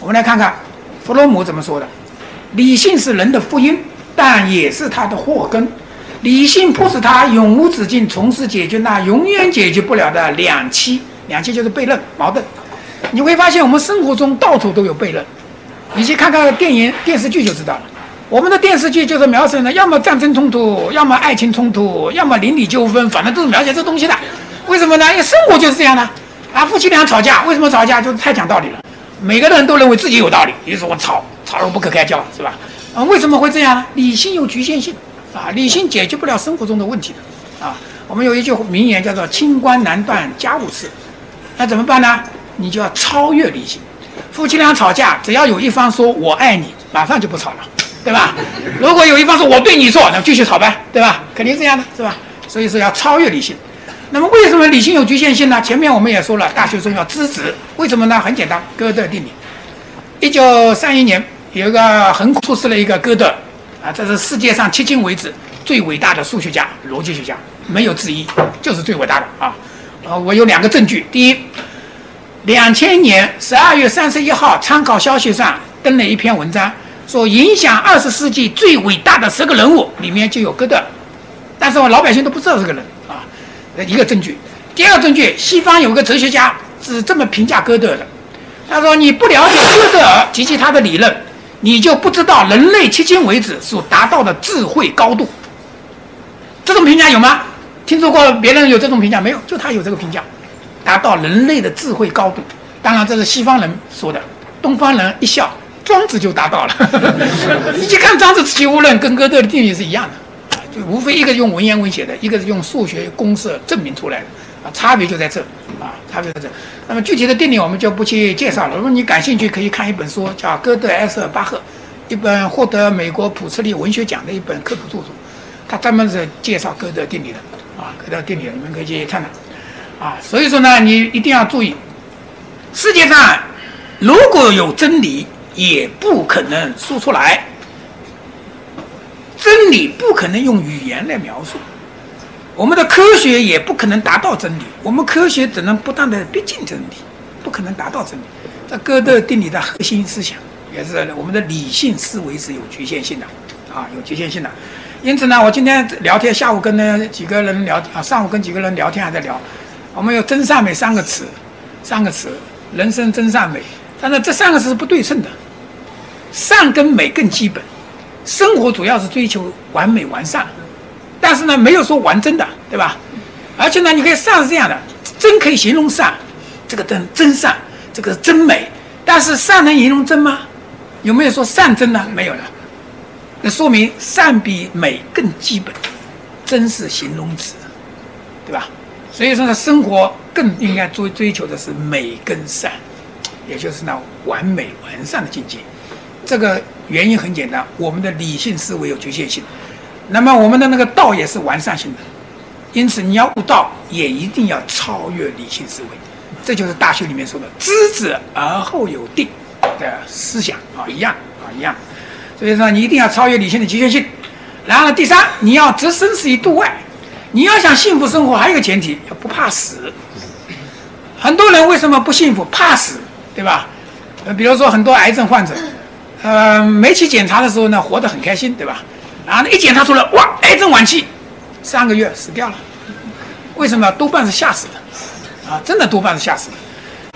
我们来看看。弗洛姆怎么说的？理性是人的福音，但也是他的祸根。理性迫使他永无止境从事解决那永远解决不了的两期，两期就是悖论、矛盾。你会发现，我们生活中到处都有悖论。你去看看电影、电视剧就知道了。我们的电视剧就是描述的，要么战争冲突，要么爱情冲突，要么邻里纠纷，反正都是描写这东西的。为什么呢？因为生活就是这样的。啊，夫妻俩吵架，为什么吵架？就是太讲道理了。每个人都认为自己有道理，于是我吵，吵得不可开交，是吧？啊，为什么会这样呢？理性有局限性，啊，理性解决不了生活中的问题的，啊，我们有一句名言叫做“清官难断家务事”，那怎么办呢？你就要超越理性。夫妻俩吵架，只要有一方说我爱你，马上就不吵了，对吧？如果有一方说我对你做，那继续吵呗，对吧？肯定这样的，是吧？所以说要超越理性。那么为什么理性有局限性呢？前面我们也说了，大学中要知止，为什么呢？很简单，哥德定理。一九三一年，有一个横出世了一个哥德，啊，这是世界上迄今为止最伟大的数学家、逻辑学家，没有之一，就是最伟大的啊。呃，我有两个证据，第一，两千年十二月三十一号，参考消息上登了一篇文章，说影响二十世纪最伟大的十个人物里面就有哥德尔，但是我老百姓都不知道这个人啊。一个证据，第二个证据，西方有个哲学家是这么评价哥德尔的，他说：“你不了解哥德尔及其他的理论，你就不知道人类迄今为止所达到的智慧高度。”这种评价有吗？听说过别人有这种评价没有？就他有这个评价，达到人类的智慧高度。当然这是西方人说的，东方人一笑，庄子就达到了。你去看庄子《齐物论》，跟哥德的定义是一样的。就无非一个用文言文写的，一个是用数学公式证明出来的，啊，差别就在这，啊，差别在这。那么具体的定理我们就不去介绍了。如果你感兴趣，可以看一本书，叫《哥德埃瑟巴赫》，一本获得美国普茨利文学奖的一本科普著作，他专门是介绍哥德定理的，啊，哥德定理你们可以去看看，啊，所以说呢，你一定要注意，世界上如果有真理，也不可能说出来。真理不可能用语言来描述，我们的科学也不可能达到真理。我们科学只能不断的逼近真理，不可能达到真理。这哥德定理的核心思想也是我们的理性思维是有局限性的，啊，有局限性的。因此呢，我今天聊天，下午跟那几个人聊啊，上午跟几个人聊天还在聊，我们有真善美三个词，三个词，人生真善美。但是这三个词是不对称的，善跟美更基本。生活主要是追求完美完善，但是呢，没有说完真的，对吧？而且呢，你可以善是这样的，真可以形容善，这个真真善，这个真美。但是善能形容真吗？有没有说善真呢？没有了。那说明善比美更基本，真是形容词，对吧？所以说呢，生活更应该追追求的是美跟善，也就是那完美完善的境界。这个原因很简单，我们的理性思维有局限性，那么我们的那个道也是完善性的，因此你要悟道也一定要超越理性思维，这就是大学里面说的“知止而后有定”的思想啊，一样啊，一样。所以说你一定要超越理性的局限性。然后，第三，你要置生死于度外。你要想幸福生活，还有一个前提，要不怕死。很多人为什么不幸福？怕死，对吧？呃，比如说很多癌症患者，呃，没去检查的时候呢，活得很开心，对吧？然后呢一检查出来，哇，癌症晚期，三个月死掉了。为什么？多半是吓死的，啊，真的多半是吓死的。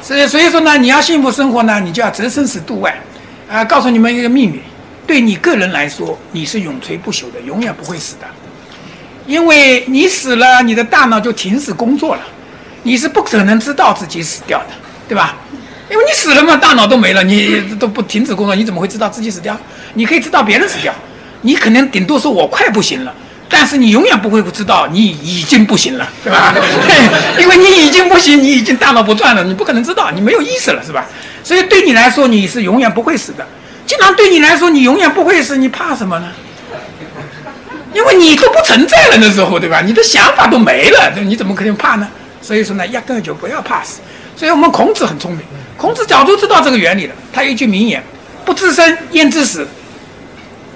所以，所以说呢，你要幸福生活呢，你就要择生死度外。啊，告诉你们一个秘密，对你个人来说，你是永垂不朽的，永远不会死的。因为你死了，你的大脑就停止工作了，你是不可能知道自己死掉的，对吧？因为你死了嘛，大脑都没了，你都不停止工作，你怎么会知道自己死掉？你可以知道别人死掉，你可能顶多说我快不行了。但是你永远不会知道你已经不行了，对吧？因为你已经不行，你已经大脑不转了，你不可能知道，你没有意识了，是吧？所以对你来说，你是永远不会死的。既然对你来说你永远不会死，你怕什么呢？因为你都不存在了，那时候，对吧？你的想法都没了，你怎么可能怕呢？所以说呢，压根就不要怕死。所以我们孔子很聪明，孔子早就知道这个原理了。他有一句名言：“不知生，焉知死？”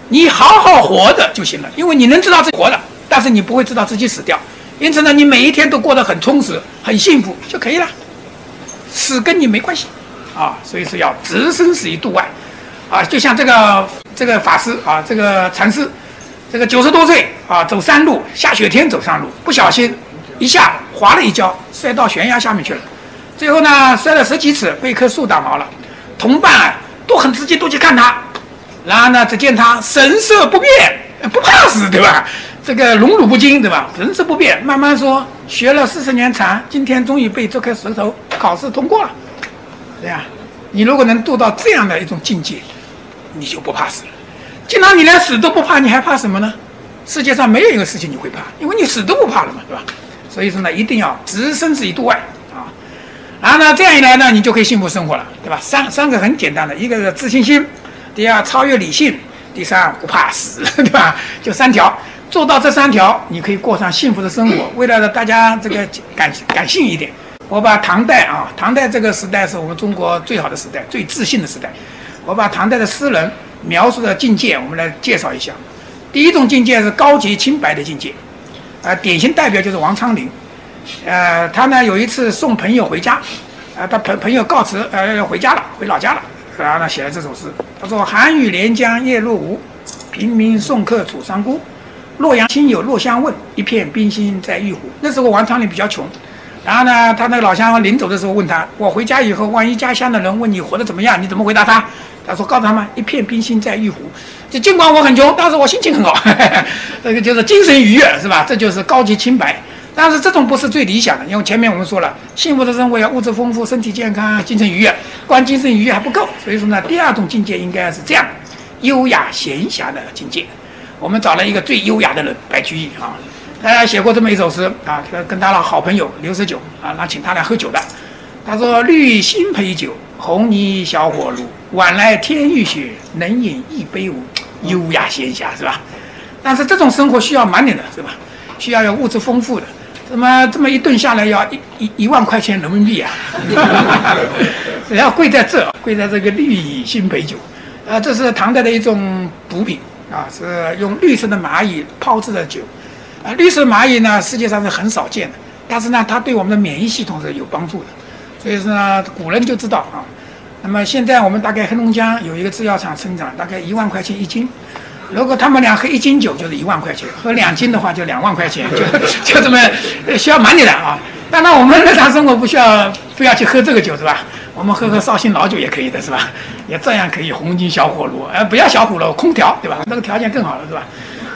你好好活着就行了，因为你能知道自己活着，但是你不会知道自己死掉。因此呢，你每一天都过得很充实、很幸福就可以了，死跟你没关系啊。所以说要置生死于度外啊。就像这个这个法师啊，这个禅师，这个九十多岁啊，走山路，下雪天走山路，不小心一下滑了一跤，摔到悬崖下面去了。最后呢，摔了十几尺，被一棵树打毛了。同伴啊都很直接，都去看他。然后呢，只见他神色不变，不怕死，对吧？这个荣辱不惊，对吧？神色不变，慢慢说，学了四十年禅，今天终于被这颗石头考试通过了，对呀。你如果能做到这样的一种境界，你就不怕死了。既然你连死都不怕，你还怕什么呢？世界上没有一个事情你会怕，因为你死都不怕了嘛，对吧？所以说呢，一定要置生死于度外。然后呢，这样一来呢，你就可以幸福生活了，对吧？三三个很简单的，一个是自信心。第二，超越理性；第三，不怕死，对吧？就三条，做到这三条，你可以过上幸福的生活。为了让大家这个感感性一点，我把唐代啊，唐代这个时代是我们中国最好的时代，最自信的时代。我把唐代的诗人描述的境界，我们来介绍一下。第一种境界是高洁清白的境界，啊，典型代表就是王昌龄。呃，他呢有一次送朋友回家，啊，他朋朋友告辞，呃，回家了，回老家了。然后呢，写了这首诗。他说：“寒雨连江夜入吴，平明送客楚山孤。洛阳亲友若相问，一片冰心在玉壶。”那时候王昌龄比较穷。然后呢，他那个老乡临走的时候问他：“我回家以后，万一家乡的人问你活得怎么样，你怎么回答他？”他说：“告诉他们，一片冰心在玉壶。就尽管我很穷，但是我心情很好，这个就是精神愉悦，是吧？这就是高级清白。”但是这种不是最理想的，因为前面我们说了，幸福的生活要物质丰富、身体健康、精神愉悦，光精神愉悦还不够，所以说呢，第二种境界应该是这样，优雅闲暇的境界。我们找了一个最优雅的人，白居易啊，他写过这么一首诗啊，跟他的好朋友刘十九啊，那请他来喝酒的。他说：“绿新醅酒，红泥小火炉，晚来天欲雪，能饮一杯无？优雅闲暇是吧？但是这种生活需要满点的是吧？需要有物质丰富的。”怎么这么一顿下来要一一一万块钱人民币啊？要贵在这，贵在这个绿蚁新醅酒，啊，这是唐代的一种补品啊，是用绿色的蚂蚁泡制的酒，啊，绿色蚂蚁呢世界上是很少见的，但是呢它对我们的免疫系统是有帮助的，所以说呢古人就知道啊，那么现在我们大概黑龙江有一个制药厂生产，大概一万块钱一斤。如果他们俩喝一斤酒就是一万块钱，喝两斤的话就两万块钱，就 就这么需要蛮你的啊。当然我们日常生活不需要非要去喝这个酒是吧？我们喝喝绍兴老酒也可以的是吧？也这样可以红金小火炉，呃，不要小火炉，空调对吧？那个条件更好了是吧？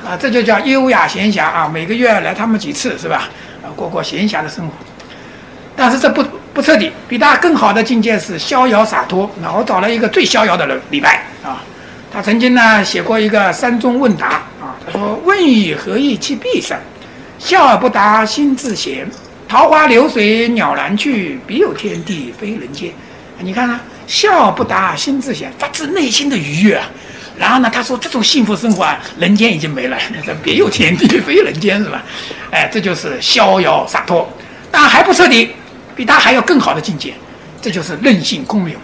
啊，这就叫优雅闲暇啊，每个月来他们几次是吧？啊，过过闲暇的生活。但是这不不彻底，比他更好的境界是逍遥洒脱。那我找了一个最逍遥的人，李白啊。他曾经呢写过一个山中问答啊，他说：“问与何意其必善？笑而不答心自闲。桃花流水鸟难去，别有天地非人间。”你看啊，笑而不答心自闲，发自内心的愉悦啊。然后呢，他说这种幸福生活啊，人间已经没了，这 别有天地非人间是吧？哎，这就是逍遥洒脱。但还不彻底，比他还要更好的境界，这就是任性空明。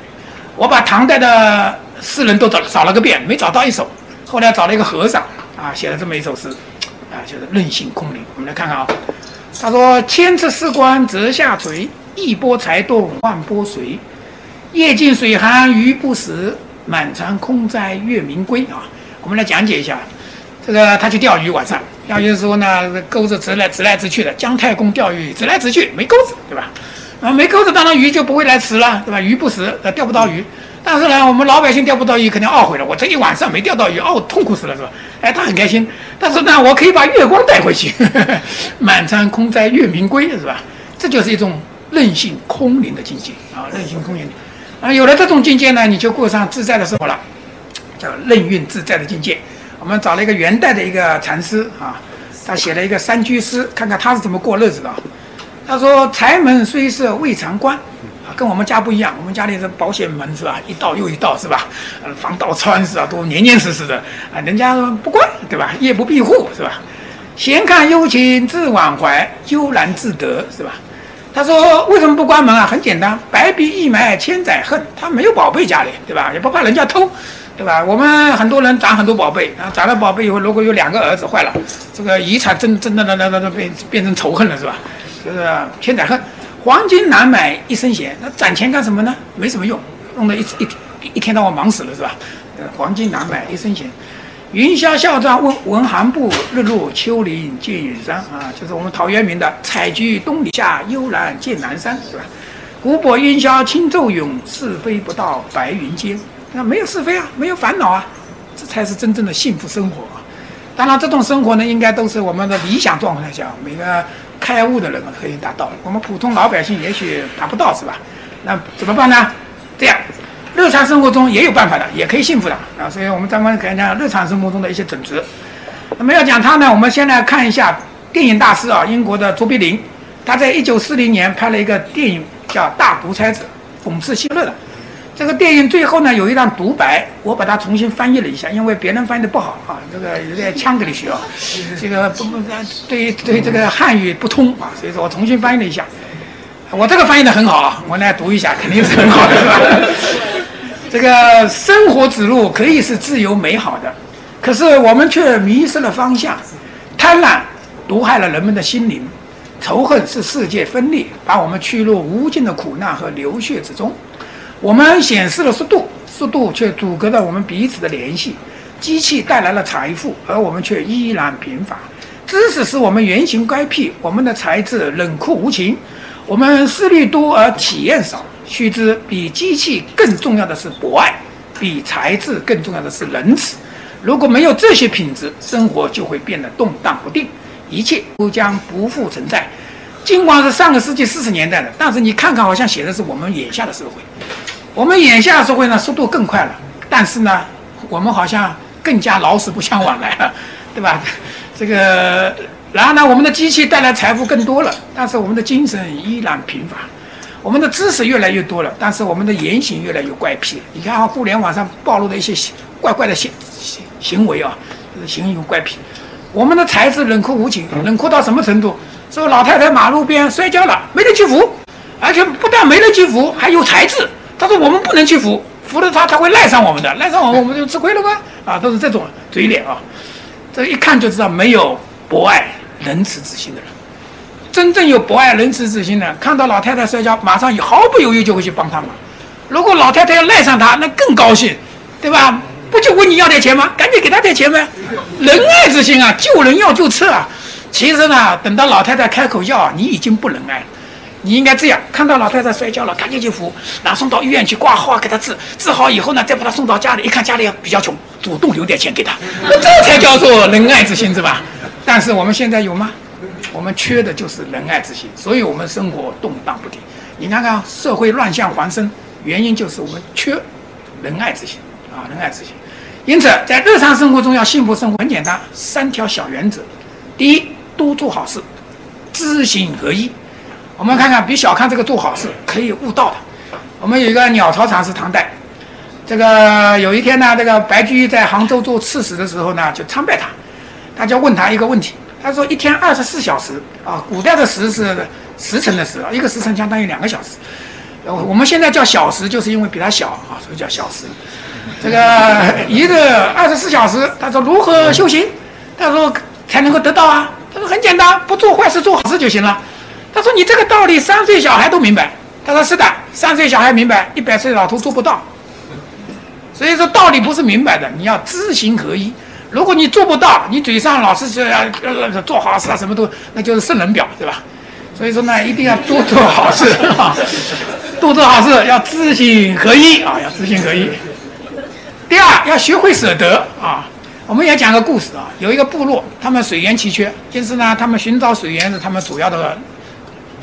我把唐代的。诗人都找找了个遍，没找到一首。后来找了一个和尚啊，写了这么一首诗，啊，就是任性空灵。我们来看看啊，他说：“千尺丝关折下垂，一波才动万波随。夜静水寒鱼不食，满船空载月明归。”啊，我们来讲解一下。这个他去钓鱼，晚上钓鱼的时候呢，钩子直来直来直去的。姜太公钓鱼，直来直去，没钩子，对吧？啊，没钩子，当然鱼就不会来吃了，对吧？鱼不食，呃，钓不到鱼。但是呢，我们老百姓钓不到鱼，肯定懊悔了。我这一晚上没钓到鱼，哦，痛苦死了，是吧？哎，他很开心。但是呢，我可以把月光带回去，满船空载月明归，是吧？这就是一种任性空灵的境界啊，任性空灵。啊，有了这种境界呢，你就过上自在的生活了，叫任运自在的境界。我们找了一个元代的一个禅师啊，他写了一个三居诗，看看他是怎么过日子的。他说：“柴门虽设未尝关，啊，跟我们家不一样。我们家里的保险门是吧，一道又一道是吧？防盗窗是啊，都严严实实的啊。人家不关对吧？夜不闭户是吧？闲看幽情自往怀，悠然自得是吧？”他说：“为什么不关门啊？很简单，白璧一埋千载恨。他没有宝贝家里对吧？也不怕人家偷。”对吧？我们很多人攒很多宝贝，啊，攒了宝贝以后，如果有两个儿子坏了，这个遗产真真的那那那那变变成仇恨了，是吧？就是千载恨，黄金难买一身闲，那攒钱干什么呢？没什么用，弄得一一一天到晚忙死了，是吧？黄金难买一身闲，云霄笑照闻闻寒步，日落秋林见远山啊，就是我们陶渊明的“采菊东篱下，悠然见南山”，是吧？古柏烟消轻骤咏，是非不到白云间。那没有是非啊，没有烦恼啊，这才是真正的幸福生活啊。当然，这种生活呢，应该都是我们的理想状态下，每个开悟的人可以达到。我们普通老百姓也许达不到，是吧？那怎么办呢？这样，日常生活中也有办法的，也可以幸福的啊。所以我们专门讲讲日常生活中的一些准则。那么要讲他呢，我们先来看一下电影大师啊，英国的卓别林，他在一九四零年拍了一个电影叫《大独裁者》，讽刺希特勒的。这个电影最后呢有一段独白，我把它重新翻译了一下，因为别人翻译的不好啊，这个有点腔给你学啊，这个不不对对这个汉语不通啊，所以说我重新翻译了一下。我这个翻译的很好啊，我来读一下，肯定是很好的，是吧？这个生活之路可以是自由美好的，可是我们却迷失了方向，贪婪毒害了人们的心灵，仇恨是世界分裂，把我们驱入无尽的苦难和流血之中。我们显示了速度，速度却阻隔了我们彼此的联系。机器带来了财富，而我们却依然贫乏。知识使我们原形乖僻，我们的才智冷酷无情。我们思虑多而体验少。须知，比机器更重要的是博爱，比才智更重要的是仁慈。如果没有这些品质，生活就会变得动荡不定，一切都将不复存在。尽管是上个世纪四十年代的，但是你看看，好像写的是我们眼下的社会。我们眼下社会呢，速度更快了，但是呢，我们好像更加老死不相往来了，对吧？这个，然后呢，我们的机器带来财富更多了，但是我们的精神依然贫乏。我们的知识越来越多了，但是我们的言行越来越怪癖。你看啊，互联网上暴露的一些怪怪的行行行为啊，就是行为怪癖。我们的才智冷酷无情，冷酷到什么程度？说老太太马路边摔跤了，没人去扶，而且不但没人去扶，还有才智。他说：“我们不能去扶，扶了他，他会赖上我们的，赖上我们，我们就吃亏了吗？啊，都是这种嘴脸啊！这一看就知道没有博爱仁慈之心的人。真正有博爱仁慈之心的，看到老太太摔跤，马上毫不犹豫就会去帮他忙。如果老太太要赖上他，那更高兴，对吧？不就问你要点钱吗？赶紧给他点钱呗！仁爱之心啊，救人要救车啊！其实呢，等到老太太开口要，你已经不仁爱了。”你应该这样：看到老太太摔跤了，赶紧去扶，然后送到医院去挂号，给她治。治好以后呢，再把她送到家里。一看家里比较穷，主动留点钱给她，那这才叫做仁爱之心，是吧？但是我们现在有吗？我们缺的就是仁爱之心，所以我们生活动荡不定。你看看社会乱象环生，原因就是我们缺仁爱之心啊，仁爱之心。因此，在日常生活中要幸福生活，很简单，三条小原则：第一，多做好事，知行合一。我们看看，别小看这个做好事可以悟道的。我们有一个鸟巢禅师，唐代，这个有一天呢，这个白居易在杭州做刺史的时候呢，就参拜他，他就问他一个问题，他说一天二十四小时啊，古代的时是时辰的时啊，一个时辰相当于两个小时，我们现在叫小时，就是因为比他小啊，所以叫小时。这个一个二十四小时，他说如何修行？他说才能够得到啊？他说很简单，不做坏事，做好事就行了。他说你这个道理，三岁小孩都明白。他说是的，三岁小孩明白，一百岁老头做不到。所以说道理不是明白的，你要知行合一。如果你做不到，你嘴上老是说要做好事啊，什么都那就是圣人表，对吧？所以说呢，一定要多做好事啊，多做好事，要知行合一啊，要知行合一。第二，要学会舍得啊。我们也讲个故事啊，有一个部落，他们水源奇缺，因此呢，他们寻找水源是他们主要的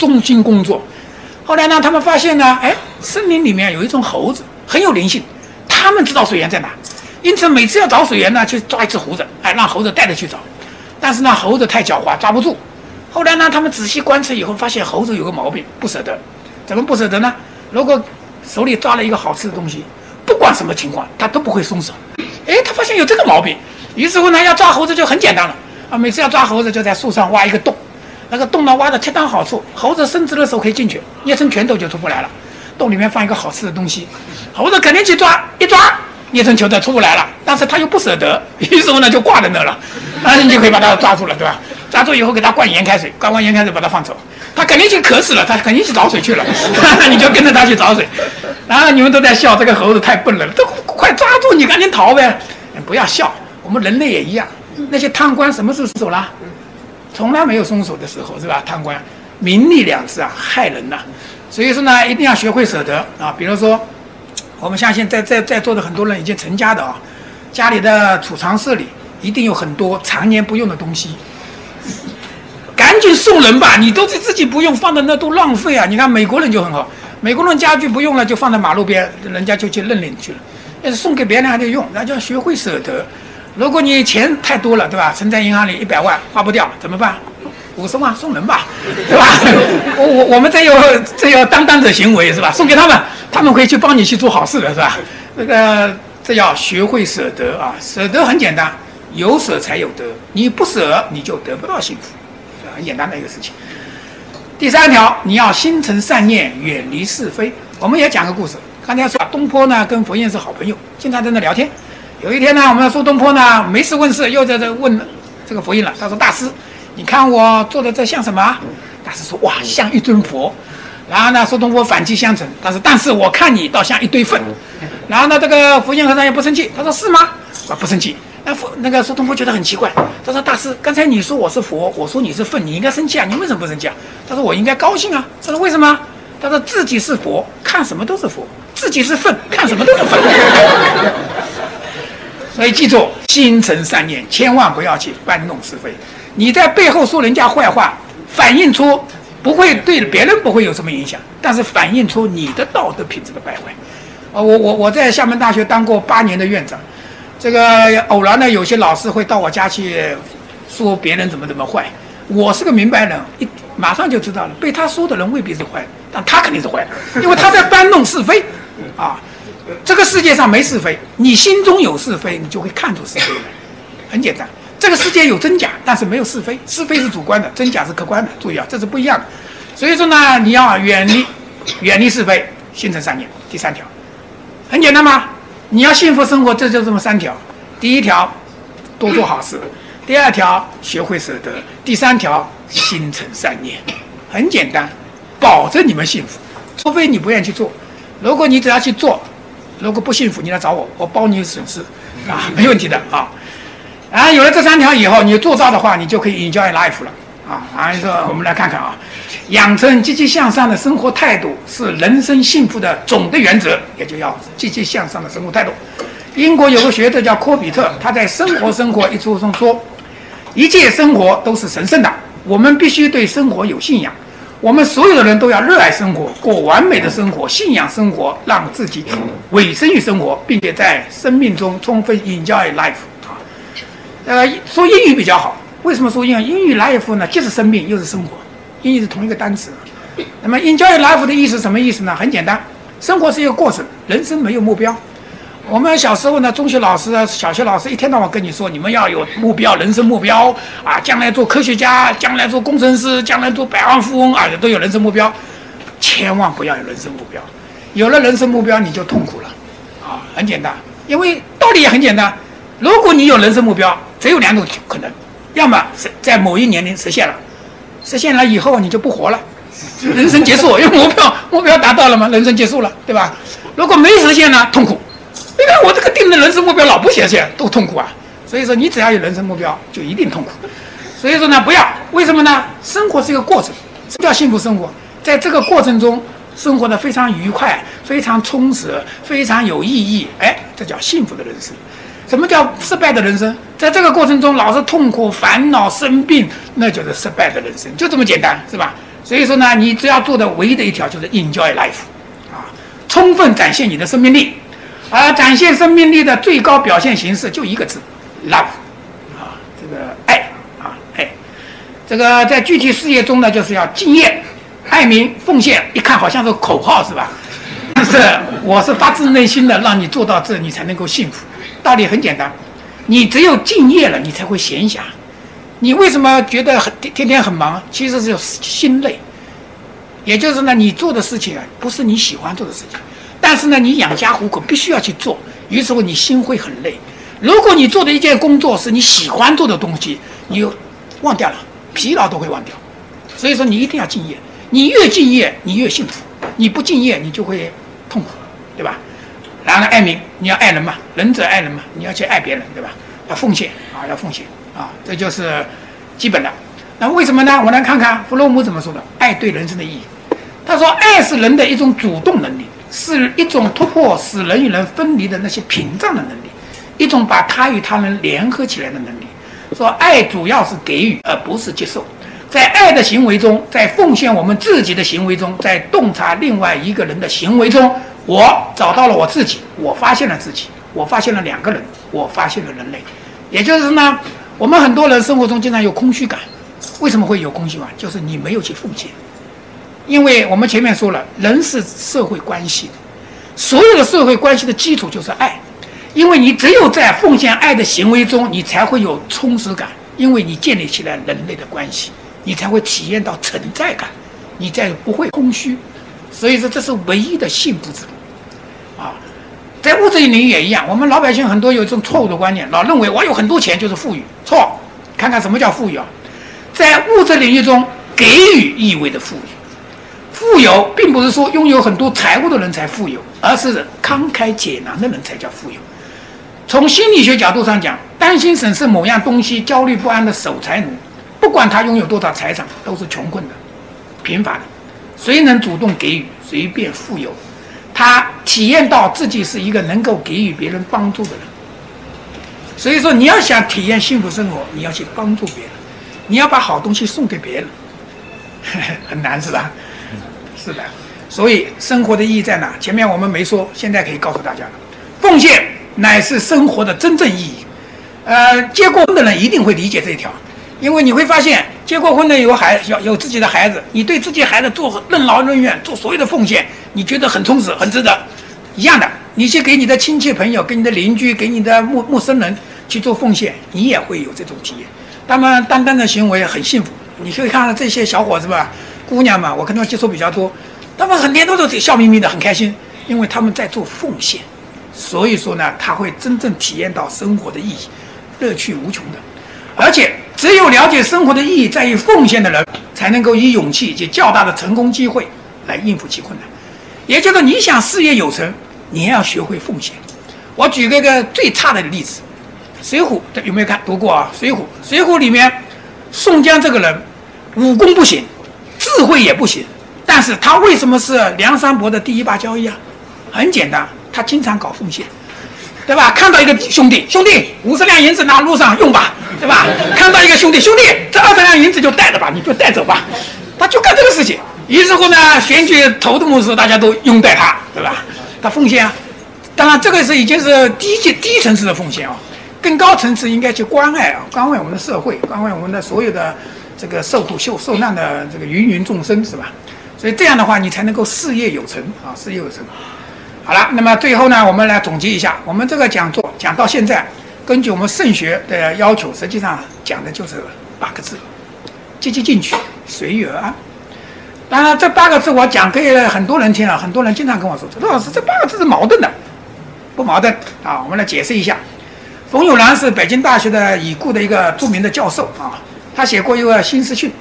中心工作。后来呢，他们发现呢，哎，森林里面有一种猴子很有灵性，他们知道水源在哪，因此每次要找水源呢，就抓一只猴子，哎，让猴子带着去找。但是呢，猴子太狡猾，抓不住。后来呢，他们仔细观测以后，发现猴子有个毛病，不舍得。怎么不舍得呢？如果手里抓了一个好吃的东西，不管什么情况，他都不会松手。哎，他发现有这个毛病，于是乎呢，要抓猴子就很简单了啊！每次要抓猴子，就在树上挖一个洞，那个洞呢挖的恰当好处，猴子伸直的手可以进去，捏成拳头就出不来了。洞里面放一个好吃的东西，猴子肯定去抓，一抓捏成球的出不来了，但是他又不舍得，于是乎呢就挂在那了，那你就可以把它抓住了，对吧？抓住以后给他灌盐开水，灌完盐开水把它放走，他肯定去渴死了，他肯定去找水去了，你就跟着他去找水，然后你们都在笑，这个猴子太笨了，都快抓住你，赶紧逃呗！不要笑，我们人类也一样，那些贪官什么时候走了？从来没有松手的时候，是吧？贪官，名利两字啊，害人呐！所以说呢，一定要学会舍得啊。比如说，我们相信在在在座的很多人已经成家的啊，家里的储藏室里一定有很多常年不用的东西。赶紧送人吧！你都是自己不用，放在那都浪费啊！你看美国人就很好，美国人家具不用了就放在马路边，人家就去认领去了。要是送给别人还得用，那就要学会舍得。如果你钱太多了，对吧？存在银行里一百万花不掉，怎么办？五十万送人吧，对吧？我我我们这有这有担当者行为是吧？送给他们，他们会去帮你去做好事的是吧？那个这要学会舍得啊！舍得很简单，有舍才有得，你不舍你就得不到幸福。很简单的一个事情。第三条，你要心存善念，远离是非。我们也讲个故事。刚才说东坡呢跟佛印是好朋友，经常在那聊天。有一天呢，我们苏东坡呢没事问事，又在这问这个佛印了。他说：“大师，你看我做的这像什么？”大师说：“哇，像一尊佛。”然后呢，苏东坡反击相承。他说：“但是我看你倒像一堆粪。”然后呢，这个佛印和尚也不生气。他说：“是吗？”啊，不生气。那佛那个苏东坡觉得很奇怪，他说：“大师，刚才你说我是佛，我说你是粪，你应该生气啊，你为什么不生气啊？”他说：“我应该高兴啊。”他说：“为什么？”他说：“自己是佛，看什么都是佛；自己是粪，看什么都是粪。”所以记住，心存善念，千万不要去搬弄是非。你在背后说人家坏话，反映出不会对别人不会有什么影响，但是反映出你的道德品质的败坏。啊，我我我在厦门大学当过八年的院长。这个偶然呢，有些老师会到我家去说别人怎么怎么坏。我是个明白人，一马上就知道了。被他说的人未必是坏，但他肯定是坏的，因为他在搬弄是非。啊，这个世界上没是非，你心中有是非，你就会看出是非来。很简单，这个世界有真假，但是没有是非。是非是主观的，真假是客观的。注意啊，这是不一样的。所以说呢，你要远离远离是非，心存善念。第三条，很简单吗？你要幸福生活，这就这么三条：第一条，多做好事；第二条，学会舍得；第三条，心存善念。很简单，保证你们幸福。除非你不愿意去做，如果你只要去做，如果不幸福，你来找我，我包你损失，啊，没问题的啊。啊有了这三条以后，你做到的话，你就可以 enjoy life 了。啊，然后说我们来看看啊，养成积极向上的生活态度是人生幸福的总的原则，也就要积极向上的生活态度。英国有个学者叫科比特，他在《生活生活》一书中说，一切生活都是神圣的，我们必须对生活有信仰。我们所有的人都要热爱生活，过完美的生活，信仰生活，让自己委身于生活，并且在生命中充分 enjoy life。啊，呃，说英语比较好。为什么说英语？英语 life 呢？既是生命，又是生活，英语是同一个单词。那么 enjoy life 的意思什么意思呢？很简单，生活是一个过程，人生没有目标。我们小时候呢，中学老师、小学老师一天到晚跟你说，你们要有目标，人生目标啊，将来做科学家，将来做工程师，将来做百万富翁啊，都有人生目标。千万不要有人生目标。有了人生目标，你就痛苦了，啊，很简单，因为道理也很简单。如果你有人生目标，只有两种可能：要么是在某一年龄实现了，实现了以后你就不活了，人生结束，因为目标目标达到了嘛，人生结束了，对吧？如果没实现呢，痛苦。你看我这个定的人生目标老不实现，多痛苦啊！所以说，你只要有人生目标，就一定痛苦。所以说呢，不要，为什么呢？生活是一个过程，什么叫幸福生活？在这个过程中。生活的非常愉快，非常充实，非常有意义。哎，这叫幸福的人生。什么叫失败的人生？在这个过程中老是痛苦、烦恼、生病，那就是失败的人生。就这么简单，是吧？所以说呢，你只要做的唯一的一条就是 enjoy life，啊，充分展现你的生命力。而展现生命力的最高表现形式就一个字：love，啊，这个爱，啊，爱。这个在具体事业中呢，就是要敬业。爱民奉献，一看好像是口号是吧？但 是我是发自内心的让你做到这，你才能够幸福。道理很简单，你只有敬业了，你才会闲暇。你为什么觉得很天天很忙？其实是心累。也就是呢，你做的事情啊，不是你喜欢做的事情，但是呢，你养家糊口必须要去做，于是乎你心会很累。如果你做的一件工作是你喜欢做的东西，你忘掉了，疲劳都会忘掉。所以说，你一定要敬业。你越敬业，你越幸福；你不敬业，你就会痛苦，对吧？然后爱民，你要爱人嘛，仁者爱人嘛，你要去爱别人，对吧？要奉献啊，要奉献啊，这就是基本的。那为什么呢？我来看看弗洛姆怎么说的：爱对人生的意义。他说，爱是人的一种主动能力，是一种突破使人与人分离的那些屏障的能力，一种把他与他人联合起来的能力。说爱主要是给予，而不是接受。在爱的行为中，在奉献我们自己的行为中，在洞察另外一个人的行为中，我找到了我自己，我发现了自己，我发现了两个人，我发现了人类。也就是呢，我们很多人生活中经常有空虚感，为什么会有空虚感？就是你没有去奉献。因为我们前面说了，人是社会关系的，所有的社会关系的基础就是爱，因为你只有在奉献爱的行为中，你才会有充实感，因为你建立起来人类的关系。你才会体验到存在感，你再不会空虚，所以说这是唯一的幸福之路，啊，在物质领域也一样。我们老百姓很多有一种错误的观念，老认为我有很多钱就是富裕，错。看看什么叫富裕啊？在物质领域中，给予意味着富裕。富有并不是说拥有很多财物的人才富有，而是慷慨解囊的人才叫富有。从心理学角度上讲，担心审视某样东西、焦虑不安的守财奴。不管他拥有多少财产，都是穷困的、贫乏的。谁能主动给予，谁便富有。他体验到自己是一个能够给予别人帮助的人。所以说，你要想体验幸福生活，你要去帮助别人，你要把好东西送给别人，很难是吧？是的。所以生活的意义在哪？前面我们没说，现在可以告诉大家了。奉献乃是生活的真正意义。呃，结过婚的人一定会理解这一条。因为你会发现，结过婚的有孩有有自己的孩子，你对自己孩子做任劳任怨，做所有的奉献，你觉得很充实、很值得。一样的，你去给你的亲戚朋友、给你的邻居、给你的陌陌生人去做奉献，你也会有这种体验。他们单单的行为很幸福。你可以看到这些小伙子吧、姑娘嘛，我跟他们接触比较多，他们很天都是笑眯眯的，很开心，因为他们在做奉献。所以说呢，他会真正体验到生活的意义，乐趣无穷的，而且。只有了解生活的意义在于奉献的人，才能够以勇气以及较大的成功机会来应付其困难。也就是你想事业有成，你要学会奉献。我举个个最差的例子，《水浒》有没有看读过啊？《水浒》《水浒》里面，宋江这个人武功不行，智慧也不行，但是他为什么是梁山伯的第一把交椅啊？很简单，他经常搞奉献。对吧？看到一个兄弟，兄弟五十两银子拿路上用吧，对吧？看到一个兄弟，兄弟这二十两银子就带着吧，你就带走吧，他就干这个事情。于是乎呢，选举头的模式，大家都拥戴他，对吧？他奉献啊，当然这个是已经是低级低层次的奉献啊，更高层次应该去关爱啊，关爱我们的社会，关爱我们的所有的这个受苦受受难的这个芸芸众生，是吧？所以这样的话，你才能够事业有成啊，事业有成。好了，那么最后呢，我们来总结一下，我们这个讲座讲到现在，根据我们圣学的要求，实际上讲的就是八个字：积极进取，随遇而安。当然，这八个字我讲给很多人听了，很多人经常跟我说：“周老师，这八个字是矛盾的，不矛盾啊？”我们来解释一下。冯友兰是北京大学的已故的一个著名的教授啊，他写过一个新诗训，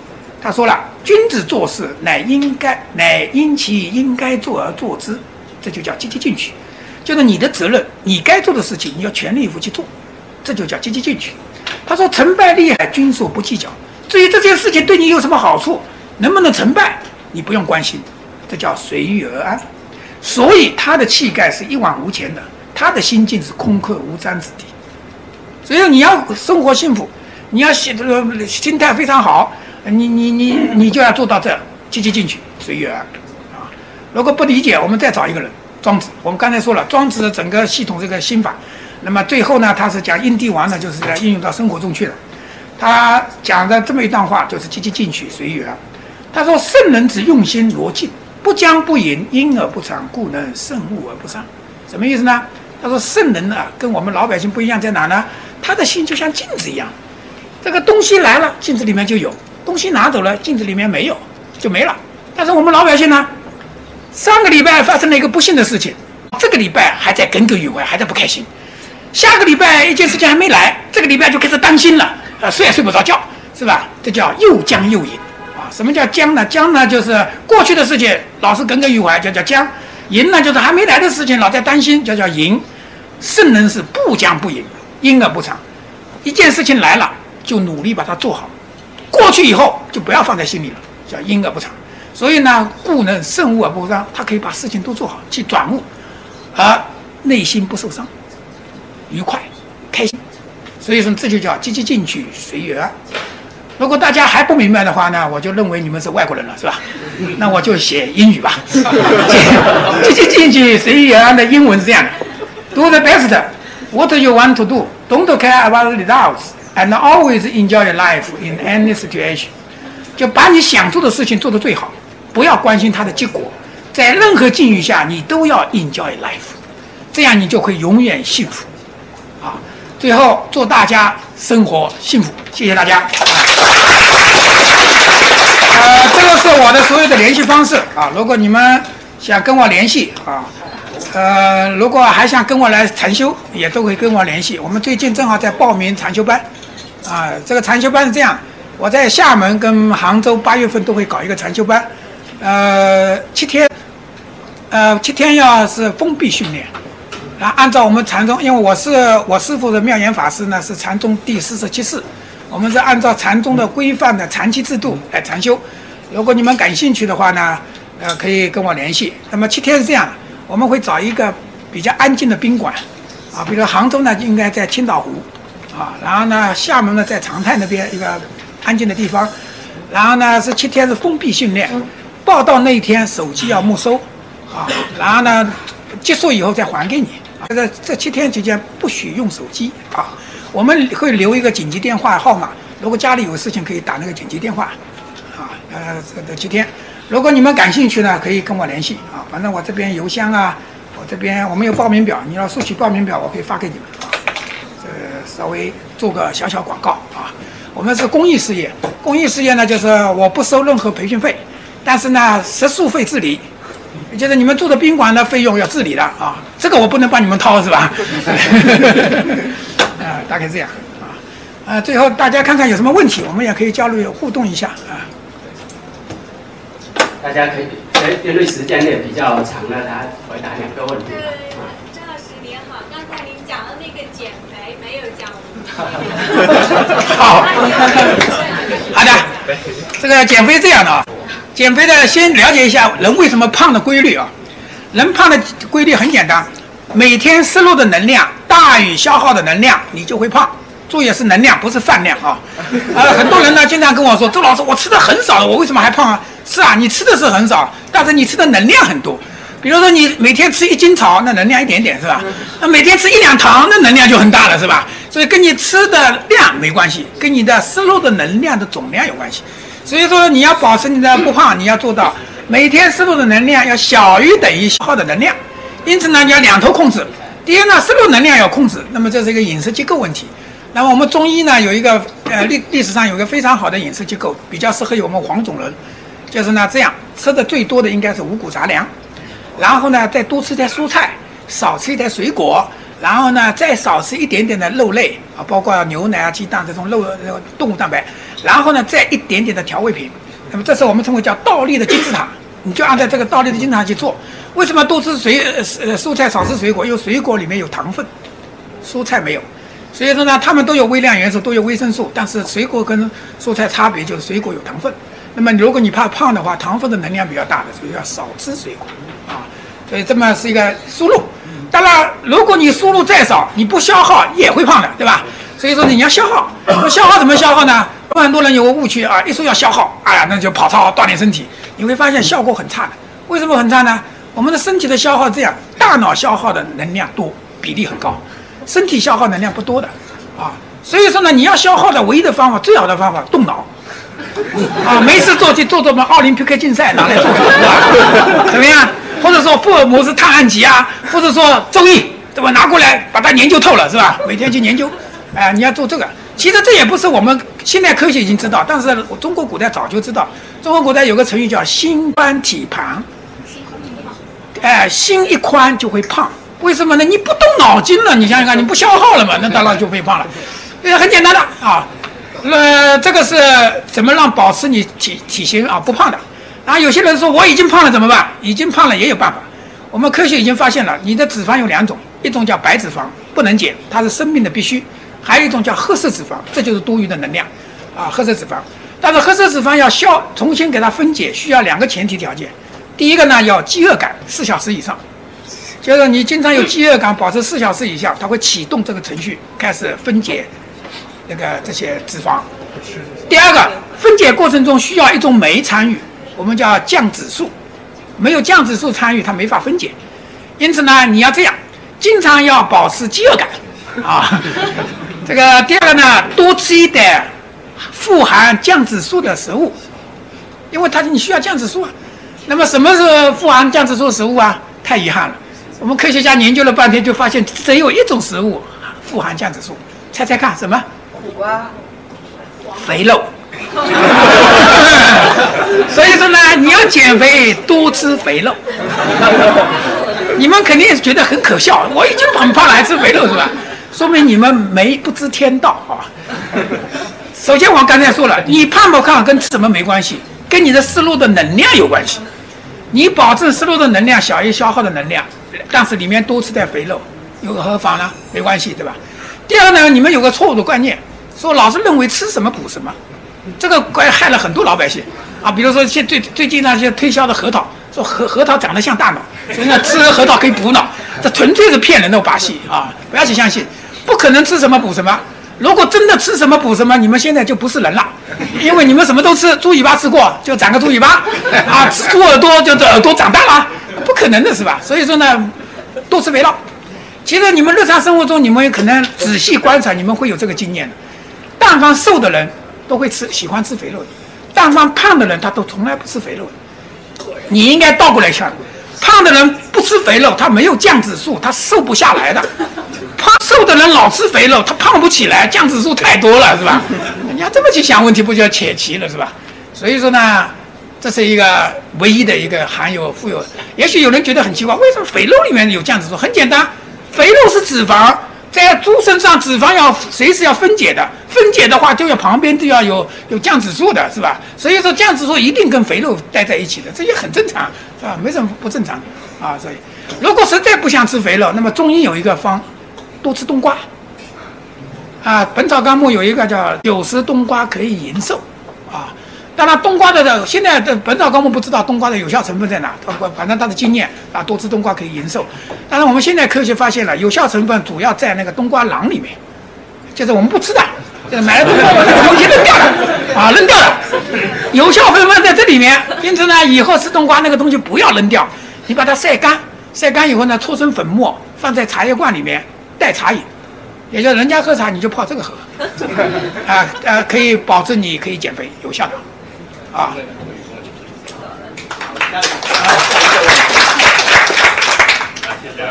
他说了：“君子做事，乃应该，乃因其应该做而做之，这就叫积极进取。就是你的责任，你该做的事情，你要全力以赴去做，这就叫积极进取。”他说：“成败利害，君所不计较。至于这件事情对你有什么好处，能不能成败？”你不用关心，这叫随遇而安。所以他的气概是一往无前的，他的心境是空客无瞻之地。所以你要生活幸福，你要心这个心态非常好，你你你你就要做到这，积极进取，随遇而安啊。如果不理解，我们再找一个人，庄子。我们刚才说了，庄子的整个系统这个心法，那么最后呢，他是讲应帝王呢，就是在应用到生活中去了。他讲的这么一段话，就是积极进取，随遇而安。他说：“圣人之用心逻辑，不将不迎，因而不长，故能胜物而不伤。”什么意思呢？他说：“圣人呢，跟我们老百姓不一样，在哪呢？他的心就像镜子一样，这个东西来了，镜子里面就有；东西拿走了，镜子里面没有，就没了。但是我们老百姓呢，上个礼拜发生了一个不幸的事情，这个礼拜还在耿耿于怀，还在不开心；下个礼拜一件事情还没来，这个礼拜就开始担心了，呃，睡也睡不着觉，是吧？这叫又将又迎。”什么叫将呢？将呢就是过去的事情，老是耿耿于怀，叫叫将；迎呢就是还没来的事情，老在担心，叫叫迎。圣人是不将不迎，因而不长。一件事情来了，就努力把它做好；过去以后就不要放在心里了，叫因而不长。所以呢，故能胜物而不伤。他可以把事情都做好，去转物，而内心不受伤，愉快、开心。所以说，这就叫积极进取，随遇而安。如果大家还不明白的话呢，我就认为你们是外国人了，是吧？那我就写英语吧。积极进取，随遇而安的英文是这样的：Do the best, what you want to do. Don't care about the results, and always enjoy life in any situation. 就把你想做的事情做得最好，不要关心它的结果。在任何境遇下，你都要 enjoy life，这样你就会永远幸福。啊，最后祝大家生活幸福，谢谢大家。呃，这个是我的所有的联系方式啊。如果你们想跟我联系啊，呃，如果还想跟我来禅修，也都可以跟我联系。我们最近正好在报名禅修班啊。这个禅修班是这样，我在厦门跟杭州八月份都会搞一个禅修班，呃，七天，呃，七天要是封闭训练，啊，按照我们禅宗，因为我是我师傅的妙严法师呢，是禅宗第四十七世。我们是按照禅宗的规范的禅期制度来禅修。如果你们感兴趣的话呢，呃，可以跟我联系。那么七天是这样，我们会找一个比较安静的宾馆，啊，比如杭州呢，应该在青岛湖，啊，然后呢，厦门呢在长泰那边一个安静的地方，然后呢是七天是封闭训练，报到那一天手机要没收，啊，然后呢结束以后再还给你。这个这七天期间不许用手机，啊。我们会留一个紧急电话号码，如果家里有事情可以打那个紧急电话，啊，呃，这这七天，如果你们感兴趣呢，可以跟我联系啊，反正我这边邮箱啊，我这边我们有报名表，你要索取报名表，我可以发给你们啊，这稍微做个小小广告啊，我们是公益事业，公益事业呢就是我不收任何培训费，但是呢食宿费自理，就是你们住的宾馆的费用要自理的啊，这个我不能帮你们掏是吧？啊，大概这样啊，呃，最后大家看看有什么问题，我们也可以交流互动一下啊。大家可以，因为时间也比较长了，他回答两个问题。呃，张老师您好，刚才您讲的那个减肥没有讲。好，好的，这个减肥这样的啊，减肥的先了解一下人为什么胖的规律啊。人胖的规律很简单，每天摄入的能量。大于消耗的能量，你就会胖。注意是能量，不是饭量啊！呃，很多人呢经常跟我说：“周老师，我吃的很少了，我为什么还胖啊？”是啊，你吃的是很少，但是你吃的能量很多。比如说你每天吃一斤草，那能量一点点是吧？那每天吃一两糖，那能量就很大了是吧？所以跟你吃的量没关系，跟你的摄入的能量的总量有关系。所以说你要保持你的不胖，你要做到每天摄入的能量要小于等于消耗的能量。因此呢，你要两头控制。第一呢，摄入能量要控制，那么这是一个饮食结构问题。那么我们中医呢有一个呃历历史上有一个非常好的饮食结构，比较适合于我们黄种人。就是呢这样吃的最多的应该是五谷杂粮，然后呢再多吃点蔬菜，少吃一点水果，然后呢再少吃一点点的肉类啊，包括牛奶啊、鸡蛋这种肉呃动物蛋白，然后呢再一点点的调味品。那么这是我们称为叫倒立的金字塔，你就按照这个倒立的金字塔去做。为什么多吃水呃蔬菜少吃水果？因为水果里面有糖分，蔬菜没有。所以说呢，它们都有微量元素，都有维生素，但是水果跟蔬菜差别就是水果有糖分。那么如果你怕胖的话，糖分的能量比较大的，所以要少吃水果啊。所以这么是一个输入。当然，如果你输入再少，你不消耗也会胖的，对吧？所以说你要消耗，那消耗怎么消耗呢？很多人有个误区啊，一说要消耗，哎呀，那就跑操锻炼身体，你会发现效果很差的。为什么很差呢？我们的身体的消耗这样，大脑消耗的能量多，比例很高。身体消耗能量不多的，啊，所以说呢，你要消耗的唯一的方法，最好的方法，动脑，啊，没事做就做做嘛，奥林匹克竞赛拿来做做，是吧？怎么样？或者说福尔摩斯探案集啊，或者说周易，对吧？拿过来把它研究透了，是吧？每天去研究，哎，你要做这个。其实这也不是我们现代科学已经知道，但是中国古代早就知道。中国古代有个成语叫心宽体胖，哎，心一宽就会胖。为什么呢？你不动脑筋了，你想想看，你不消耗了嘛？那当然就会胖了。这个很简单的啊，那这个是怎么让保持你体体型啊不胖的？然后有些人说我已经胖了怎么办？已经胖了也有办法。我们科学已经发现了，你的脂肪有两种，一种叫白脂肪，不能减，它是生命的必须；还有一种叫褐色脂肪，这就是多余的能量啊，褐色脂肪。但是褐色脂肪要消重新给它分解，需要两个前提条件。第一个呢，要饥饿感四小时以上。就是你经常有饥饿感，保持四小时以下，它会启动这个程序，开始分解那个这些脂肪。第二个，分解过程中需要一种酶参与，我们叫降脂素，没有降脂素参与，它没法分解。因此呢，你要这样，经常要保持饥饿感啊。这个第二个呢，多吃一点富含降脂素的食物，因为它你需要降脂素啊。那么什么是富含降脂素食物啊？太遗憾了。我们科学家研究了半天，就发现只有一种食物富含降脂素，猜猜看什么？苦瓜。肥肉。所以说呢，你要减肥，多吃肥肉。你们肯定觉得很可笑，我已经很胖了，还吃肥肉是吧？说明你们没不知天道啊。首先我刚才说了，你胖不胖跟吃什么没关系，跟你的思路的能量有关系。你保证思路的能量小于消耗的能量。但是里面多吃点肥肉，又何妨呢？没关系，对吧？第二呢，你们有个错误的观念，说老是认为吃什么补什么，这个怪害了很多老百姓啊。比如说现最最近那些推销的核桃，说核核桃长得像大脑，所以呢吃核桃可以补脑，这纯粹是骗人的把戏啊！不要去相信，不可能吃什么补什么。如果真的吃什么补什么，你们现在就不是人了，因为你们什么都吃，猪尾巴吃过就长个猪尾巴啊，吃猪耳朵就耳朵长大了。不可能的是吧？所以说呢，多吃肥肉。其实你们日常生活中，你们可能仔细观察，你们会有这个经验的。但凡瘦的人都会吃，喜欢吃肥肉；但凡胖的人，他都从来不吃肥肉。你应该倒过来想，胖的人不吃肥肉，他没有降脂素，他瘦不下来的；胖瘦的人老吃肥肉，他胖不起来，降脂素太多了，是吧？你要这么去想问题，不就切齐了，是吧？所以说呢。这是一个唯一的一个含有富有，也许有人觉得很奇怪，为什么肥肉里面有降脂素？很简单，肥肉是脂肪，在猪身上脂肪要随时要分解的，分解的话就要旁边都要有有降脂素的，是吧？所以说降脂素一定跟肥肉待在一起的，这也很正常，是吧？没什么不正常的啊。所以，如果实在不想吃肥肉，那么中医有一个方，多吃冬瓜。啊，《本草纲目》有一个叫“有时冬瓜可以延寿”，啊。当然，冬瓜的的现在的《本草纲目》不知道冬瓜的有效成分在哪，反正它的经验啊，多吃冬瓜可以延寿。但是我们现在科学发现了，有效成分主要在那个冬瓜囊里面，就是我们不吃的，就是买了东西扔掉了啊，扔掉了。有效成分在这里面，因此呢，以后吃冬瓜那个东西不要扔掉，你把它晒干，晒干以后呢，搓成粉末，放在茶叶罐里面代茶饮，也就人家喝茶你就泡这个喝，啊啊，可以保证你可以减肥，有效的。啊！啊，谢谢。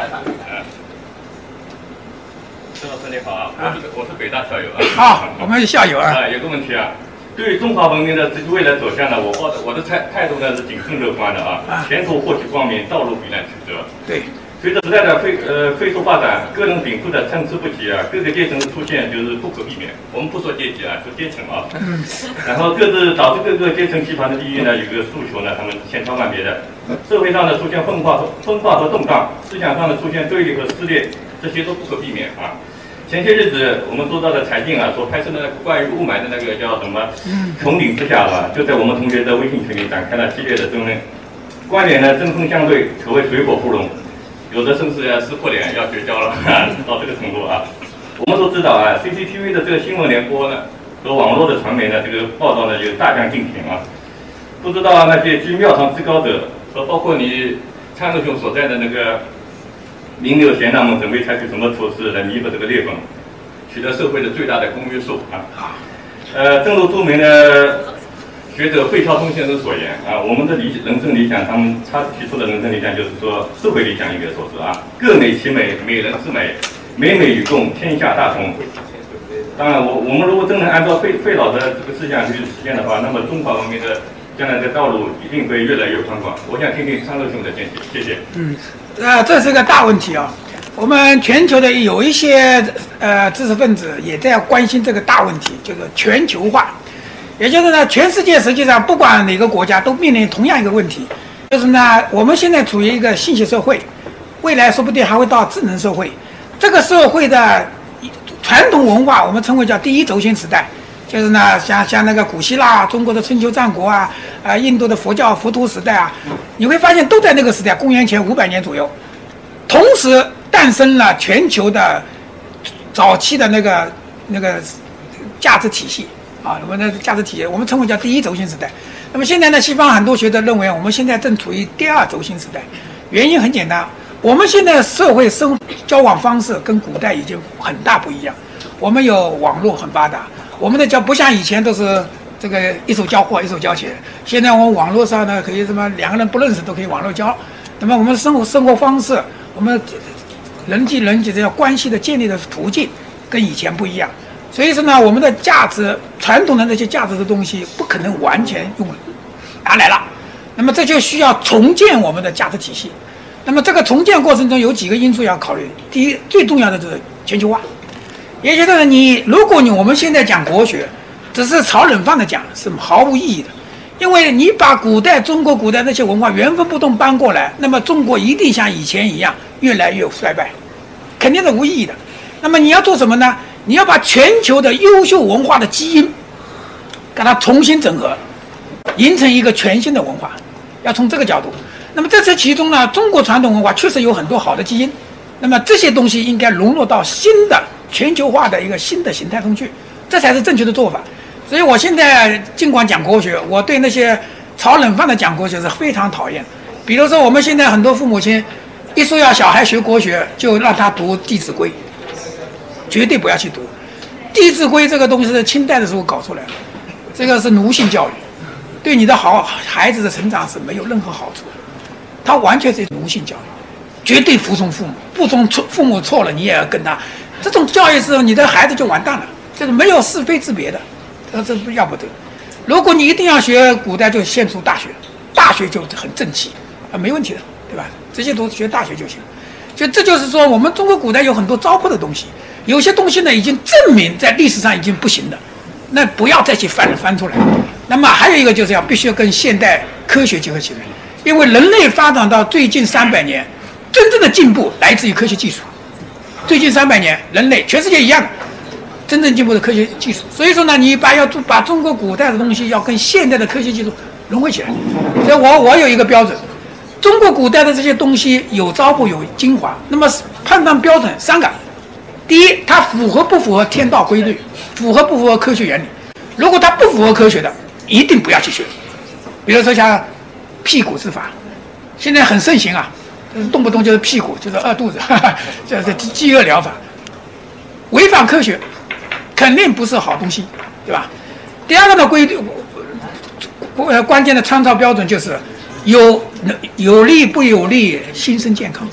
陈老师你好啊，我是我是北大校友啊。好，我们是校友啊。啊，有个问题啊，对中华文明的这个未来走向呢，我抱的我的态态度呢是谨慎乐观的啊啊，前途或许光明，道路必然曲折。对，随着时代的飞呃飞速发展，个人禀赋的参差不齐啊，各个阶层的出现就是不可避免。我们不说阶级啊，说阶层啊。嗯，然后各自导致各个阶层集团的利益呢有个诉求呢，他们千差万别的。社会上呢出现分化分化和动荡，思想上呢出现对立和撕裂，这些都不可避免啊。前些日子我们做到的柴静啊所拍摄的关于雾霾的那个叫什么“穹顶之下”吧，就在我们同学的微信群里展开了激烈的争论，观点呢针锋相对，可谓水火不容。有的甚至要撕破脸，要绝交了，到这个程度啊！我们都知道啊，CCTV 的这个新闻联播呢，和网络的传媒呢，这个报道呢就大相径庭啊。不知道那些居庙堂之高者和包括你参谋兄所在的那个名流贤达们，准备采取什么措施来弥补这个裂缝，取得社会的最大的公约数啊？呃，正如著名的学者费孝通先生所言啊，我们的理人生理想，他们他提出的人生理想就是说，社会理想应该说是啊，各美其美，美人之美，美美与共，天下大同。当然，我我们如果真能按照费费老的这个思想去实现的话，那么中华文明的将来的道路一定会越来越宽广。我想听听昌乐兄的见解，谢谢。嗯，呃，这是个大问题啊。我们全球的有一些呃知识分子也在关心这个大问题，就是全球化。也就是呢，全世界实际上不管哪个国家都面临同样一个问题，就是呢，我们现在处于一个信息社会，未来说不定还会到智能社会。这个社会的传统文化，我们称为叫第一轴心时代，就是呢，像像那个古希腊、中国的春秋战国啊，啊、印度的佛教佛陀时代啊，你会发现都在那个时代，公元前五百年左右，同时诞生了全球的早期的那个那个价值体系啊，我们的价值体系，我们称为叫第一轴心时代。那么现在呢，西方很多学者认为我们现在正处于第二轴心时代，原因很简单，我们现在社会生交往方式跟古代已经很大不一样。我们有网络很发达，我们的交不像以前都是这个一手交货一手交钱，现在我们网络上呢可以什么两个人不认识都可以网络交。那么我们生活生活方式，我们人际人际这些关系的建立的途径跟以前不一样，所以说呢，我们的价值传统的那些价值的东西不可能完全用拿来了，那么这就需要重建我们的价值体系。那么这个重建过程中有几个因素要考虑，第一最重要的就是全球化，也就是你如果你我们现在讲国学，只是炒冷饭的讲是毫无意义的。因为你把古代中国古代那些文化原封不动搬过来，那么中国一定像以前一样越来越衰败，肯定是无意义的。那么你要做什么呢？你要把全球的优秀文化的基因，给它重新整合，形成一个全新的文化。要从这个角度。那么这次其中呢，中国传统文化确实有很多好的基因，那么这些东西应该融入到新的全球化的一个新的形态中去，这才是正确的做法。所以我现在尽管讲国学，我对那些炒冷饭的讲国学是非常讨厌。比如说，我们现在很多父母亲一说要小孩学国学，就让他读《弟子规》，绝对不要去读。《弟子规》这个东西是清代的时候搞出来的，这个是奴性教育，对你的好孩子的成长是没有任何好处的。它完全是奴性教育，绝对服从父母，不从错父母错了你也要跟他。这种教育是，你的孩子就完蛋了，就是没有是非之别的。这这不要不得。如果你一定要学古代，就先读大学，大学就很正气啊，没问题的，对吧？直接读学大学就行。就这就是说，我们中国古代有很多糟粕的东西，有些东西呢已经证明在历史上已经不行的，那不要再去翻翻出来。那么还有一个就是要必须要跟现代科学结合起来，因为人类发展到最近三百年，真正的进步来自于科学技术。最近三百年，人类全世界一样。真正进步的科学技术，所以说呢，你把要把中国古代的东西要跟现代的科学技术融合起来。所以我我有一个标准，中国古代的这些东西有糟粕有精华，那么判断标准三个：第一，它符合不符合天道规律，符合不符合科学原理。如果它不符合科学的，一定不要去学。比如说像辟谷之法，现在很盛行啊，动不动就是辟谷，就是饿肚子，这是饥饿疗法，违反科学。肯定不是好东西，对吧？第二个呢，规呃关键的参照标准就是有有利不有利心身健康。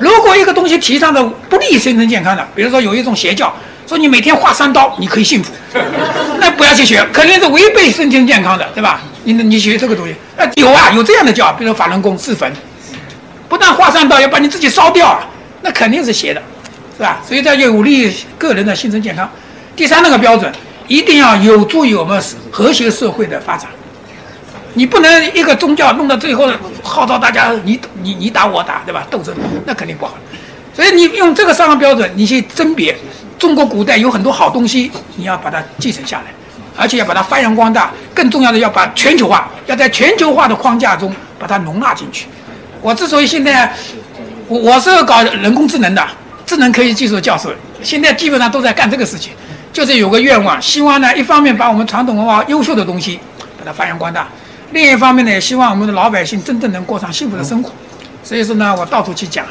如果一个东西提倡的不利心身健康的，比如说有一种邪教，说你每天画三刀，你可以幸福，那不要去学，肯定是违背身心健康的，对吧？你你学这个东西，那有啊，有这样的教，比如法轮功、自焚，不但画三刀，要把你自己烧掉，那肯定是邪的，是吧？所以这就有利于个人的心身健康。第三那个标准，一定要有助于我们和谐社会的发展。你不能一个宗教弄到最后号召大家你你你打我打，对吧？斗争那肯定不好。所以你用这个三个标准，你去甄别中国古代有很多好东西，你要把它继承下来，而且要把它发扬光大。更重要的，要把全球化，要在全球化的框架中把它容纳进去。我之所以现在我我是搞人工智能的，智能科学技术教授，现在基本上都在干这个事情，就是有个愿望，希望呢一方面把我们传统文化优秀的东西把它发扬光大。另一方面呢，也希望我们的老百姓真正能过上幸福的生活。所以说呢，我到处去讲，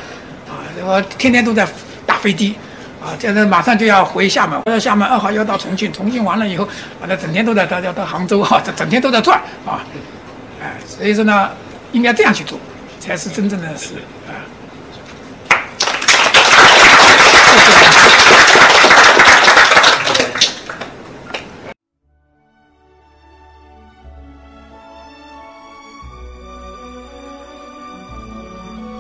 啊，我天天都在打飞的，啊，现在马上就要回厦门，到厦门二号要到重庆，重庆完了以后，反正整天都在到要到杭州哈，这整天都在转啊，哎，所以说呢，应该这样去做，才是真正的是